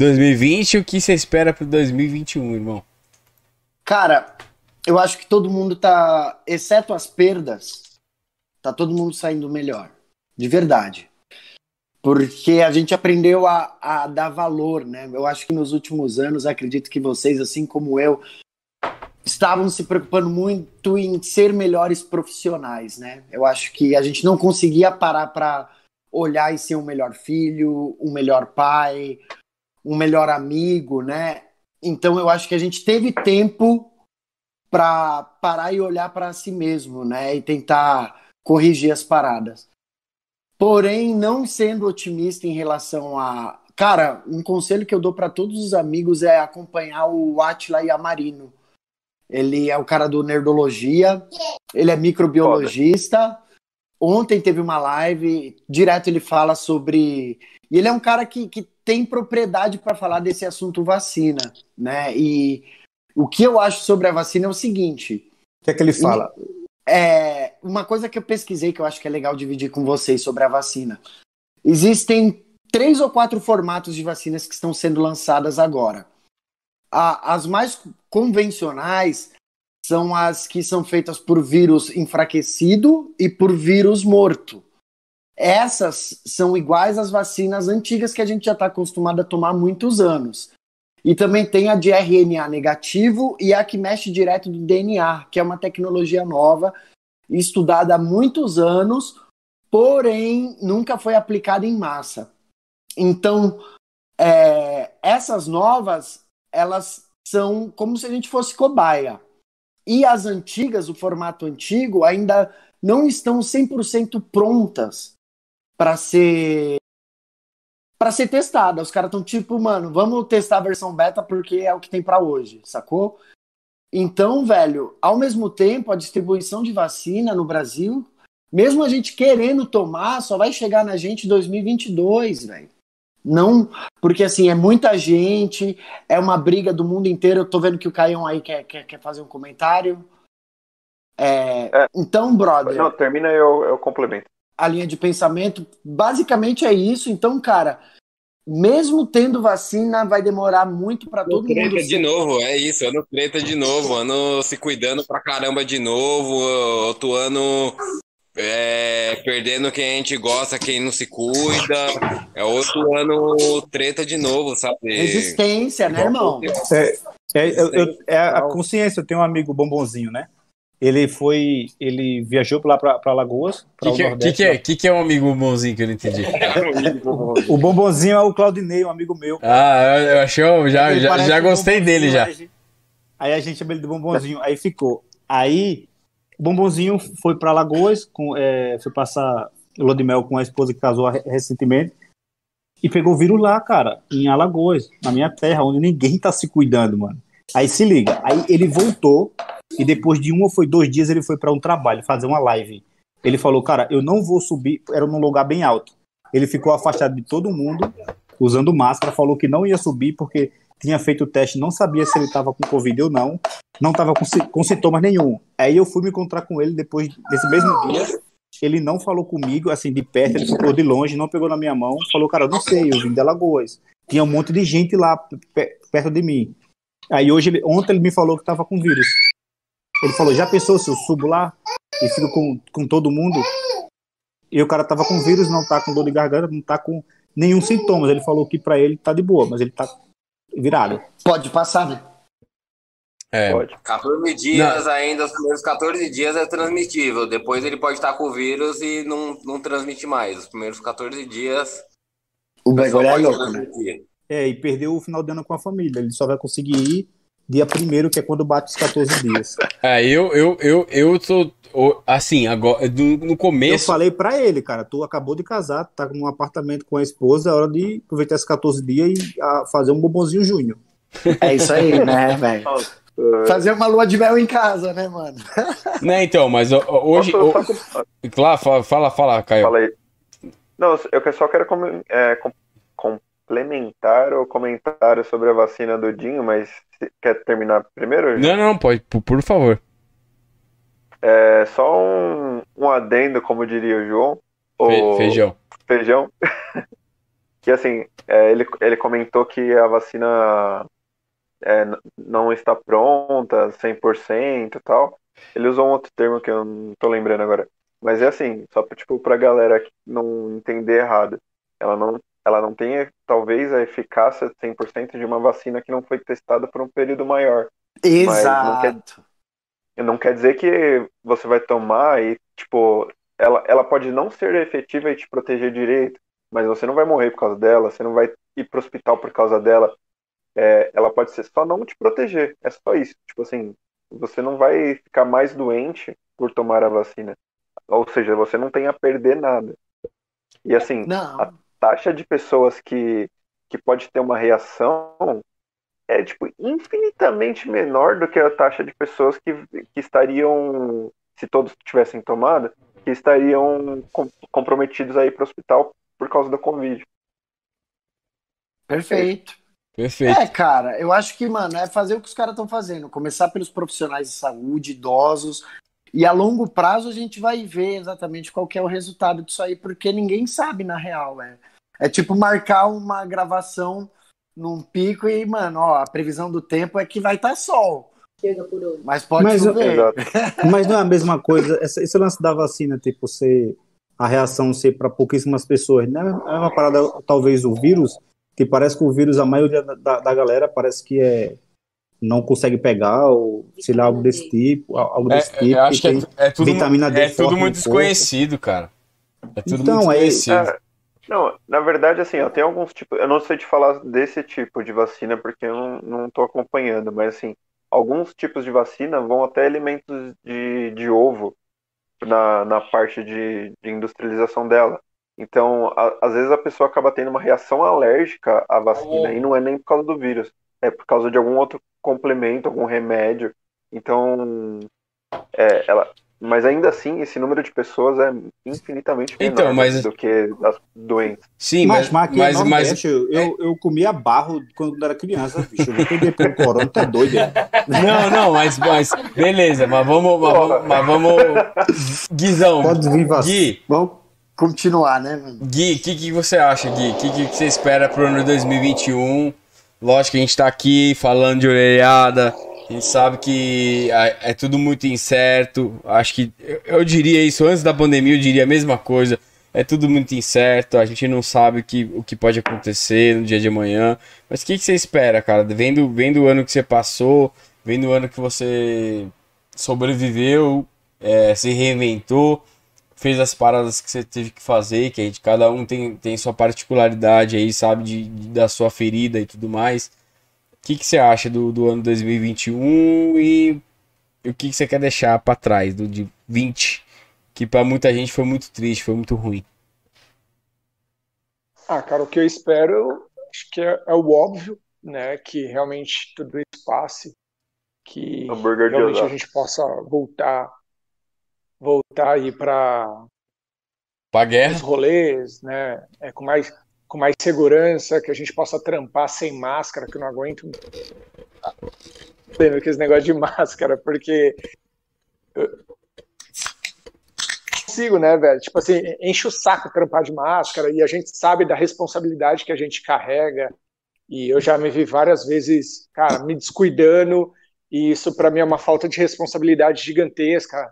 2020 e o que você espera pro 2021, irmão? Cara, eu acho que todo mundo tá, exceto as perdas, tá todo mundo saindo melhor. De verdade. Porque a gente aprendeu a, a dar valor, né? Eu acho que nos últimos anos, acredito que vocês, assim como eu, estavam se preocupando muito em ser melhores profissionais, né? Eu acho que a gente não conseguia parar para olhar e ser um melhor filho, um melhor pai, um melhor amigo, né? Então eu acho que a gente teve tempo para parar e olhar para si mesmo, né? E tentar corrigir as paradas. Porém, não sendo otimista em relação a. Cara, um conselho que eu dou para todos os amigos é acompanhar o Atila Yamarino. Ele é o cara do Nerdologia, ele é microbiologista. Ontem teve uma live, direto ele fala sobre. E ele é um cara que, que tem propriedade para falar desse assunto vacina, né? E o que eu acho sobre a vacina é o seguinte: O que é que ele fala? é, uma coisa que eu pesquisei que eu acho que é legal dividir com vocês sobre a vacina. Existem três ou quatro formatos de vacinas que estão sendo lançadas agora. A- as mais convencionais são as que são feitas por vírus enfraquecido e por vírus morto. Essas são iguais às vacinas antigas que a gente já está acostumado a tomar há muitos anos. E também tem a de RNA negativo e a que mexe direto do DNA, que é uma tecnologia nova, estudada há muitos anos, porém nunca foi aplicada em massa. Então, é, essas novas, elas são como se a gente fosse cobaia. E as antigas, o formato antigo, ainda não estão 100% prontas para ser para ser testada. Os caras estão tipo, mano, vamos testar a versão beta porque é o que tem para hoje, sacou? Então, velho, ao mesmo tempo, a distribuição de vacina no Brasil, mesmo a gente querendo tomar, só vai chegar na gente em 2022, velho. Não, porque assim, é muita gente, é uma briga do mundo inteiro. Eu tô vendo que o Caião aí quer, quer, quer fazer um comentário. É, É. Então, brother, Não, termina eu, eu complemento. A linha de pensamento basicamente é isso. Então, cara, mesmo tendo vacina, vai demorar muito para todo mundo. Treta de ser- novo, é isso, ano treta de novo, ano se cuidando pra caramba de novo, outro ano é, perdendo quem a gente gosta, quem não se cuida, é outro ano treta de novo, sabe? Resistência, né, irmão? É, é, eu- eu- é a consciência. Eu tenho um amigo bombonzinho, né? Ele foi, ele viajou lá para Lagoas, O para que, o que, é- que, que, é, que, que é um amigo bonzinho que eu não entendi? O bombonzinho é o Claudinei, um amigo meu. Ah, eu, eu achei, eu já, já, já gostei dele já. Aí a gente- chama ele de bombonzinho. Aí ficou. Aí o bombonzinho foi para Lagoas, com, é, foi passar lua de mel com a esposa que casou re- recentemente. E pegou o vírus lá, cara, em Alagoas, na minha terra, onde ninguém tá se cuidando, mano. Aí se liga, aí ele voltou e depois de um ou foi dois dias ele foi para um trabalho, fazer uma live. Ele falou, cara, eu não vou subir, era num lugar bem alto. Ele ficou afastado de todo mundo, usando máscara, falou que não ia subir porque tinha feito o teste, não sabia se ele estava com Covid ou não, não estava com, com sintomas nenhum. Aí eu fui me encontrar com ele depois desse mesmo dia. Ele não falou comigo, assim, de perto, ele ficou de longe, não pegou na minha mão, falou, cara, eu não sei, eu vim de Alagoas. Tinha um monte de gente lá pe- perto de mim. Aí hoje, ontem ele me falou que estava com vírus. Ele falou, já pensou se eu subo lá e fico com, com todo mundo? E o cara tava com vírus, não tá com dor de garganta, não tá com nenhum sintoma. Ele falou que pra ele tá de boa, mas ele tá virado. Pode passar, né? É. Pode. 14 dias ainda, os primeiros 14 dias é transmitível. Depois ele pode estar com o vírus e não, não transmite mais. Os primeiros 14 dias. O bagulho é louco, né? É, e perdeu o final de ano com a família. Ele só vai conseguir ir dia primeiro, que é quando bate os 14 dias. É, eu, eu, eu, eu tô. Assim, agora, no, no Eu começo. falei pra ele, cara, tu acabou de casar, tá num apartamento com a esposa, é hora de aproveitar esses 14 dias e ah, fazer um bombonzinho júnior. É isso aí, né, velho? Fazer uma lua de mel em casa, né, mano? Né, então, mas hoje. Posso só com- Claro, fala, fala, fala, Caio. Fala aí. Não, eu só quero com- é, com- complementar o comentário sobre a vacina do Dinho, mas quer terminar primeiro? Não, não, pode, por, por favor. É só um, um adendo, como diria o João. O feijão. Feijão. que assim, é, ele, ele comentou que a vacina é, não está pronta, 100% e tal. Ele usou um outro termo que eu não tô lembrando agora. Mas é assim, só pra, tipo, pra galera não entender errado. Ela não, ela não tem, talvez, a eficácia de 100% de uma vacina que não foi testada por um período maior. não quer- Exato. não quer dizer que você vai tomar e, tipo, ela, ela pode não ser efetiva e te proteger direito, mas você não vai morrer por causa dela, você não vai ir pro hospital por causa dela. É, ela pode ser só não te proteger, é só isso. Tipo assim, você não vai ficar mais doente por tomar a vacina. Ou seja, você não tem a perder nada. E assim, Não. a taxa de pessoas que, que pode ter uma reação é tipo infinitamente menor do que a taxa de pessoas que, que estariam, se todos tivessem tomado, que estariam com- comprometidos a ir para o hospital por causa da Covid. Perfeito. Perfeito. É, cara, eu acho que, mano, é fazer o que os caras estão fazendo. Começar pelos profissionais de saúde, idosos. E a longo prazo a gente vai ver exatamente qual que é o resultado disso aí, porque ninguém sabe, na real. É, é tipo marcar uma gravação num pico e, mano, ó, a previsão do tempo é que vai estar sol. Mas pode Mas chover. Exato. Mas não é a mesma coisa, esse, esse lance da vacina, tipo, ser a reação ser para pouquíssimas pessoas, não é é uma parada, talvez o vírus, que parece que o vírus, a maioria da, da, da galera parece que é não consegue pegar, ou sei lá, algo desse tipo, algo É, desse é, tipo. eu acho que é, tem tu- é tudo, vitamina D é tudo muito corpo. desconhecido, cara. É tudo Então, muito é- desconhecido. É, não, na verdade, assim, eu tenho alguns tipos. Eu não sei te falar desse tipo de vacina porque eu não, não tô acompanhando, mas assim, alguns tipos de vacina vão até elementos de, de ovo na, na parte de, de industrialização dela. Então, a- às vezes a pessoa acaba tendo uma reação alérgica à vacina e não é nem por causa do vírus, é por causa de algum outro complemento, algum remédio. Então, é, ela, mas ainda assim, esse número de pessoas é infinitamente menor Então, mas- do que as doenças. Sim, mas, mas, mas, aqui mas, mas- eu, eu, eu comia barro quando era criança, bicho. Eu vou perder pelo corona, tá doido, é? Não, não, mas, mas beleza, mas vamos, mas vamos, mas vamos... Guizão, Pode vir vacina. Gui, Vamos continuar, né, mano? Gui, o que, que você acha, Gui? O que, que você espera pro ano 2021? Lógico que a gente tá aqui falando de orelhada, a gente sabe que é, tudo muito incerto. Acho que eu, diria isso antes da pandemia, eu diria a mesma coisa. É tudo muito incerto, a gente não sabe o que, o que pode acontecer no dia de amanhã. Mas o que, que você espera, cara? Vendo, vendo o ano que você passou, vendo o ano que você sobreviveu, é, se reinventou, fez as paradas que você teve que fazer, que a gente, cada um tem, tem sua particularidade aí, sabe, de, de- da sua ferida e tudo mais. O que, que você acha do, do ano 2021 e o que, que você quer deixar pra trás do de 20, que pra muita gente foi muito triste, foi muito ruim. Ah, cara, o que eu espero, acho que é, é o óbvio, né? Que realmente tudo isso passe, que Hambúrguer realmente a gente possa voltar, voltar aí para os guerra? rolês, né? É, com mais com mais segurança, que a gente possa trampar sem máscara, que eu não aguento lembro que esse negócio de máscara, porque eu consigo, né, velho? Tipo assim, enche o saco trampar de máscara e a gente sabe da responsabilidade que a gente carrega. E eu já me vi várias vezes, cara, me descuidando, e isso para mim é uma falta de responsabilidade gigantesca,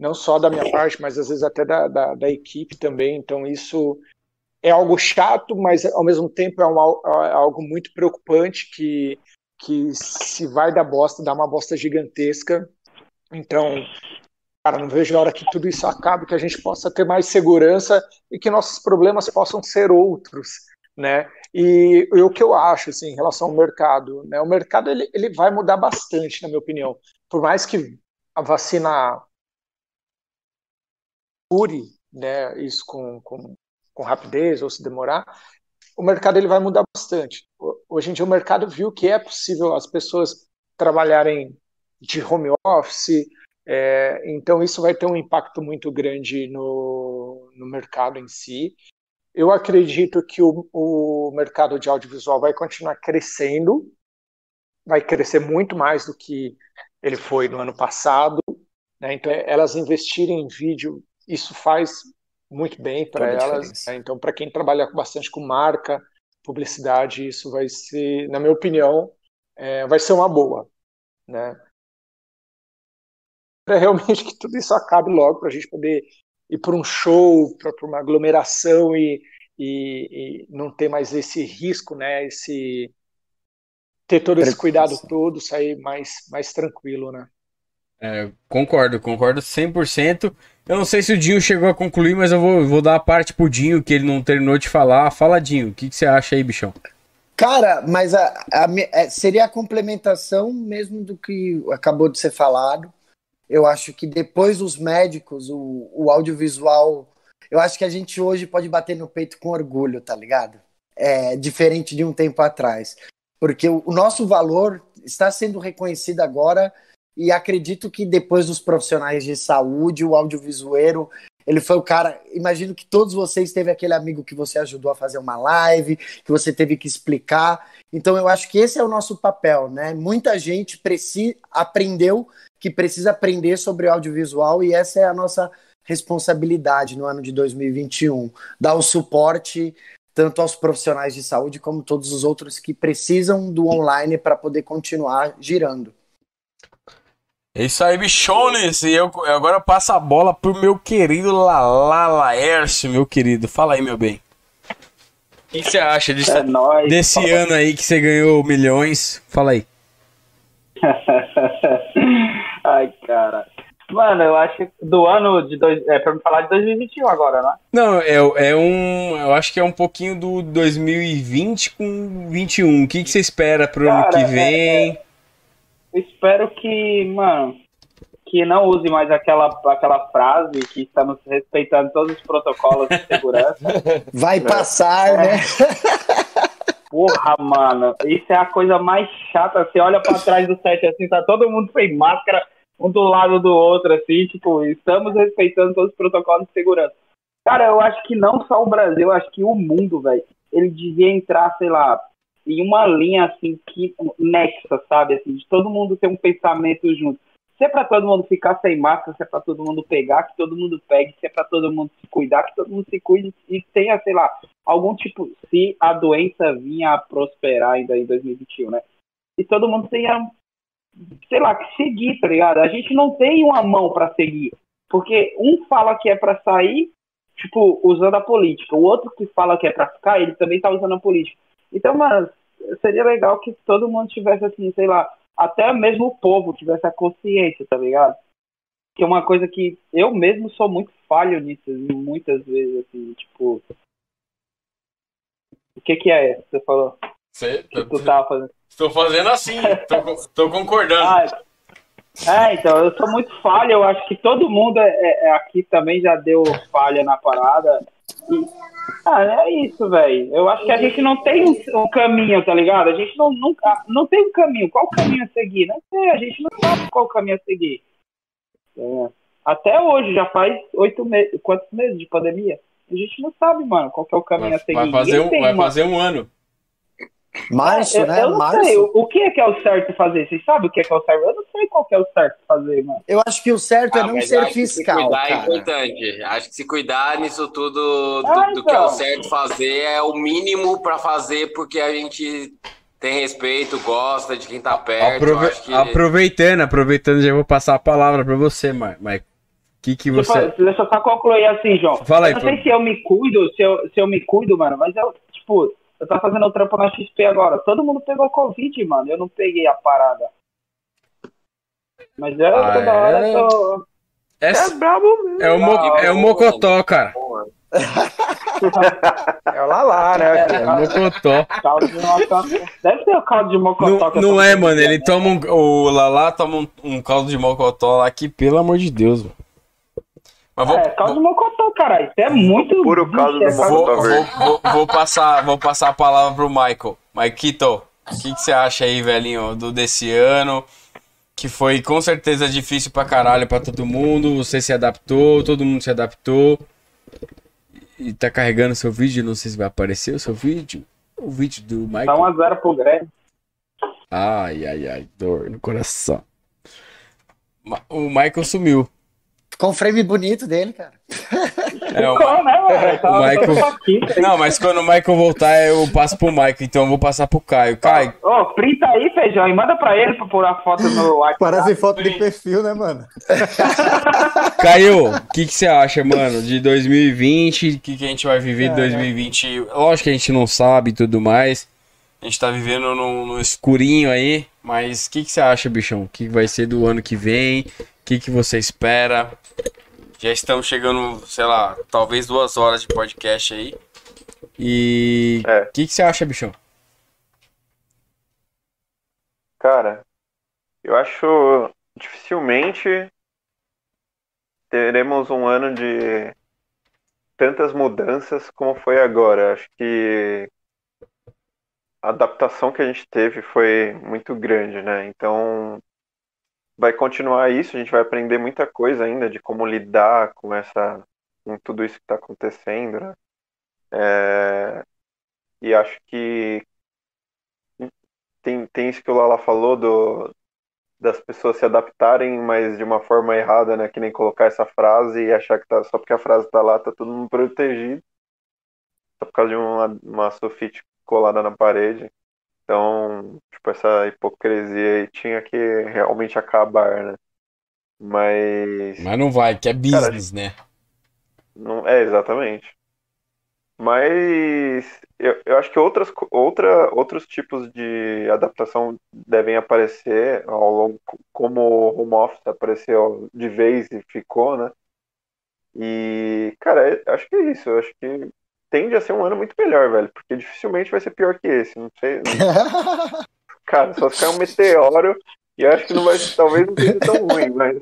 não só da minha parte, mas às vezes até da, da, da equipe também. Então isso é algo chato, mas ao mesmo tempo é, um, é algo muito preocupante que que se vai dar bosta, dá uma bosta gigantesca. Então, cara, não vejo a hora que tudo isso acabe, que a gente possa ter mais segurança e que nossos problemas possam ser outros, né? E, e o que eu acho, assim, em relação ao mercado, né? O mercado, ele, ele vai mudar bastante, na minha opinião. Por mais que a vacina cure, né, isso com, com, com rapidez ou se demorar, o mercado ele vai mudar bastante. Hoje em dia o mercado viu que é possível as pessoas trabalharem de home office, é, então isso vai ter um impacto muito grande no, no mercado em si. Eu acredito que o, o mercado de audiovisual vai continuar crescendo, vai crescer muito mais do que ele foi no ano passado. Né? Então, elas investirem em vídeo, isso faz muito bem para elas. Né? Então, para quem trabalha bastante com marca, publicidade, isso vai ser, na minha opinião, é, vai ser uma boa, né? Para realmente que tudo isso acabe logo, para a gente poder ir para um show, para uma aglomeração e, e, e, não ter mais esse risco, né? Esse ter todo esse cuidado todo, sair mais mais tranquilo, né? É, concordo, concordo 100%. Eu não sei se o Dinho chegou a concluir, mas eu vou, vou dar a parte pro Dinho, que ele não terminou de falar. Fala, Dinho, o que, que você acha aí, bichão? Cara, mas a, a, é, seria a complementação mesmo do que acabou de ser falado. Eu acho que depois dos médicos, o, o audiovisual, eu acho que a gente hoje pode bater no peito com orgulho, tá ligado? É diferente de um tempo atrás. Porque o, o nosso valor está sendo reconhecido agora e acredito que depois dos profissionais de saúde, o audiovisueiro, ele foi o cara. Imagino que todos vocês teve aquele amigo que você ajudou a fazer uma live, que você teve que explicar. Então eu acho que esse é o nosso papel, né? Muita gente precisa aprendeu que precisa aprender sobre audiovisual e essa é a nossa responsabilidade no ano de 2021, dar o suporte tanto aos profissionais de saúde como todos os outros que precisam do online para poder continuar girando. É isso aí, bichones. E eu, eu agora passo a bola pro meu querido Lala Laércio, meu querido. Fala aí, meu bem. O que você acha desse, É nóis. desse ano aí que você ganhou milhões? Fala aí. Ai, cara. Mano, eu acho que do ano de dois, é pra me falar de 2021 agora, né? Não, é, é um. Eu acho que é um pouquinho do 2020 com 21. O que, que você espera pro ano Cara, que é- vem? Espero que, mano, que não use mais aquela, aquela frase que estamos respeitando todos os protocolos de segurança. Vai passar, né? Porra, mano, isso é a coisa mais chata. Você olha pra trás do set assim, tá todo mundo sem máscara, um do lado do outro, assim, tipo, estamos respeitando todos os protocolos de segurança. Cara, eu acho que não só o Brasil, eu acho que o mundo, velho, ele devia entrar, sei lá, em uma linha assim que nexa, sabe, assim, de todo mundo ter um pensamento junto. Se é pra todo mundo ficar sem máscara, se é pra todo mundo pegar, que todo mundo pegue, se é pra todo mundo se cuidar, que todo mundo se cuide e tenha, sei lá, algum tipo, se a doença vinha a prosperar ainda em 2021, né? E todo mundo tenha, sei lá, que seguir, tá ligado? A gente não tem uma mão pra seguir. Porque um fala que é pra sair, tipo, usando a política. O outro que fala que é pra ficar, ele também tá usando a política. Então, mano, seria legal que todo mundo tivesse assim, sei lá, até mesmo o povo tivesse a consciência, tá ligado? Que é uma coisa que eu mesmo sou muito falho nisso, muitas vezes, assim, tipo. O que que é? Você falou? Você, que tu tava fazendo? Tô fazendo assim, tô concordando. Ah, é, então, eu sou muito falha, eu acho que todo mundo é, é- é aqui também já deu falha na parada. E, ah, é isso, velho. Eu acho que a gente não tem um, caminho, tá ligado? A gente não, nunca, não tem um caminho. Qual caminho a seguir? Não sei, a gente não sabe qual caminho a seguir. É. Até hoje, já faz oito meses, quantos meses de pandemia? A gente não sabe, mano, qual é o caminho a seguir. Vai fazer, um, vai fazer um ano. Março, eu, né? eu não Março. sei, o, o que é que é o certo fazer? Vocês sabem o que é que é o certo? Eu não sei qual que é o certo fazer, mano. Eu acho que o certo é Ah, não mas ser que se fiscal, cuidar é cara. importante. Acho que se cuidar nisso tudo do, Ah, do que é o então. certo fazer é o mínimo pra fazer porque a gente tem respeito, gosta de quem tá perto. Aprove- Acho que Aproveitando, aproveitando, já vou passar a palavra pra você, Ma- Mike. O que, que você. deixa eu só concluir assim, João. Fala aí, eu não sei pô. se eu me cuido, se eu, se eu me cuido, mano, mas eu, tipo, Eu tô fazendo o trampo na XP agora. Todo mundo pegou Covid, mano. Eu não peguei a parada. Mas eu Ah, toda hora é? tô. É, É brabo mesmo. é, o, mo, é o Mocotó, cara. É o Lalá, né? É o Mocotó. Deve ser o caldo de mocotó. Não, eu não é, mano. Ele toma um. O Lalá toma um, um caldo de mocotó lá que, pelo amor de Deus, mano. Mas vou, É, caldo de mocotó, cara. Isso é muito. Puro Vixe, do vou, mocotó. vou, vou, vou passar, vou passar a palavra pro Michael. Maikito, o que, que você acha aí, velhinho, do desse ano? Que foi com certeza difícil pra caralho pra todo mundo. Você se adaptou, todo mundo se adaptou. E tá carregando seu vídeo, não sei se vai aparecer o seu vídeo. O vídeo do Tá Michael. 1x0 pro Grêmio. Ai, ai, ai, dor no coração. O Michael sumiu. Ficou um frame bonito dele, cara. É, o, Ficou, né, o Michael- hein? Não, mas quando o Michael voltar, eu passo pro Michael, então eu vou passar pro Caio. Caio, Ô, printa aí, feijão, e manda pra ele pra pôr a foto no WhatsApp. Parece foto de perfil, né, mano? Caio, o que, que você acha, mano, de 2020? O que, que a gente vai viver de 2020? Lógico que a gente não sabe e tudo mais. A gente tá vivendo no, no escurinho aí, mas o que, que você acha, bichão? O que vai ser do ano que vem? O que, que você espera? Já estamos chegando, sei lá, talvez duas horas de podcast aí. E o É. que, que você acha, bichão? Cara, eu acho dificilmente teremos um ano de tantas mudanças como foi agora. Acho que a adaptação que a gente teve foi muito grande, né? Então vai continuar isso, a gente vai aprender muita coisa ainda de como lidar com essa com tudo isso que está acontecendo, né? É, e acho que tem, tem isso que o Lala falou do, das pessoas se adaptarem, mas de uma forma errada, né? Que nem colocar essa frase e achar que tá, só porque a frase tá lá, tá todo mundo protegido. Só por causa de uma, uma sulfite colada na parede. Então, tipo, essa hipocrisia aí tinha que realmente acabar, né? Mas. Mas não vai, que é business, né? Não, é, exatamente. Mas eu, eu acho que outras, outra, outros tipos de adaptação devem aparecer ao longo, como o home office apareceu de vez e ficou, né? E, cara, acho que é isso. Eu acho que tende a ser um ano muito melhor, velho, porque dificilmente vai ser pior que esse. Não sei. não- Cara, só se cair um meteoro e eu acho que não vai, talvez não seja tão ruim, mas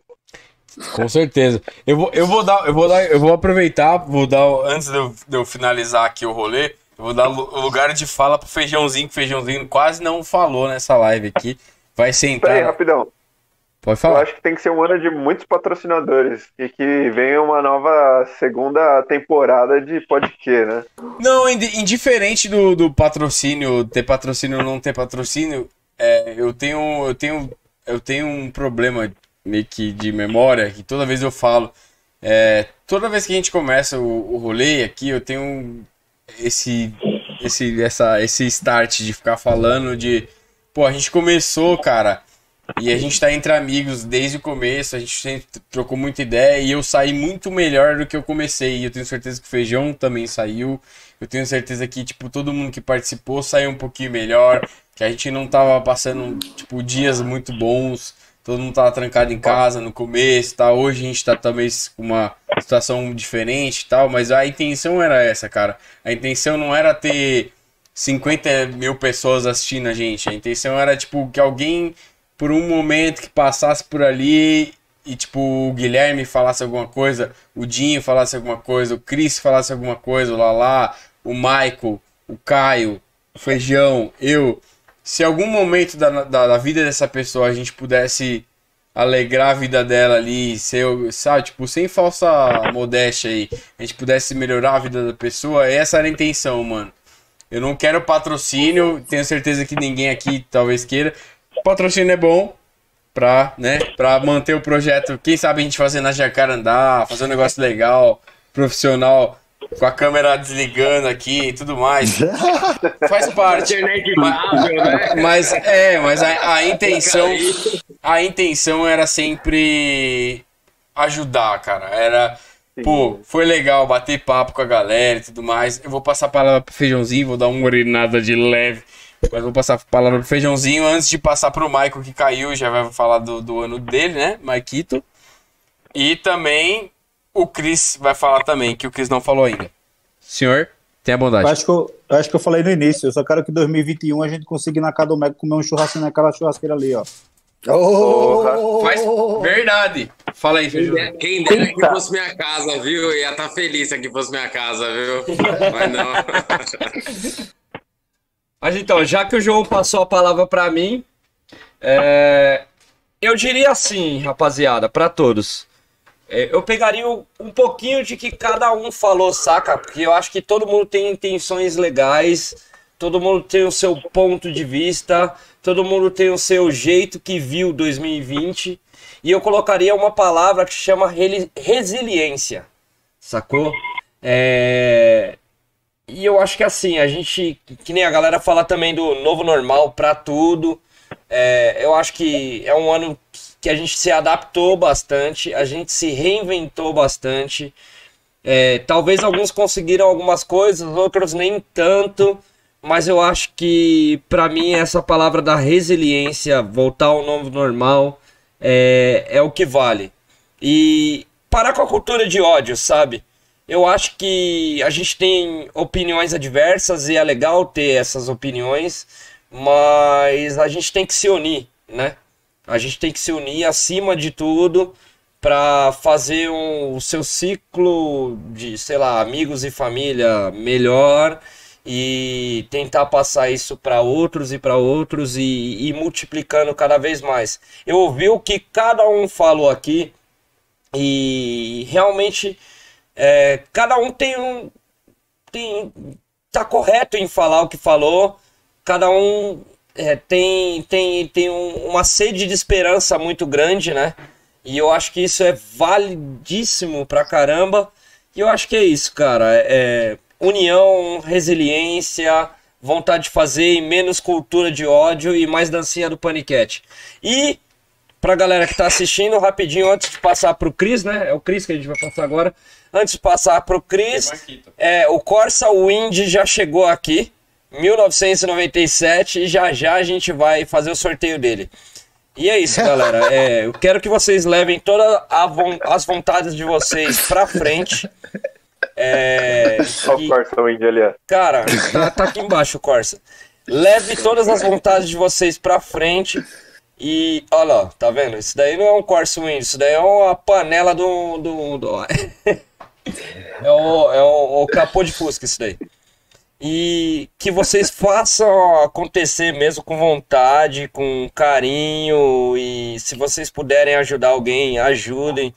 Com certeza. Eu vou, eu vou dar, eu vou dar, eu vou aproveitar, vou dar, antes de eu, de eu finalizar aqui o rolê, eu vou dar o lugar de fala pro Feijãozinho, que o Feijãozinho quase não falou nessa live aqui. Vai peraí, sentar. rapidão. Pode Eu falar. acho que tem que ser um ano de muitos patrocinadores e que venha uma nova segunda temporada de podcast, né? Não, indi- indiferente do, do patrocínio, ter patrocínio ou não ter patrocínio, é, eu tenho, eu tenho, eu tenho um problema meio que de memória que toda vez eu falo, é, toda vez que a gente começa o, o rolê aqui, eu tenho esse, esse, essa, esse start de ficar falando de, pô, a gente começou, cara. E a gente tá entre amigos desde o começo, a gente sempre trocou muita ideia e eu saí muito melhor do que eu comecei. E eu tenho certeza que o Feijão também saiu. Eu tenho certeza que, tipo, todo mundo que participou saiu um pouquinho melhor. Que a gente não tava passando, tipo, dias muito bons. Todo mundo tava trancado em casa no começo, tá? Hoje a gente tá talvez com uma situação diferente e tal, mas a intenção era essa, cara. A intenção não era ter 50 mil pessoas assistindo a gente. A intenção era, tipo, que alguém, por um momento, que passasse por ali e, tipo, o Guilherme falasse alguma coisa, o Dinho falasse alguma coisa, o Cris falasse alguma coisa, o Lala, o Michael, o Caio, o Feijão, eu. Se algum momento da, da, da vida dessa pessoa a gente pudesse alegrar a vida dela ali, ser, sabe, tipo, sem falsa modéstia aí, a gente pudesse melhorar a vida da pessoa, essa era a intenção, mano. Eu não quero patrocínio, tenho certeza que ninguém aqui talvez queira. Patrocínio é bom pra, né, pra manter o projeto. Quem sabe a gente fazer na Jacarandá, fazer um negócio legal, profissional, com a câmera desligando aqui e tudo mais. Faz parte. Mas, né? mas é, mas a, a intenção a intenção era sempre ajudar, cara. Era Pô, foi legal bater papo com a galera e tudo mais. Eu vou passar a palavra pro Feijãozinho, vou dar uma urinada de leve. Mas vou passar a palavra pro Feijãozinho antes de passar pro Michael que caiu, já vai falar do, do ano dele, né? Maikito. E também o Cris vai falar também, que o Cris não falou ainda. Senhor, tenha bondade. Eu acho, que eu, eu acho que eu falei no início. Eu só quero que em 2021 a gente consiga ir na casa do Mego comer um churrasco naquela churrasqueira ali, ó. Oh! Faz verdade. Fala aí, Feijãozinho. Quem dera que fosse minha casa, viu? Eu ia estar feliz se aqui fosse minha casa, viu? Mas não. Mas então, já que o João passou a palavra pra mim, é, eu diria assim, rapaziada, pra todos. É, eu pegaria um pouquinho de que cada um falou, saca? Porque eu acho que todo mundo tem intenções legais, todo mundo tem o seu ponto de vista, todo mundo tem o seu jeito que viu 2020. E eu colocaria uma palavra que chama resiliência, sacou? É, e eu acho que assim, a gente, que nem a galera fala também do novo normal pra tudo. é, eu acho que é um ano que a gente se adaptou bastante, a gente se reinventou bastante. É, talvez alguns conseguiram algumas coisas, outros nem tanto. Mas eu acho que pra mim essa palavra da resiliência, voltar ao novo normal, é, é o que vale. E parar com a cultura de ódio, sabe? Eu acho que a gente tem opiniões adversas e é legal ter essas opiniões, mas a gente tem que se unir, né? A gente tem que se unir acima de tudo para fazer um- o seu ciclo de, sei lá, amigos e família melhor e tentar passar isso para outros e para outros e ir multiplicando cada vez mais. Eu ouvi o que cada um falou aqui e realmente é, cada um tem um tem tá correto em falar o que falou. Cada um é, tem tem tem um- uma sede de esperança muito grande, né? E eu acho que isso é validíssimo pra caramba. E eu acho que é isso, cara. É união, resiliência, vontade de fazer e menos cultura de ódio e mais dancinha do paniquete. E pra galera que tá assistindo, rapidinho, antes de passar pro Cris, né? É o Cris que a gente vai passar agora. Antes de passar pro Cris, é, o Corsa Wind já chegou aqui, 1997, e já já a gente vai fazer o sorteio dele. E é isso, galera. É, eu quero que vocês levem todas as vontades de vocês pra frente. É, Olha e- o Corsa Wind ali, ó. Cara, tá, tá aqui embaixo o Corsa. Leve todas as vontades de vocês pra frente. E olha lá, tá vendo? Isso daí não é um Corsa Wind, isso daí é uma panela do. do, do- é o, é o, o capô de Fusca, isso daí. E que vocês façam acontecer mesmo com vontade, com carinho. E se vocês puderem ajudar alguém, ajudem.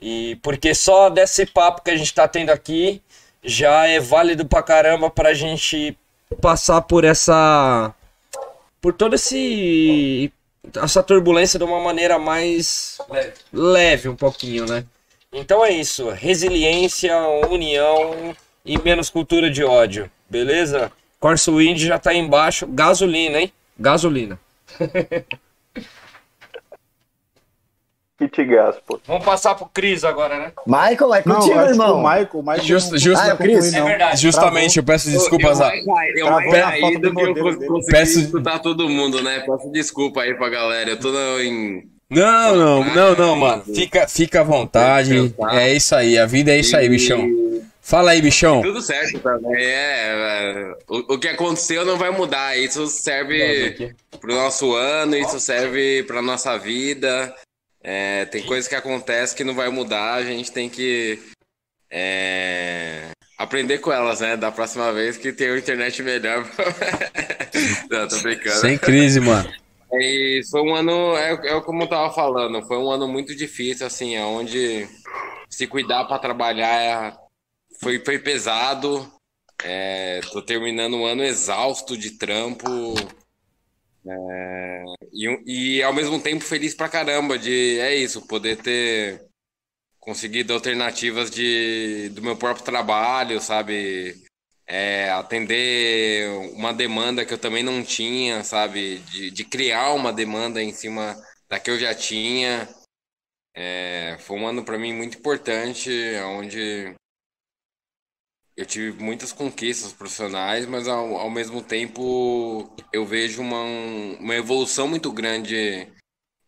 E porque só desse papo que a gente tá tendo aqui já é válido pra caramba pra gente passar por essa. por esse. essa turbulência de uma maneira mais leve um pouquinho, né? Então é isso. Resiliência, união e menos cultura de ódio. Beleza? Corso Wind já tá aí embaixo. Gasolina, hein? Gasolina. Kit gás, pô. Vamos passar pro Cris agora, né? Michael, é Não, contigo, que irmão. o Michael, o Michael Just- não- just- não Ah, é o Chris? não. É verdade. Justamente, eu peço desculpas a. Eu eu na foto caído do que eu consegui Peço- escutar todo mundo, né? Peço desculpa aí pra galera. Eu tô em. Não, não, não, não, mano. Fica, fica à vontade. É isso aí, a vida é isso aí, bichão. Fala aí, bichão. Tudo certo também. É, é, o, o que aconteceu não vai mudar. Isso serve pro nosso ano, isso serve pra nossa vida. É, tem coisas que acontecem que não vai mudar. A gente tem que é, aprender com elas, né? Da próxima vez que tem uma internet melhor. não, tô brincando. Sem crise, mano. E foi um ano, é, é como eu tava falando, foi um ano muito difícil, assim, onde se cuidar para trabalhar é- foi, foi pesado. É, tô terminando um ano exausto de trampo. é, e, e ao mesmo tempo feliz pra caramba de, é isso, poder ter conseguido alternativas de, do meu próprio trabalho, sabe? É, atender uma demanda que eu também não tinha, sabe? De, de criar uma demanda em cima da que eu já tinha. É, foi um ano para mim muito importante, onde eu tive muitas conquistas profissionais, mas ao, ao mesmo tempo eu vejo uma, uma evolução muito grande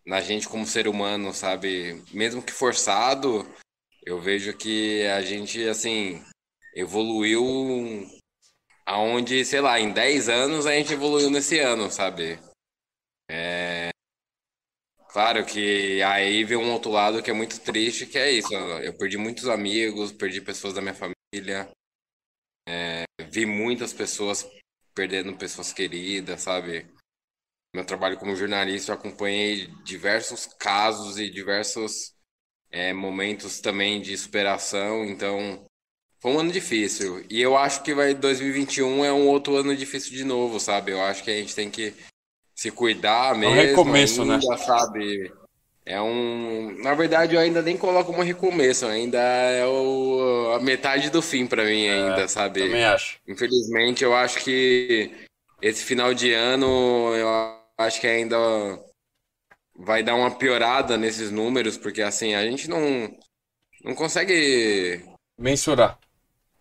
na gente como ser humano, sabe? Mesmo que forçado, eu vejo que a gente, assim, evoluiu aonde, sei lá, em 10 anos a gente evoluiu nesse ano, sabe? É... Claro que aí vem um outro lado que é muito triste, que é isso. Eu perdi muitos amigos, perdi pessoas da minha família, é... vi muitas pessoas perdendo pessoas queridas, sabe? Meu trabalho como jornalista, eu acompanhei diversos casos e diversos é, momentos também de superação, então foi um ano difícil. E eu acho que vai 2021 é um outro ano difícil de novo, sabe? Eu acho que a gente tem que se cuidar mesmo. É um recomeço, ainda, né? sabe? É um. Na verdade, eu ainda nem coloco como recomeço, ainda é o... a metade do fim para mim, ainda, É, sabe? Também acho. Infelizmente, eu acho que esse final de ano, eu acho que ainda vai dar uma piorada nesses números, porque assim, a gente não, não consegue. Mensurar.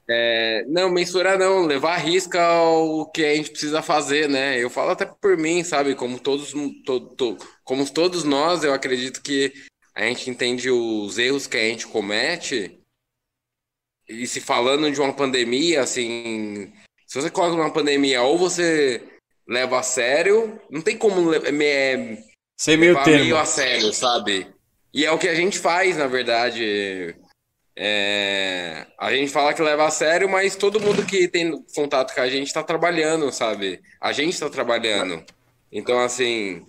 É, não, mensurar não, levar à risca o que a gente precisa fazer, né? Eu falo até por mim, sabe? Como todos, to, to- como todos nós, eu acredito que a gente entende os erros que a gente comete. E se falando de uma pandemia, assim, se você coloca uma pandemia, ou você leva a sério, não tem como le- me- Sem meio levar termo. meio a sério, sabe? E é o que a gente faz, na verdade. É, A gente fala que leva a sério, mas todo mundo que tem contato com a gente está trabalhando, sabe? A gente está trabalhando. Então, assim,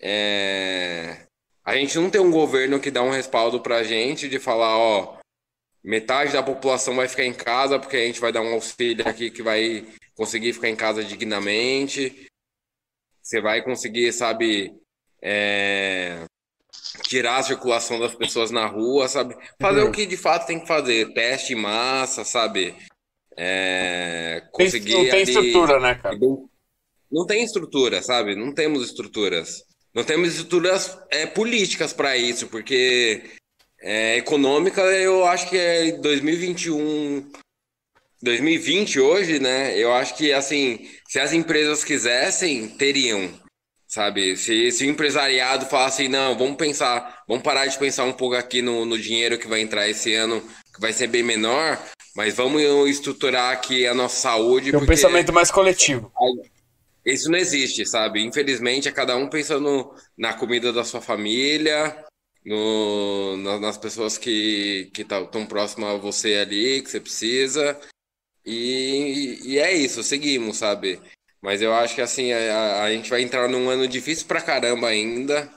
é, a gente não tem um governo que dá um respaldo pra gente de falar, ó, metade da população vai ficar em casa porque a gente vai dar um auxílio aqui que vai conseguir ficar em casa dignamente. Você vai conseguir, sabe, é, tirar a circulação das pessoas na rua, sabe? Fazer o que de fato tem que fazer, teste em massa, sabe? É, Tem- conseguir não tem ali- estrutura, né, cara? Não tem estrutura, sabe? Não temos estruturas. Não temos estruturas é, políticas para isso, porque é, econômica eu acho que é 2021, 2020 hoje, né? Eu acho que assim, se as empresas quisessem, teriam, sabe? Se, se o empresariado falasse, assim, não, vamos pensar, vamos parar de pensar um pouco aqui no, no dinheiro que vai entrar esse ano, que vai ser bem menor, mas vamos estruturar aqui a nossa saúde. Tem um pensamento mais coletivo. Isso não existe, sabe? Infelizmente, é cada um pensando na comida da sua família, no, na- nas pessoas que que estão próximas a você ali, que você precisa. E, e é isso, seguimos, sabe? Mas eu acho que assim, a, a gente vai entrar num ano difícil pra caramba ainda.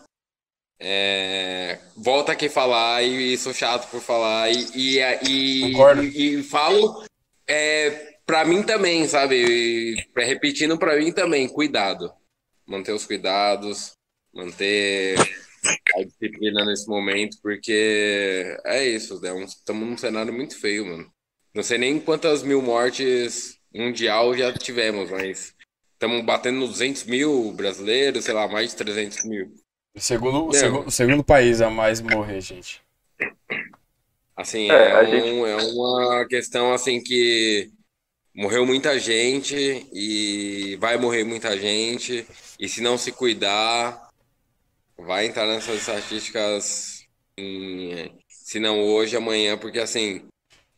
É, volta aqui falar e, sou chato por falar e, e, e, Concordo. e, e falo é, pra mim também, sabe? E, pra- repetindo pra mim também, cuidado. Manter os cuidados, manter a disciplina nesse momento, porque é isso, né? Estamos num cenário muito feio, mano. Não sei nem quantas mil mortes mundial já tivemos, mas estamos batendo nos 200 mil brasileiros, sei lá, mais de 300 mil. Segundo, o segundo, o segundo país a mais morrer, gente. Assim, É, é, um- gente- é uma questão assim que morreu muita gente e vai morrer muita gente, e se não se cuidar, vai entrar nessas estatísticas, em- se não hoje, amanhã, porque assim,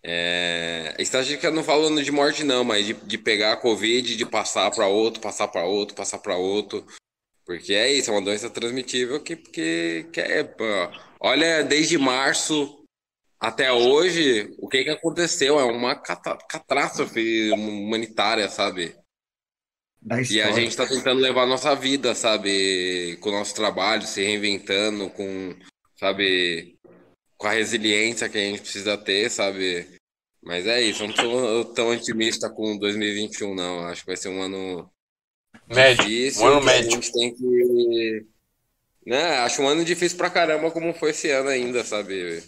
é, estatística não falando de morte não, mas de, de pegar a Covid, de passar para outro, passar para outro, passar para outro, porque é isso, é uma doença transmitível que, que, que é, olha, desde março até hoje, o que que aconteceu? É uma catástrofe humanitária, sabe? E a gente tá tentando levar a nossa vida, sabe? Com o nosso trabalho, se reinventando, com, sabe? Com a resiliência que a gente precisa ter, sabe? Mas é isso, não sou tão otimista com 2021, não. Acho que vai ser um ano Médio. difícil. Um ano que a médio. gente tem que. Né? Acho um ano difícil pra caramba, como foi esse ano ainda, sabe?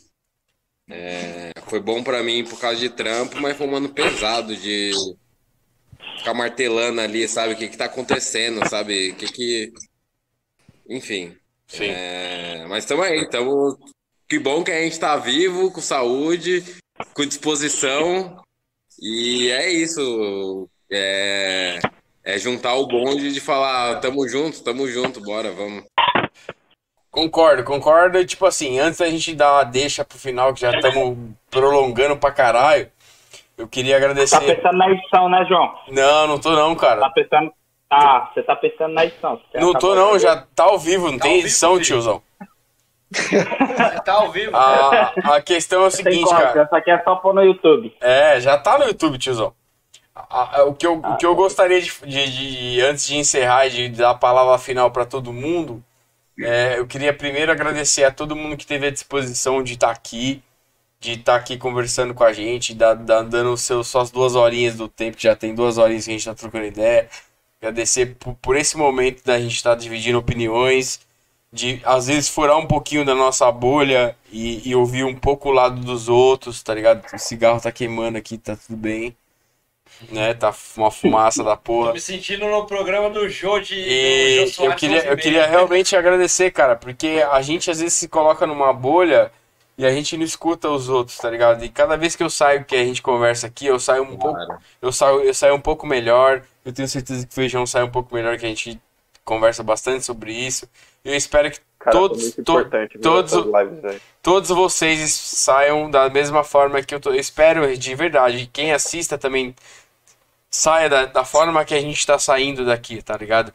É, foi bom pra mim por causa de trampo, mas foi um ano pesado de ficar martelando ali, sabe? O que que tá acontecendo, sabe? O que que. Enfim. Sim. É, mas estamos aí, estamos que bom que a gente tá vivo, com saúde, com disposição. E é isso. É, é juntar o bonde de falar, tamo junto, tamo junto, bora, vamos. Concordo, concordo. E, Tipo assim, antes da gente dar uma deixa pro final, que já estamos prolongando pra caralho, eu queria agradecer. Tá pensando na edição, né, João? Não, não tô não, cara. Tá pensando. Ah, você tá pensando na edição. Não tô não, já tá ao vivo, não tem edição, tiozão. Tá ao vivo. A, a questão é o seguinte, como, cara. Essa aqui é só pôr no YouTube. É, já tá no YouTube, tiozão. A- a- o, que eu, o que eu gostaria de, de- de- antes de encerrar e de dar a palavra final para todo mundo, é, eu queria primeiro agradecer a todo mundo que teve a disposição de estar aqui, de estar aqui conversando com a gente, da, da- dando os seus, suas duas horinhas do tempo, que já tem duas horinhas que a gente tá trocando ideia. Agradecer por, por esse momento da gente estar dividindo opiniões, de às vezes furar um pouquinho da nossa bolha e, e ouvir um pouco o lado dos outros, tá ligado? O cigarro tá queimando aqui, tá tudo bem. Né? Tá uma fumaça da Tô porra. me sentindo no programa do Jô de. do Jô E eu queria, eu 11 queria realmente agradecer, cara, porque a gente às vezes se coloca numa bolha e a gente não escuta os outros, tá ligado? E cada vez que eu saio, que a gente conversa aqui, eu saio um pouco, eu saio, eu saio um pouco melhor. Eu tenho certeza que o feijão sai um pouco melhor, que a gente conversa bastante sobre isso. Eu espero que Cara, todos, to- todos, lives todos vocês saiam da mesma forma que eu, tô, eu espero de verdade. Quem assista também saia da, da forma que a gente está saindo daqui, tá ligado?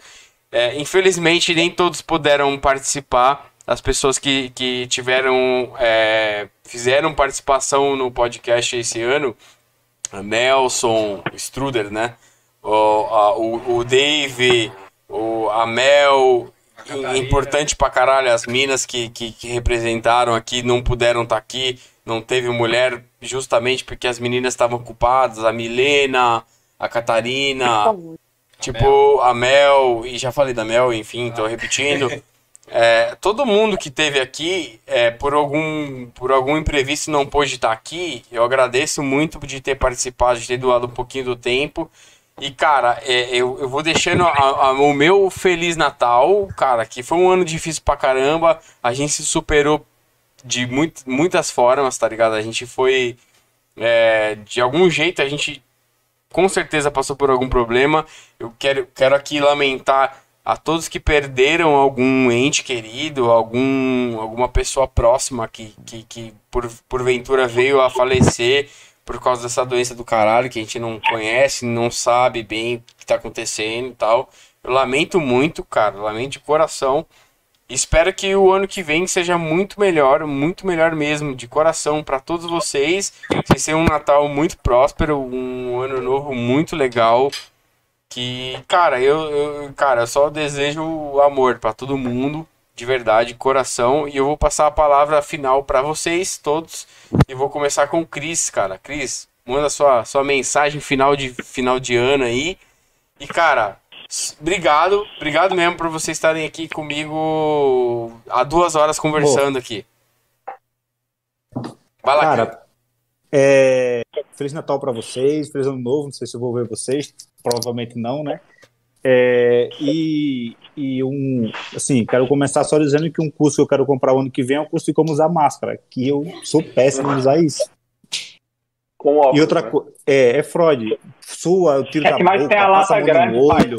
É, infelizmente, nem todos puderam participar. As pessoas que, que tiveram, é, fizeram participação no podcast esse ano, Nelson, Struder, né? O, a- o, o Dave, o, a Mel, im- importante pra caralho, as minas que, que, que representaram aqui não puderam estar aqui, não teve mulher justamente porque as meninas estavam ocupadas, a Milena, a Catarina, tipo, a Mel, e já falei da Mel, enfim, tô repetindo. É, todo mundo que teve aqui, é, por algum por algum imprevisto não pôde estar aqui, eu agradeço muito de ter participado, de ter doado um pouquinho do tempo. E, cara, é, eu, eu vou deixando a- a- o meu Feliz Natal, cara, que foi um ano difícil pra caramba. A gente se superou de muito, muitas formas, tá ligado? A gente foi. é, de algum jeito, a gente com certeza passou por algum problema. Eu quero, quero aqui lamentar a todos que perderam algum ente querido, algum, alguma pessoa próxima que, que, que por, porventura veio a falecer por causa dessa doença do caralho que a gente não conhece, não sabe bem o que tá acontecendo e tal. Eu lamento muito, cara, lamento de coração. Espero que o ano que vem seja muito melhor, muito melhor mesmo, de coração para todos vocês. Vai ser um Natal muito próspero, um ano novo muito legal. Que, cara, eu, eu- cara, eu só desejo amor para todo mundo, de verdade, coração. E eu vou passar a palavra final para vocês todos. E vou começar com o Cris, cara. Cris, manda sua, sua mensagem final de, final de ano aí. E, cara, obrigado, obrigado mesmo por vocês estarem aqui comigo há duas horas conversando aqui. Vai lá. Cara, é, Feliz Natal para vocês, Feliz Ano Novo, não sei se eu vou ver vocês, provavelmente não, né? É, e, e um, assim, quero começar só dizendo que um curso que eu quero comprar o ano que vem é o curso de como usar máscara, que eu sou péssimo em usar isso. Com óculos, E outra né? coisa, é, é Freud, sua, eu tiro É da boca, tem a lata grande, no pai. olho.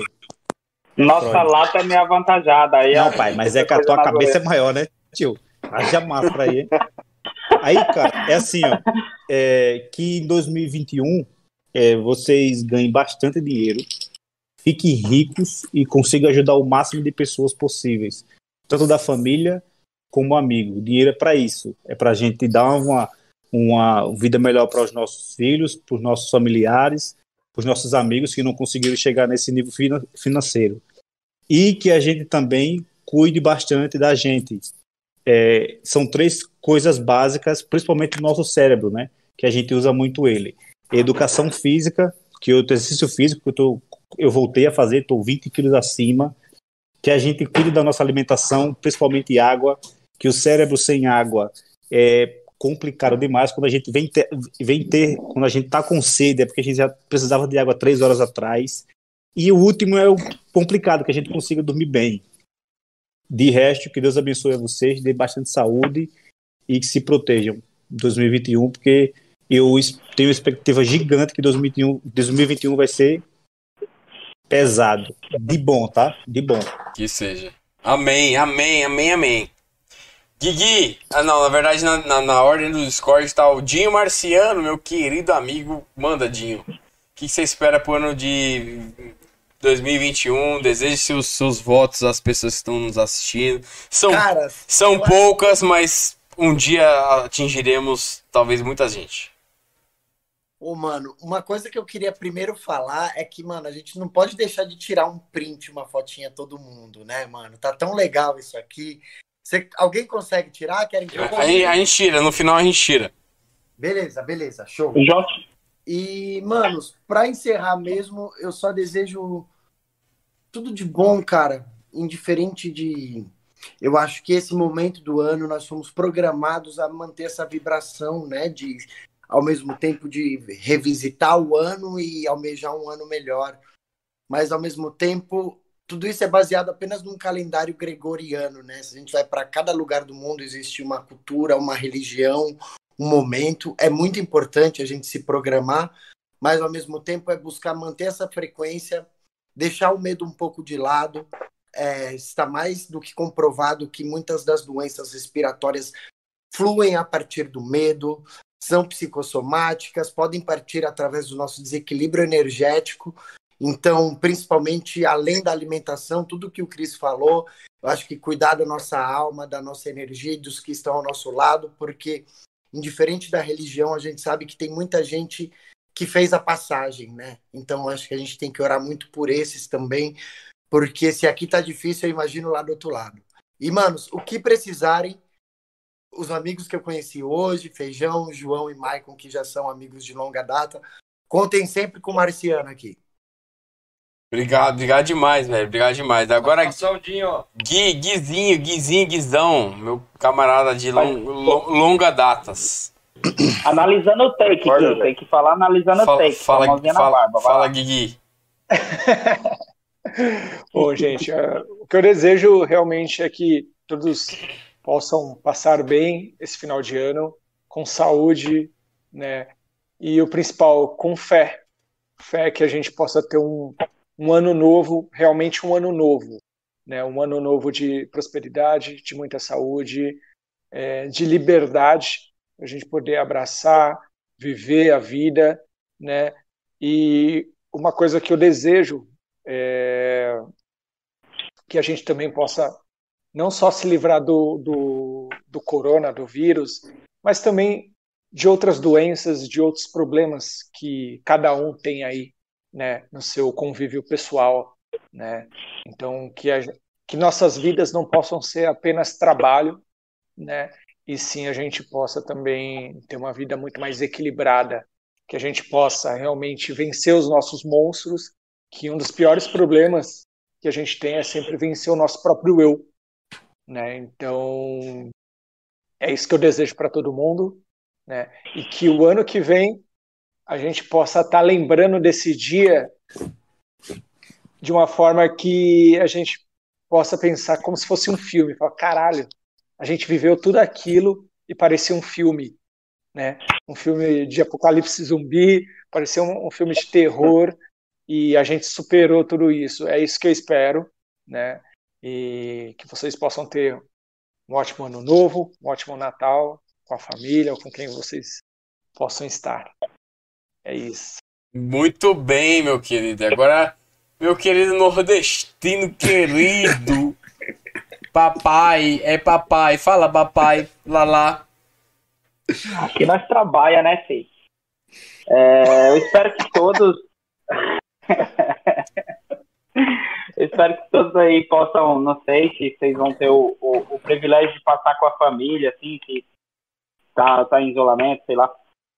Nossa Freud. lata é meio avantajada. Aí Não, a- pai, mas é que a tua cabeça é maior, né, tio? Haja máscara aí. hein? Aí, cara, é assim, ó, é, que em 2021 é, vocês ganhem bastante dinheiro, fiquem ricos e consigam ajudar o máximo de pessoas possíveis, tanto da família como amigo. O dinheiro é para isso, é para a gente dar uma, uma vida melhor para os nossos filhos, para os nossos familiares, para os nossos amigos que não conseguiram chegar nesse nível fina- financeiro. E que a gente também cuide bastante da gente. É, são três coisas básicas, principalmente do nosso cérebro, né? Que a gente usa muito ele. Educação física, que eu exercício físico, que eu, tô, eu voltei a fazer, estou 20 quilos acima. Que a gente cuide da nossa alimentação, principalmente água, que o cérebro sem água é complicado demais quando a gente vem ter, vem ter quando a gente está com sede, é porque a gente já precisava de água três horas atrás. E o último é o complicado, que a gente consiga dormir bem. De resto, que Deus abençoe a vocês, dê bastante saúde e que se protejam em 2021, porque eu tenho uma expectativa gigante que 2021, 2021 vai ser pesado. De bom, tá? De bom. Que seja. Amém, amém, amém, amém. Guigui, ah não, na verdade na, na, na ordem do Discord está o Dinho Marciano, meu querido amigo. Manda, Dinho. O que você espera pro ano de 2021? Deseje seus, seus votos às pessoas que estão nos assistindo. São, Cara, são poucas, mas um dia atingiremos talvez muita gente. Ô, mano, uma coisa que eu queria primeiro falar é que, mano, a gente não pode deixar de tirar um print, uma fotinha todo mundo, né, mano? Tá tão legal isso aqui. Você- alguém consegue tirar? Querem que eu A, gente- a gente tira, no final a gente tira. Beleza, beleza, show. E, manos, pra encerrar mesmo, eu só desejo tudo de bom, cara. Indiferente de. Eu acho que esse momento do ano nós fomos programados a manter essa vibração, né? De, ao mesmo tempo, de revisitar o ano e almejar um ano melhor. Mas, ao mesmo tempo, tudo isso é baseado apenas num calendário gregoriano, né? Se a gente vai para cada lugar do mundo, existe uma cultura, uma religião, um momento. É muito importante a gente se programar, mas ao mesmo tempo é buscar manter essa frequência, deixar o medo um pouco de lado. É, está mais do que comprovado que muitas das doenças respiratórias fluem a partir do medo, são psicossomáticas, podem partir através do nosso desequilíbrio energético. Então, principalmente além da alimentação, tudo que o Cris falou, eu acho que cuidar da nossa alma, da nossa energia e dos que estão ao nosso lado, porque indiferente da religião, a gente sabe que tem muita gente que fez a passagem, né? Então acho que a gente tem que orar muito por esses também, porque se aqui tá difícil, eu imagino lá do outro lado. E, manos, o que precisarem, os amigos que eu conheci hoje, Feijão, João e Maicon, que já são amigos de longa data, contem sempre com o Marciano aqui. Obrigado, obrigado demais, velho. Obrigado demais. Agora. Gui, Guizinho, Guizinho, Guizão, meu camarada de long- lo- longa datas. analisando o take, Concordo, Gui, tem que falar analisando o Fala, take. fala, fala, barba, fala. Guigui. Bom, gente, eh, o que eu desejo realmente é que todos possam passar bem esse final de ano, com saúde, né? E o principal, com fé. Fé que a gente possa ter um, um ano novo, realmente um ano novo, né? Um ano novo de prosperidade, de muita saúde, eh, de liberdade, a gente poder abraçar, viver a vida, né? E uma coisa que eu desejo é, que a gente também possa não só se livrar do, do, do corona, do vírus, mas também de outras doenças, de outros problemas que cada um tem aí, né, no seu convívio pessoal, né? Então que a, que nossas vidas não possam ser apenas trabalho, né? E sim a gente possa também ter uma vida muito mais equilibrada, que a gente possa realmente vencer os nossos monstros que um dos piores problemas que a gente tem é sempre vencer o nosso próprio eu, né? Então é isso que eu desejo para todo mundo, né? E que o ano que vem a gente possa estar lembrando desse dia de uma forma que a gente possa pensar como se fosse um filme, falar, caralho, a gente viveu tudo aquilo e parecia um filme, né? Um filme de apocalipse zumbi, parecia um, um filme de terror e a gente superou tudo isso. É isso que eu espero, né? E que vocês possam ter um ótimo ano novo, um ótimo Natal com a família ou com quem vocês possam estar. É isso. Muito bem, meu querido. Agora, meu querido nordestino querido. Papai, é papai. Fala, papai. Lá, lá. Aqui nós trabalha, né, Fê? É, eu espero que todos. Espero que todos aí possam, não sei se vocês vão ter o, o, o privilégio de passar com a família, assim, que tá, tá em isolamento, sei lá.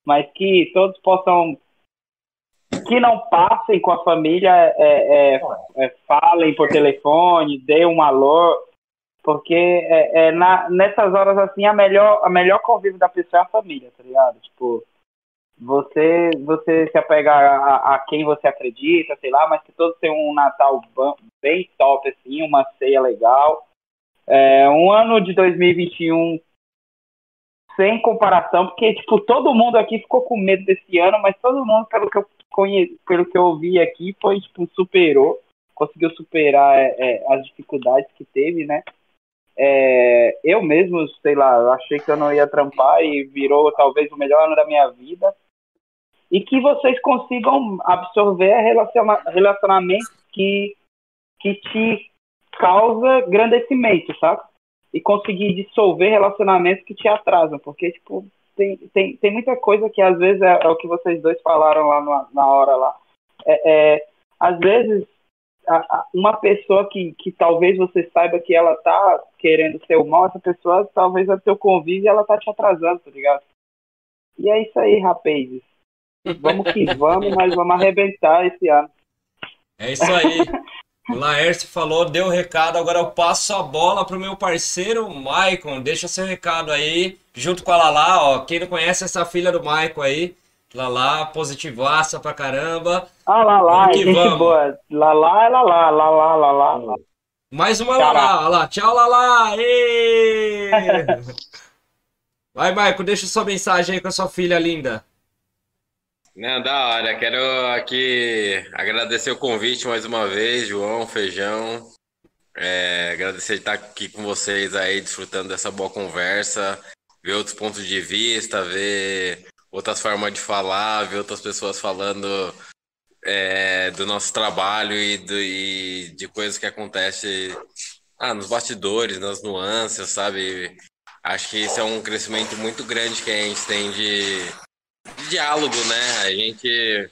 Mas que todos possam. Que não passem com a família, é, é, é, falem por telefone, dê um alô, porque é, é na, nessas horas assim a melhor a melhor convívio da pessoa é a família, tá ligado? Tipo, você você se apega a, a quem você acredita, sei lá, mas que todos tenham um Natal bem top assim, uma ceia legal. É, um ano de 2021 sem comparação, porque, tipo, todo mundo aqui ficou com medo desse ano, mas todo mundo, pelo que eu conheci, pelo que eu ouvi aqui, foi, tipo, superou, conseguiu superar é, é, as dificuldades que teve, né? É, eu mesmo, sei lá, achei que eu não ia trampar e virou talvez o melhor ano da minha vida. E que vocês consigam absorver relaciona relacionamentos que, que te causa grandecimento, sabe? E conseguir dissolver relacionamentos que te atrasam, porque, tipo, tem, tem, tem muita coisa que às vezes é, é o que vocês dois falaram lá na, na hora lá. É, é, às vezes, a, a, uma pessoa que, que talvez você saiba que ela tá querendo ser o mal, essa pessoa talvez é teu convívio ela tá te atrasando, tá ligado? E é isso aí, rapazes. Vamos que vamos, mas vamos arrebentar esse ano. É isso aí. O Laércio falou, deu o recado, agora eu passo a bola pro meu parceiro Maicon. Deixa seu recado aí, junto com a Lala, ó. Quem não conhece essa filha do Maicon aí, Lala, positivaça pra caramba. Ah, Lala, Vamos que gente vamos. boa. Lala é Lala, Lala, Lala. Lala. Mais uma Caraca. Lala, Lala. Tchau, Lala! Vai, Maicon, deixa sua mensagem aí com a sua filha linda. Não, da hora. Quero aqui agradecer o convite mais uma vez, João, Feijão. É, agradecer de estar aqui com vocês aí, desfrutando dessa boa conversa, ver outros pontos de vista, ver outras formas de falar, ver outras pessoas falando é, do nosso trabalho e, do- e de coisas que acontecem ah, nos bastidores, nas nuances, sabe? Acho que isso é um crescimento muito grande que a gente tem de diálogo, né? A gente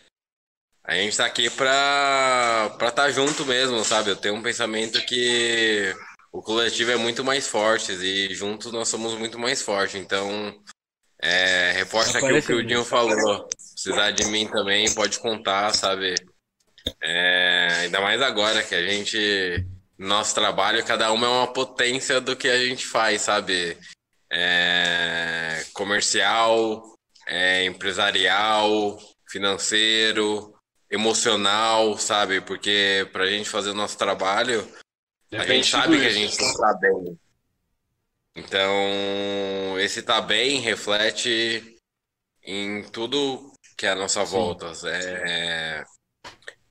a gente tá aqui pra para estar junto mesmo, sabe? Eu tenho um pensamento que o coletivo é muito mais forte e juntos nós somos muito mais fortes. Então, é, reforça aqui o que o Dinho falou. Precisar de mim também, pode contar, sabe? É, ainda mais agora que a gente, nosso trabalho, cada uma é uma potência do que a gente faz, sabe? É, comercial, é, empresarial, financeiro, emocional, sabe? Porque pra gente fazer o nosso trabalho, a Depende gente de sabe que a gente não tá bem. Então, esse tá bem reflete em tudo que é a nossa volta. É...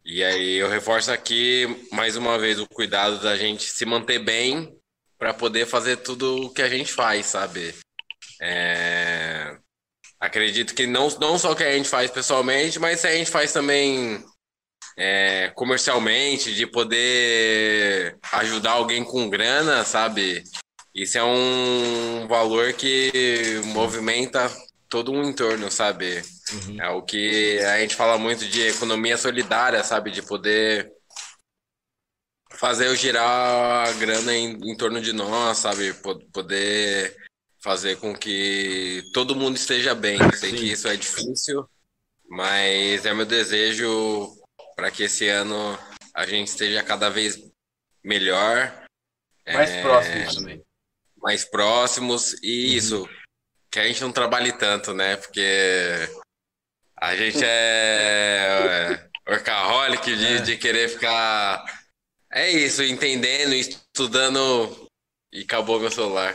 E aí eu reforço aqui mais uma vez o cuidado da gente se manter bem para poder fazer tudo o que a gente faz, sabe? É, Acredito que não, não só o que a gente faz pessoalmente, mas se a gente faz também é, comercialmente, de poder ajudar alguém com grana, sabe? Isso é um valor que movimenta todo um entorno, sabe? É o que a gente fala muito de economia solidária, sabe? De poder fazer eu girar a grana em, em torno de nós, sabe? Po- Poder fazer com que todo mundo esteja bem. Sei que isso é difícil, mas é meu desejo para que esse ano a gente esteja cada vez melhor. Mais é, próximos também. mais próximos e isso, que a gente não trabalhe tanto, né? Porque a gente é, é workaholic de, de querer ficar. É isso, entendendo, estudando e acabou meu celular.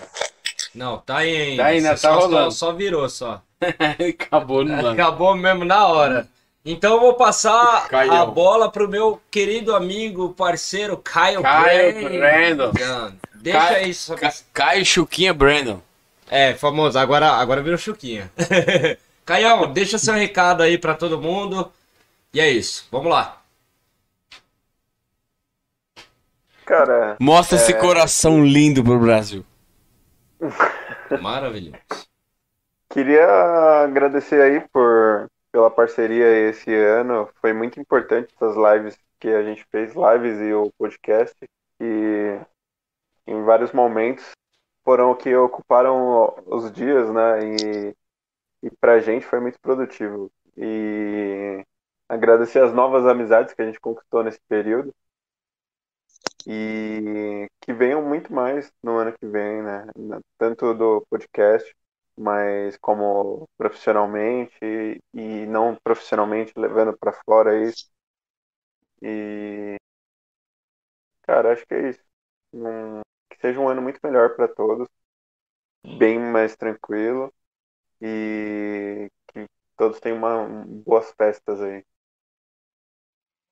Não, tá aí ainda. Tá ainda, Você tá só, rolando. Só virou, só. Acabou no lance. Acabou mesmo na hora. Então eu vou passar Caiu. a bola pro meu querido amigo, parceiro Caio Caio Brandon. Brandon. Deixa Caio- aí Ca- Caio Chuquinha Brandon. É, famoso. Agora, agora virou Chuquinha. Caião, deixa seu recado aí pra todo mundo. E é isso. Vamos lá. Cara, Mostra esse É. coração lindo pro Brasil. Maravilhoso. queria agradecer aí por pela parceria esse ano. Foi muito importante essas lives que a gente fez, lives e o podcast, e em vários momentos foram o que ocuparam os dias, né? E, e pra gente foi muito produtivo. E agradecer as novas amizades que a gente conquistou nesse período. E que venham muito mais no ano que vem, né? Tanto do podcast, mas como profissionalmente e não profissionalmente, levando para fora isso. E cara, acho que é isso. Um- que seja um ano muito melhor para todos, bem mais tranquilo e que todos tenham uma, boas festas aí.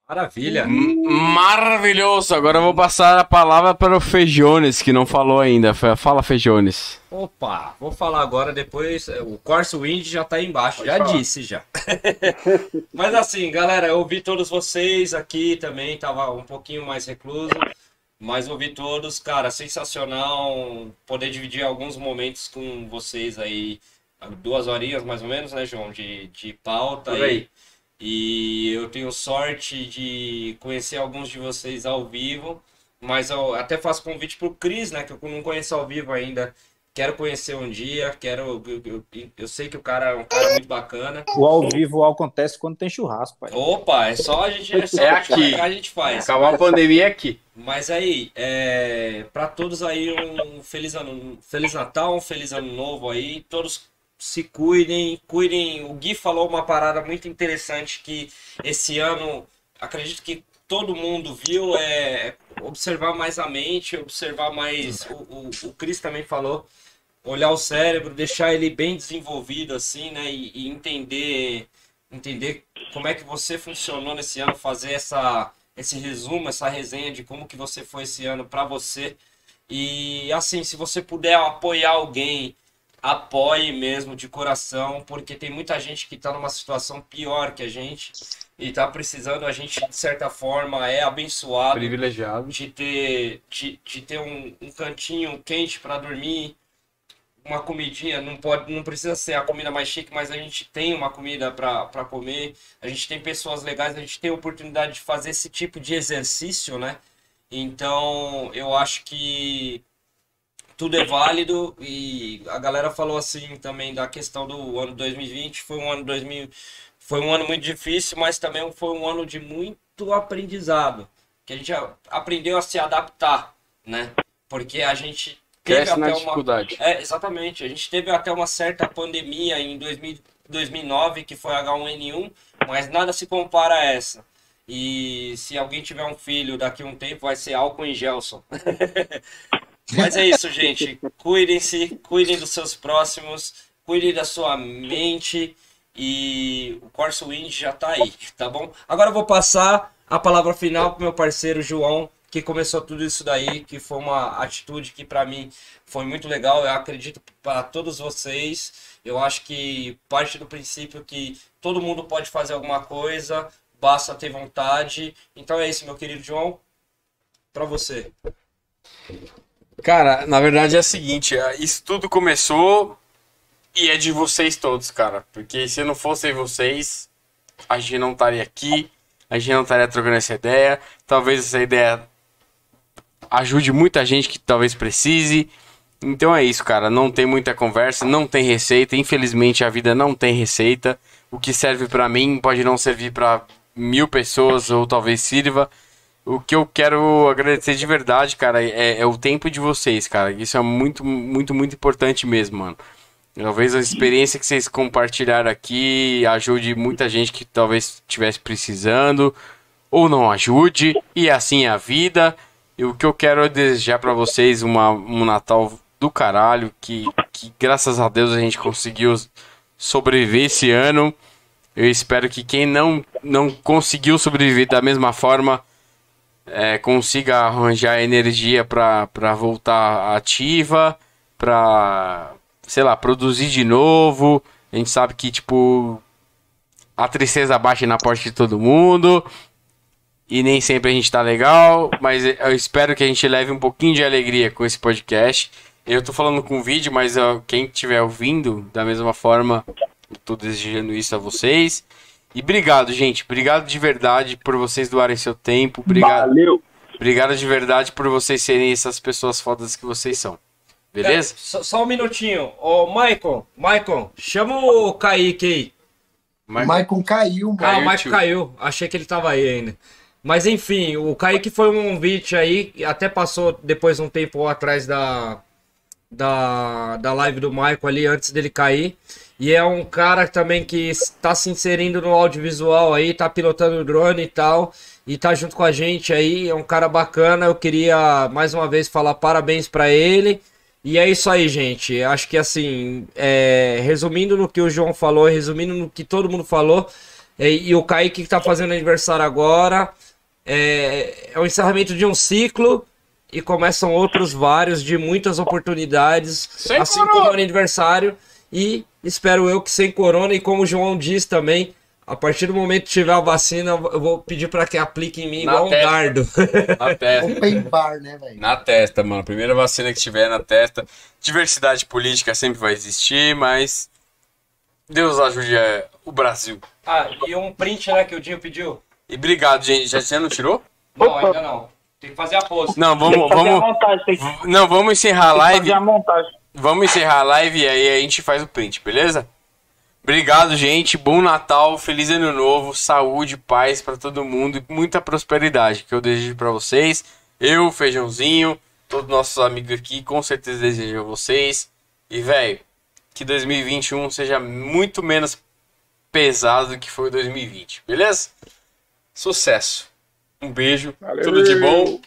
Maravilha. Maravilhoso! Agora eu vou passar a palavra para o Fejones, que não falou ainda. Fa- Fala, Fejones. Opa, vou falar agora depois. é, O Corso Wind já tá aí embaixo, já falar. disse já. Mas assim, galera, eu ouvi todos vocês aqui também, tava um pouquinho mais recluso, mas ouvi todos, cara, sensacional poder dividir alguns momentos com vocês aí, duas horinhas mais ou menos, né, João, de, de pauta Por aí. aí. E eu tenho sorte de conhecer alguns de vocês ao vivo, mas eu até faço convite pro Cris, né, que eu não conheço ao vivo ainda. Quero conhecer um dia, quero. Eu, eu- eu sei que o cara é um cara muito bacana. O ao vivo acontece quando tem churrasco, pai. Opa, é só a gente. É, só É aqui. a gente faz. Acabar a pandemia aqui. Mas aí, é, para todos aí, um feliz ano, feliz Natal, um feliz ano novo aí. Todos se cuidem, cuidem. O Gui falou uma parada muito interessante que esse ano, acredito que todo mundo viu, é observar mais a mente, observar mais. O, o, o Cris também falou, olhar o cérebro, deixar ele bem desenvolvido assim, né? E, e entender, entender como é que você funcionou nesse ano, fazer essa esse resumo, essa resenha de como que você foi esse ano para você. E assim, se você puder apoiar alguém, apoie mesmo de coração, porque tem muita gente que está numa situação pior que a gente e está precisando, a gente de certa forma é abençoado Privilegiado. de ter, de, de ter um, um cantinho quente para dormir, uma comidinha, não pode, não precisa ser a comida mais chique, mas a gente tem uma comida para comer, a gente tem pessoas legais, a gente tem a oportunidade de fazer esse tipo de exercício, né? Então, eu acho que tudo é válido e a galera falou assim também da questão do ano 2020, foi um ano 2000, foi um ano muito difícil, mas também foi um ano de muito aprendizado, que a gente aprendeu a se adaptar, né? Porque a gente teve Cresce até uma dificuldade. é, exatamente. A gente teve até uma certa pandemia em 2000 2009, que foi H1N1, mas nada se compara a essa. E se alguém tiver um filho daqui a um tempo, vai ser álcool em Gelson. Mas é isso, gente. Cuidem-se, cuidem dos seus próximos, cuidem da sua mente e o Corso Wind já tá aí, tá bom? Agora eu vou passar a palavra final pro meu parceiro João, que começou tudo isso daí, que foi uma atitude que para mim foi muito legal. Eu acredito para todos vocês. Eu acho que parte do princípio que todo mundo pode fazer alguma coisa, basta ter vontade. Então é isso, meu querido João. Para você. Cara, na verdade é o seguinte, é, isso tudo começou e é de vocês todos, cara. Porque se não fossem vocês, a gente não estaria aqui, a gente não estaria trocando essa ideia. Talvez essa ideia ajude muita gente que talvez precise. Então é isso, cara. Não tem muita conversa, não tem receita. Infelizmente a vida não tem receita. O que serve pra mim pode não servir pra mil pessoas ou talvez sirva. O que eu quero agradecer de verdade, cara, é, é o tempo de vocês, cara. Isso é muito, muito, muito importante mesmo, mano. Talvez a experiência que vocês compartilharam aqui ajude muita gente que talvez estivesse precisando ou não ajude, e assim é a vida. E o que eu quero é desejar pra vocês uma, um Natal do caralho, que, que graças a Deus a gente conseguiu sobreviver esse ano. Eu espero que quem não, não conseguiu sobreviver da mesma forma é, consiga arranjar energia pra voltar ativa, pra, sei lá, produzir de novo. A gente sabe que, tipo, a tristeza bate na porta de todo mundo. E nem sempre a gente tá legal, mas eu espero que a gente leve um pouquinho de alegria com esse podcast. Eu tô falando com vídeo, mas quem estiver ouvindo, da mesma forma, eu tô desejando isso a vocês. E obrigado, gente. Obrigado de verdade por vocês doarem seu tempo. Obrigado. Valeu. Obrigado de verdade por vocês serem essas pessoas fodas que vocês são. Beleza? É, só, só um minutinho. Ô, Maicon, Maicon, chama o Kaique aí. Maicon caiu, Ah, mano. o Maicon caiu. Achei que ele tava aí ainda. Mas enfim, o Kaique foi um convite aí, até passou depois um tempo atrás da, da, da live do Maicon ali, antes dele cair. E é um cara também que está se inserindo no audiovisual aí, tá pilotando o drone e tal, e tá junto com a gente aí, é um cara bacana. Eu queria mais uma vez falar parabéns para ele E é isso aí, gente. Acho que assim, é, resumindo no que o João falou, resumindo no que todo mundo falou, é, e o Kaique que tá fazendo aniversário agora, é, é o encerramento de um ciclo e começam outros vários de muitas oportunidades, Sem assim corona. como o aniversário. E espero eu que sem corona, e como o João diz também, a partir do momento que tiver a vacina, eu vou pedir para que aplique em mim Na igual um testa. dardo. Na testa. Open bar, né, velho? Na testa, mano. Primeira vacina que tiver na testa. Diversidade política sempre vai existir, mas. Deus ajude é, o Brasil. Ah, e um print, né, que o Dinho pediu? E obrigado, gente. Já você não tirou? Não, ainda não. Tem que fazer a pose. Não, vamos. Tem que fazer a vamos montagem, tem que, não, vamos encerrar a que live. fazer a montagem. Vamos encerrar a live e aí a gente faz o print, beleza? Obrigado, gente. Bom Natal, feliz ano novo, saúde, paz pra todo mundo e muita prosperidade que eu desejo pra vocês. Eu, Feijãozinho, todos nossos amigos aqui, com certeza desejo a vocês. E, velho, que 2021 seja muito menos pesado do que foi 2020, beleza? Sucesso. Um beijo, Valeu. tudo de bom